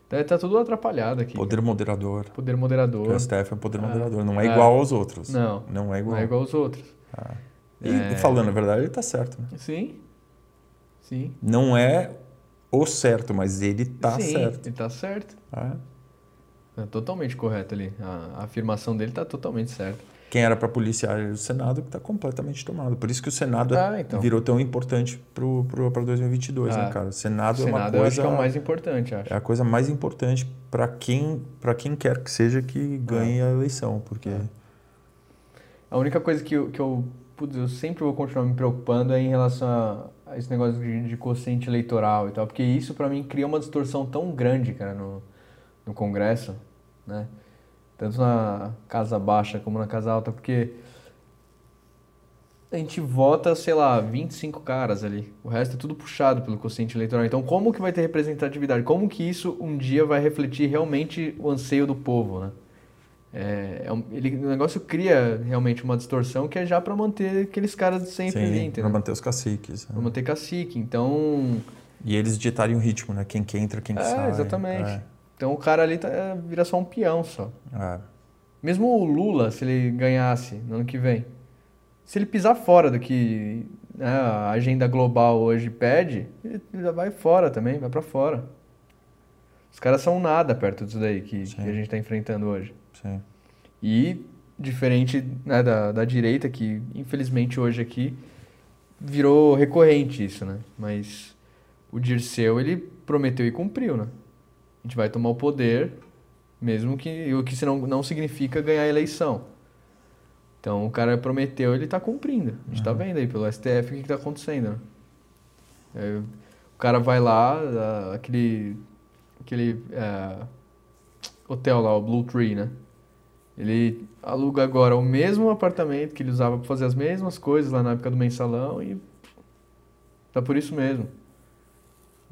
B: Então tá tudo atrapalhado aqui.
A: Poder moderador.
B: Poder moderador.
A: O STF é poder
B: Ah.
A: moderador. Não é
B: Ah.
A: igual aos outros.
B: Não,
A: Não é igual.
B: não é igual aos outros.
A: E
B: É.
A: falando a verdade, ele tá certo. né?
B: Sim. Sim.
A: Não é o certo, mas ele tá
B: Sim,
A: certo.
B: Ele tá certo.
A: É.
B: É totalmente correto ali. A, a afirmação dele tá totalmente certa.
A: Quem era para policiar era o Senado, que está completamente tomado. Por isso que o Senado
B: Ah, então.
A: virou tão importante para 2022, né,
B: Ah,
A: cara? O Senado,
B: O
A: é uma
B: Senado eu acho
A: coisa.
B: que é o mais importante, acho.
A: é a coisa mais importante para quem, para quem quer que seja que ganhe a eleição, porque
B: É. A única coisa que eu, que eu, putz, eu sempre vou continuar me preocupando é em relação a esse negócio de, quociente eleitoral e tal, porque isso pra mim cria uma distorção tão grande, cara, no, no Congresso, né? Tanto na Casa Baixa como na Casa Alta, porque a gente vota, sei lá, 25 caras ali. O resto é tudo puxado pelo quociente eleitoral. Então, como que vai ter representatividade? Como que isso um dia vai refletir realmente o anseio do povo, né? É, é um- ele, o negócio cria realmente uma distorção que é já para manter aqueles caras sempre ali,
A: para
B: entendeu?
A: manter os caciques. né?
B: Pra manter cacique. Então,
A: E eles ditarem o ritmo, né? Quem que entra, quem que
B: É,
A: sai.
B: exatamente.
A: É,
B: então o cara ali tá, é, vira só um peão só.
A: é.
B: Mesmo o Lula, se ele ganhasse no ano que vem, se ele pisar fora do que né, a agenda global hoje pede, ele já vai fora também, vai pra fora. Os caras são nada perto disso daí que, que a gente tá enfrentando hoje.
A: Sim.
B: E diferente né, da, da direita, que infelizmente hoje aqui virou recorrente isso, né? Mas o Dirceu, ele prometeu e cumpriu, né? A gente vai tomar o poder, mesmo que o que isso não, não significa ganhar a eleição. Então o cara prometeu, ele tá cumprindo. A gente tá vendo aí pelo STF o que, que tá acontecendo. né? É, o cara vai lá, aquele, aquele é, hotel lá, o Blue Tree, né? Ele aluga agora o mesmo apartamento que ele usava para fazer as mesmas coisas lá na época do mensalão e tá por isso mesmo.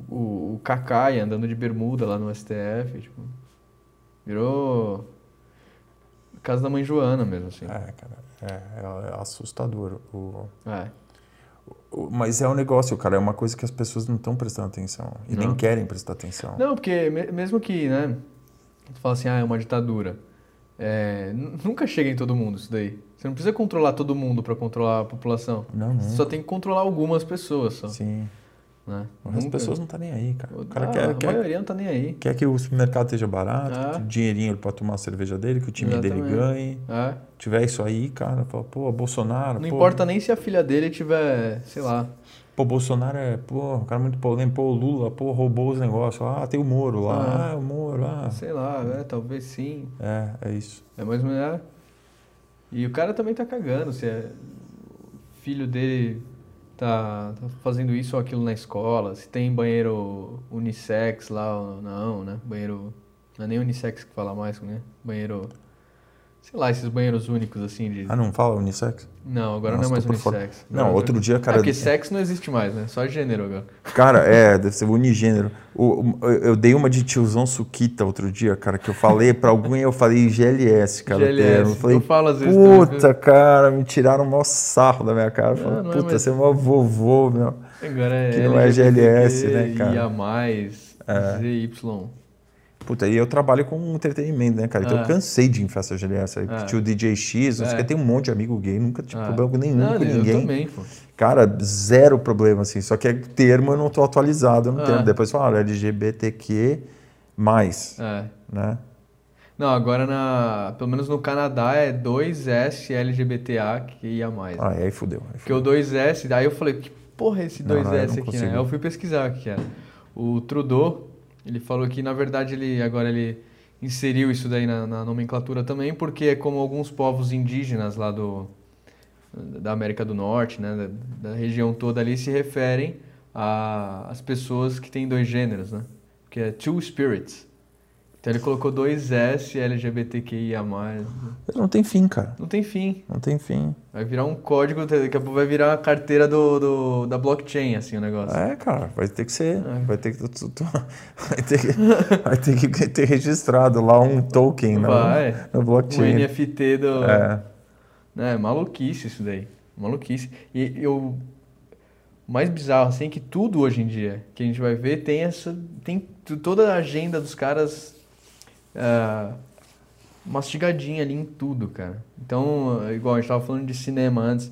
B: O, o Kakai andando de bermuda lá no STF, tipo, virou casa da mãe Joana mesmo, assim.
A: É, cara. É, é assustador. O,
B: É.
A: o- mas é um negócio, cara. É uma coisa que as pessoas não estão prestando atenção. E nem
B: Não.
A: querem prestar atenção.
B: Não, porque me- mesmo que, né, tu fala assim, ah, é uma ditadura. É, nunca chega em todo mundo isso daí. Você não precisa controlar todo mundo para controlar a população.
A: Não, não.
B: Você só tem que controlar algumas pessoas só.
A: Sim.
B: Né?
A: As pessoas não estão nem aí, cara. O cara
B: Ah,
A: quer,
B: a
A: quer,
B: maioria não tá nem aí.
A: quer que o supermercado esteja barato,
B: Ah.
A: que o dinheirinho para tomar a cerveja dele, que o time dele
B: Exatamente.
A: ganhe.
B: É.
A: Tiver isso aí, cara, fala, pô, Bolsonaro.
B: Não
A: pô,
B: importa nem se a filha dele tiver, sei lá.
A: Pô, Bolsonaro é, pô, um cara muito polêmico. Pô, Lula, pô, roubou os negócios. Ah, tem o Moro lá.
B: Ah.
A: Ah, o Moro lá.
B: Sei lá, é, talvez sim.
A: É, é isso.
B: É mais ou menos. é. E o cara também tá cagando se é filho dele tá, tá fazendo isso ou aquilo na escola, se tem banheiro unissex lá ou não, né? Banheiro. Não é nem unissex que fala mais, né? Banheiro. Sei lá, esses banheiros únicos assim de.
A: Ah, não fala unissex?
B: Não, agora
A: Nossa,
B: não é mais unissex.
A: Não,
B: Agora-
A: outro dia, cara.
B: É porque sexo não existe mais, né? Só gênero agora.
A: Cara, é, deve ser unigênero. O, o- eu dei uma de tiozão Suquita outro dia, cara, que eu falei pra alguém, eu falei GLS, cara.
B: GLS.
A: Eu falei,
B: Eu falo às vezes também,
A: puta, cara, me tiraram o maior sarro da minha cara. Falei,
B: Não, não é
A: puta,
B: mais-
A: você é mó vovô, meu.
B: Agora é
A: Que não é GLS, né, cara?
B: IA mais, ZY.
A: Puta, e eu trabalho com entretenimento, né, cara? Então eu
B: Ah.
A: cansei de ir em festa GLS.
B: Ah.
A: Tinha o DJ X, não sei o
B: É.
A: que, tem um monte de amigo gay, nunca tive
B: Ah.
A: problema com nenhum,
B: Não,
A: com
B: eu
A: ninguém.
B: também, pô.
A: Cara, zero problema, assim. Só que é termo eu não tô atualizado no
B: Ah.
A: termo. Depois falaram LGBTQ+,
B: É.
A: né?
B: Não, agora na. Pelo menos no Canadá é 2S LGBTA que ia mais.
A: Ah, aí fudeu. Aí
B: Porque o 2S, daí eu falei, que porra é esse
A: Não,
B: 2S
A: não, eu não
B: aqui, né? Aí eu fui pesquisar o que era. O Trudeau, ele falou que na verdade ele agora ele inseriu isso daí na, na nomenclatura também, porque é como alguns povos indígenas lá do da América do Norte, né, da, da região toda ali se referem às pessoas que têm dois gêneros, né? Que é two spirits. Então ele colocou dois S LGBTQIA+.
A: Não tem fim, cara.
B: Não tem fim.
A: Não tem fim.
B: Vai virar um código, daqui a pouco vai virar a carteira do, do- da blockchain, assim, o negócio.
A: É, cara, vai ter que ser.
B: É.
A: Vai ter que. tu- tu- vai ter que, vai ter que ter registrado lá um token na,
B: Vai.
A: na
B: O
A: blockchain.
B: NFT do...
A: É.
B: É, maluquice isso daí. Maluquice. E eu... O mais bizarro, assim, é que tudo hoje em dia que a gente vai ver tem essa... Tem toda a agenda dos caras ah, mastigadinha ali em tudo, cara. Então, igual a gente tava falando de cinema antes,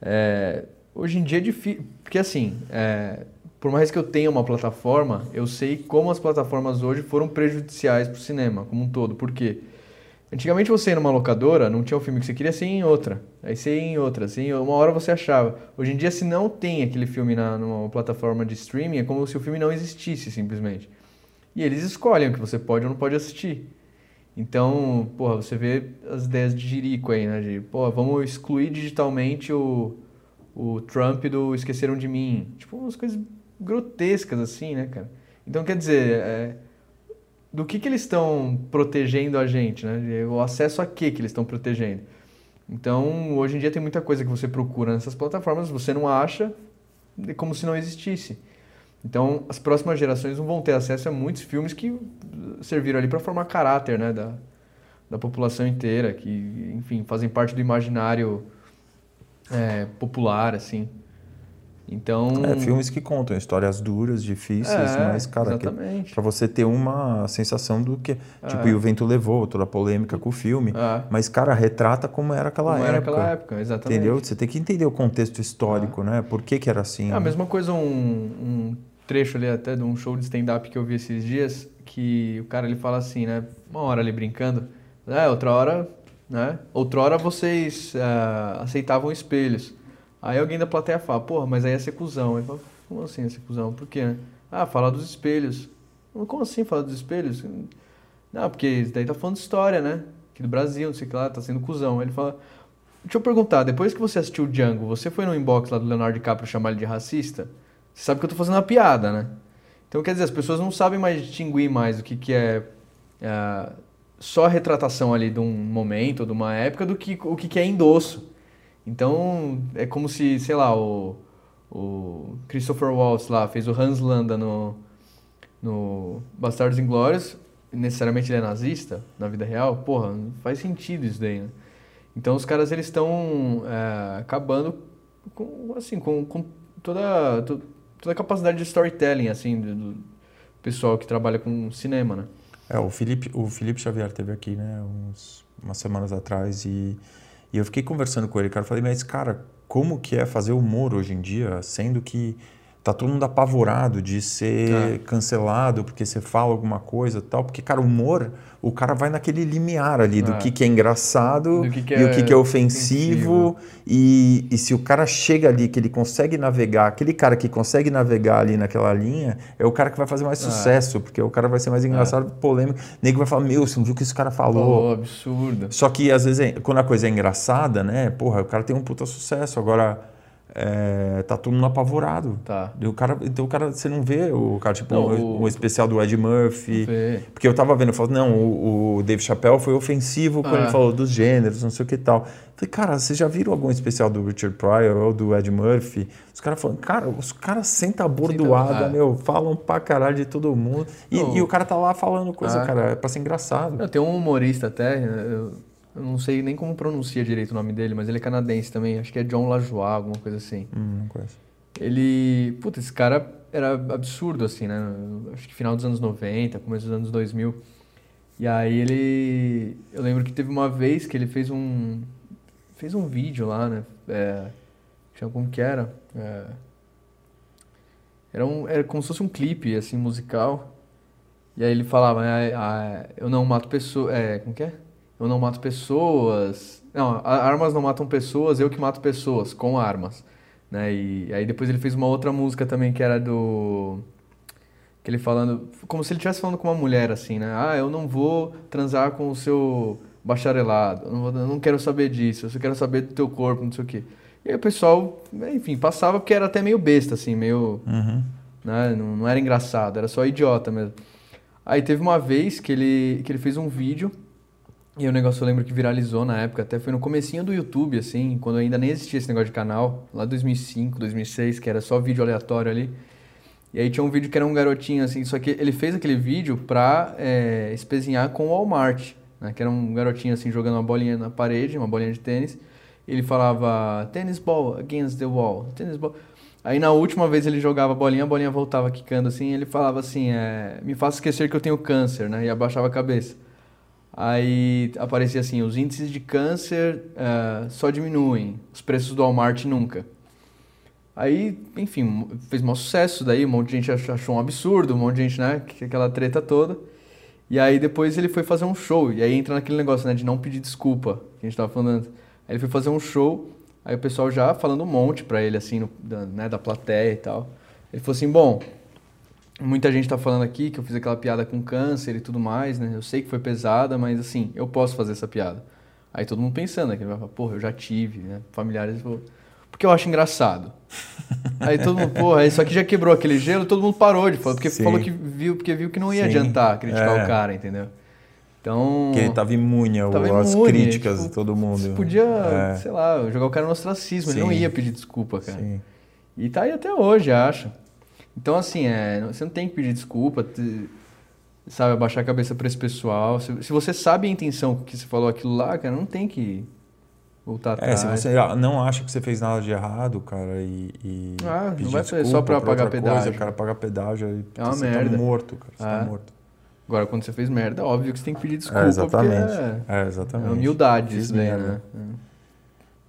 B: é, hoje em dia é difícil... Porque, assim, é, por mais que eu tenha uma plataforma, eu sei como as plataformas hoje foram prejudiciais pro cinema como um todo. Por quê? Antigamente você ia numa locadora, não tinha um filme que você queria, você ia em outra. Aí você ia em outra, assim, uma hora você achava. Hoje em dia, se não tem aquele filme na, numa plataforma de streaming, é como se o filme não existisse, simplesmente. E eles escolhem o que você pode ou não pode assistir. Então, porra, você vê as ideias de Jirico aí, né? De, porra, vamos excluir digitalmente o, o Trump do Esqueceram de Mim. Tipo, umas coisas grotescas, assim, né, cara? Então, quer dizer, é, do que, que eles estão protegendo a gente, né? O acesso a que que eles estão protegendo. Então, hoje em dia tem muita coisa que você procura nessas plataformas, você não acha, é como se não existisse. Então, as próximas gerações não vão ter acesso a muitos filmes que serviram ali para formar caráter, né, da, da população inteira, que, enfim, fazem parte do imaginário é, popular, assim. Então,
A: É, filmes que contam histórias duras, difíceis,
B: É,
A: mas, cara, pra você ter uma sensação do que. Tipo,
B: É.
A: e o vento levou, toda a polêmica com o filme.
B: Ah,
A: Mas, cara, retrata como era aquela
B: como
A: época.
B: era aquela época, exatamente.
A: Entendeu? Você tem que entender o contexto histórico, né? Por que, que era assim.
B: É a
A: né?
B: mesma coisa, um, um trecho ali até de um show de stand-up que eu vi esses dias, que o cara ele fala assim, né? Uma hora ali brincando, é, outra hora, né? Outrora vocês ah, aceitavam espelhos. Aí alguém da plateia fala, porra, mas aí ser cuzão. Ele fala, como assim ia ser cuzão? Por quê, né? Ah, fala dos espelhos. "Mas Como assim fala dos espelhos? Não, porque daí tá falando história, né? Aqui do Brasil, não sei o que lá, tá sendo cuzão. Aí ele fala, deixa eu perguntar, depois que você assistiu o Django, você foi no inbox lá do Leonardo DiCaprio chamar ele de racista? Você sabe que eu tô fazendo uma piada, né? Então, quer dizer, as pessoas não sabem mais distinguir mais o que, que é, é, só retratação ali de um momento, de uma época, do que o que, que é endosso. Então, é como se, sei lá, o, o Christopher Waltz lá fez o Hans Landa no, no Bastardos Inglórios, necessariamente ele é nazista na vida real, porra, não faz sentido isso daí, né? Então os caras eles estão é, acabando com assim com, com toda to- toda a capacidade de storytelling assim do, do pessoal que trabalha com cinema, né?
A: É, o Felipe, o Felipe Xavier teve aqui, né, uns, umas semanas atrás e, e eu fiquei conversando com ele, cara. Eu falei, mas, cara, como que é fazer humor hoje em dia, sendo que tá todo mundo apavorado de ser cancelado porque você fala alguma coisa e tal. Porque, cara, o humor, o cara vai naquele limiar ali do
B: É.
A: que, que é engraçado
B: Do que que
A: e o
B: é
A: que, que é ofensivo.
B: ofensivo.
A: E, e se o cara chega ali, que ele consegue navegar, aquele cara que consegue navegar ali naquela linha, é o cara que vai fazer mais sucesso, porque o cara vai ser mais engraçado, polêmico. O nego vai falar, meu, você não viu o que esse cara
B: Falou, absurdo.
A: só que às vezes, é- quando a coisa é engraçada, né? Porra, o cara tem um puta sucesso. Agora, é, tá todo mundo apavorado.
B: Tá.
A: E o cara, então o cara, você não vê o cara, tipo,
B: Não,
A: um,
B: o-
A: um especial do Ed Murphy. Porque eu tava vendo, eu falei, não, o, o Dave Chappelle foi ofensivo quando
B: Ah.
A: ele falou dos gêneros, não sei o que e tal. Eu falei, cara, vocês já viram algum especial do Richard Pryor ou do Ed Murphy? Os caras falam, cara, os caras sentam a bordoada,
B: ah.
A: meu, falam pra caralho de todo mundo. E, e o cara tá lá falando coisa,
B: Ah.
A: cara, é pra ser engraçado.
B: Tem um humorista até, eu, eu não sei nem como pronuncia direito o nome dele, mas ele é canadense também, acho que é John Lajoie, alguma coisa assim.
A: Hum, não conheço.
B: Ele, puta, esse cara era absurdo, assim, né? Acho que final dos anos 90, começo dos anos 2000. E aí ele, eu lembro que teve uma vez que ele fez um, fez um vídeo lá, né? É, chama como que era? É, era, um, era como se fosse um clipe, assim, musical. E aí ele falava, né, ah, eu não mato pessoas, é, como que é? Eu não mato pessoas, não, armas não matam pessoas, eu que mato pessoas com armas, né? E aí depois ele fez uma outra música também que era do que ele falando, como se ele estivesse falando com uma mulher assim, né? Ah, eu não vou transar com o seu bacharelado, eu não, vou- eu não quero saber disso, eu só quero saber do teu corpo, não sei o quê. E aí o pessoal, enfim, passava porque era até meio besta assim, meio
A: Uhum.
B: né? Não, não era engraçado, era só idiota mesmo. Aí teve uma vez que ele, que ele fez um vídeo, e o negócio eu lembro que viralizou na época, até foi no comecinho do YouTube, assim, quando ainda nem existia esse negócio de canal, lá 2005, 2006, que era só vídeo aleatório ali. E aí tinha um vídeo que era um garotinho, assim, só que ele fez aquele vídeo pra é, espezinhar com o Walmart, né? Que era um garotinho, assim, jogando uma bolinha na parede, uma bolinha de tênis. Ele falava, tennis ball against the wall, tennis ball... Aí na última vez ele jogava a bolinha, a bolinha voltava quicando assim, ele falava assim, é, me faça esquecer que eu tenho câncer, né? E abaixava a cabeça. Aí aparecia assim, os índices de câncer eh, só diminuem, os preços do Walmart nunca. Aí, enfim, fez maior sucesso daí, um monte de gente ach- achou um absurdo, um monte de gente, né, que- aquela treta toda. E aí depois ele foi fazer um show, e aí entra naquele negócio, né, de não pedir desculpa, que a gente tava falando. Aí ele foi fazer um show, aí o pessoal já falando um monte pra ele, assim, no- da, né, da plateia e tal. Ele falou assim, bom, muita gente tá falando aqui que eu fiz aquela piada com câncer e tudo mais, né? Eu sei que foi pesada, mas assim, eu posso fazer essa piada. Aí todo mundo pensando, né? Que ele vai falar, porra, eu já tive, né? Familiares, pô, porque eu acho engraçado. Aí todo mundo, porra, só que já quebrou aquele gelo, todo mundo parou de falar, porque
A: Sim.
B: falou que viu, porque viu que não ia
A: Sim.
B: adiantar criticar
A: É.
B: o cara, entendeu? Então.
A: Porque tava imune ao-
B: Tava
A: às
B: imune,
A: críticas
B: tipo,
A: de todo mundo.
B: Podia,
A: É.
B: sei lá, jogar o cara no ostracismo, ele não
A: Sim.
B: ia pedir desculpa, cara.
A: Sim.
B: E tá aí até hoje, acho. Então, assim, é, você não tem que pedir desculpa, te- sabe, abaixar a cabeça pra esse pessoal. Se, se você sabe a intenção que você falou aquilo lá, cara, não tem que voltar
A: É,
B: atrás.
A: se você não acha que você fez nada de errado, cara, e. e
B: Ah, não
A: pedir
B: vai fazer
A: desculpa
B: só pra
A: por
B: pagar pedágio.
A: Coisa, cara paga pedágio e
B: É uma
A: você
B: merda.
A: tá morto, cara. Você
B: É.
A: tá morto.
B: Agora, quando você fez merda, é óbvio que você tem que pedir desculpa.
A: É, exatamente.
B: porque É,
A: É,
B: é
A: exatamente.
B: humildade
A: Fiz
B: isso daí, né?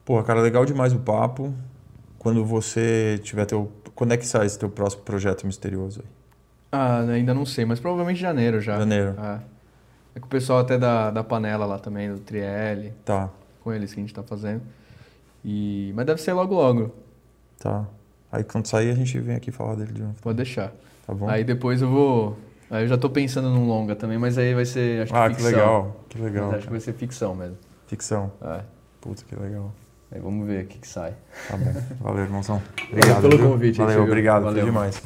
A: Porra, cara, legal demais o papo. Quando você tiver teu. Quando é que sai esse teu próximo projeto misterioso aí?
B: Ah, ainda não sei, mas provavelmente janeiro já.
A: Janeiro.
B: É. É com o pessoal até da, da panela lá também, do Triel,
A: Tá,
B: com eles que a gente tá fazendo. E... Mas deve ser logo logo,
A: tá. Aí quando sair a gente vem aqui falar dele de novo.
B: pode deixar.
A: Tá bom?
B: Aí depois eu vou. Aí eu já tô pensando num longa também, mas aí vai ser. Acho que
A: ah, que
B: ficção.
A: legal. Que legal.
B: Mas acho que vai ser ficção mesmo.
A: Ficção.
B: É.
A: Puta, que legal.
B: Aí vamos ver o que, que sai.
A: Tá bom. Valeu, irmãozão.
B: Obrigado pelo
A: viu?
B: convite,
A: Valeu, obrigado. Foi
B: Valeu.
A: demais.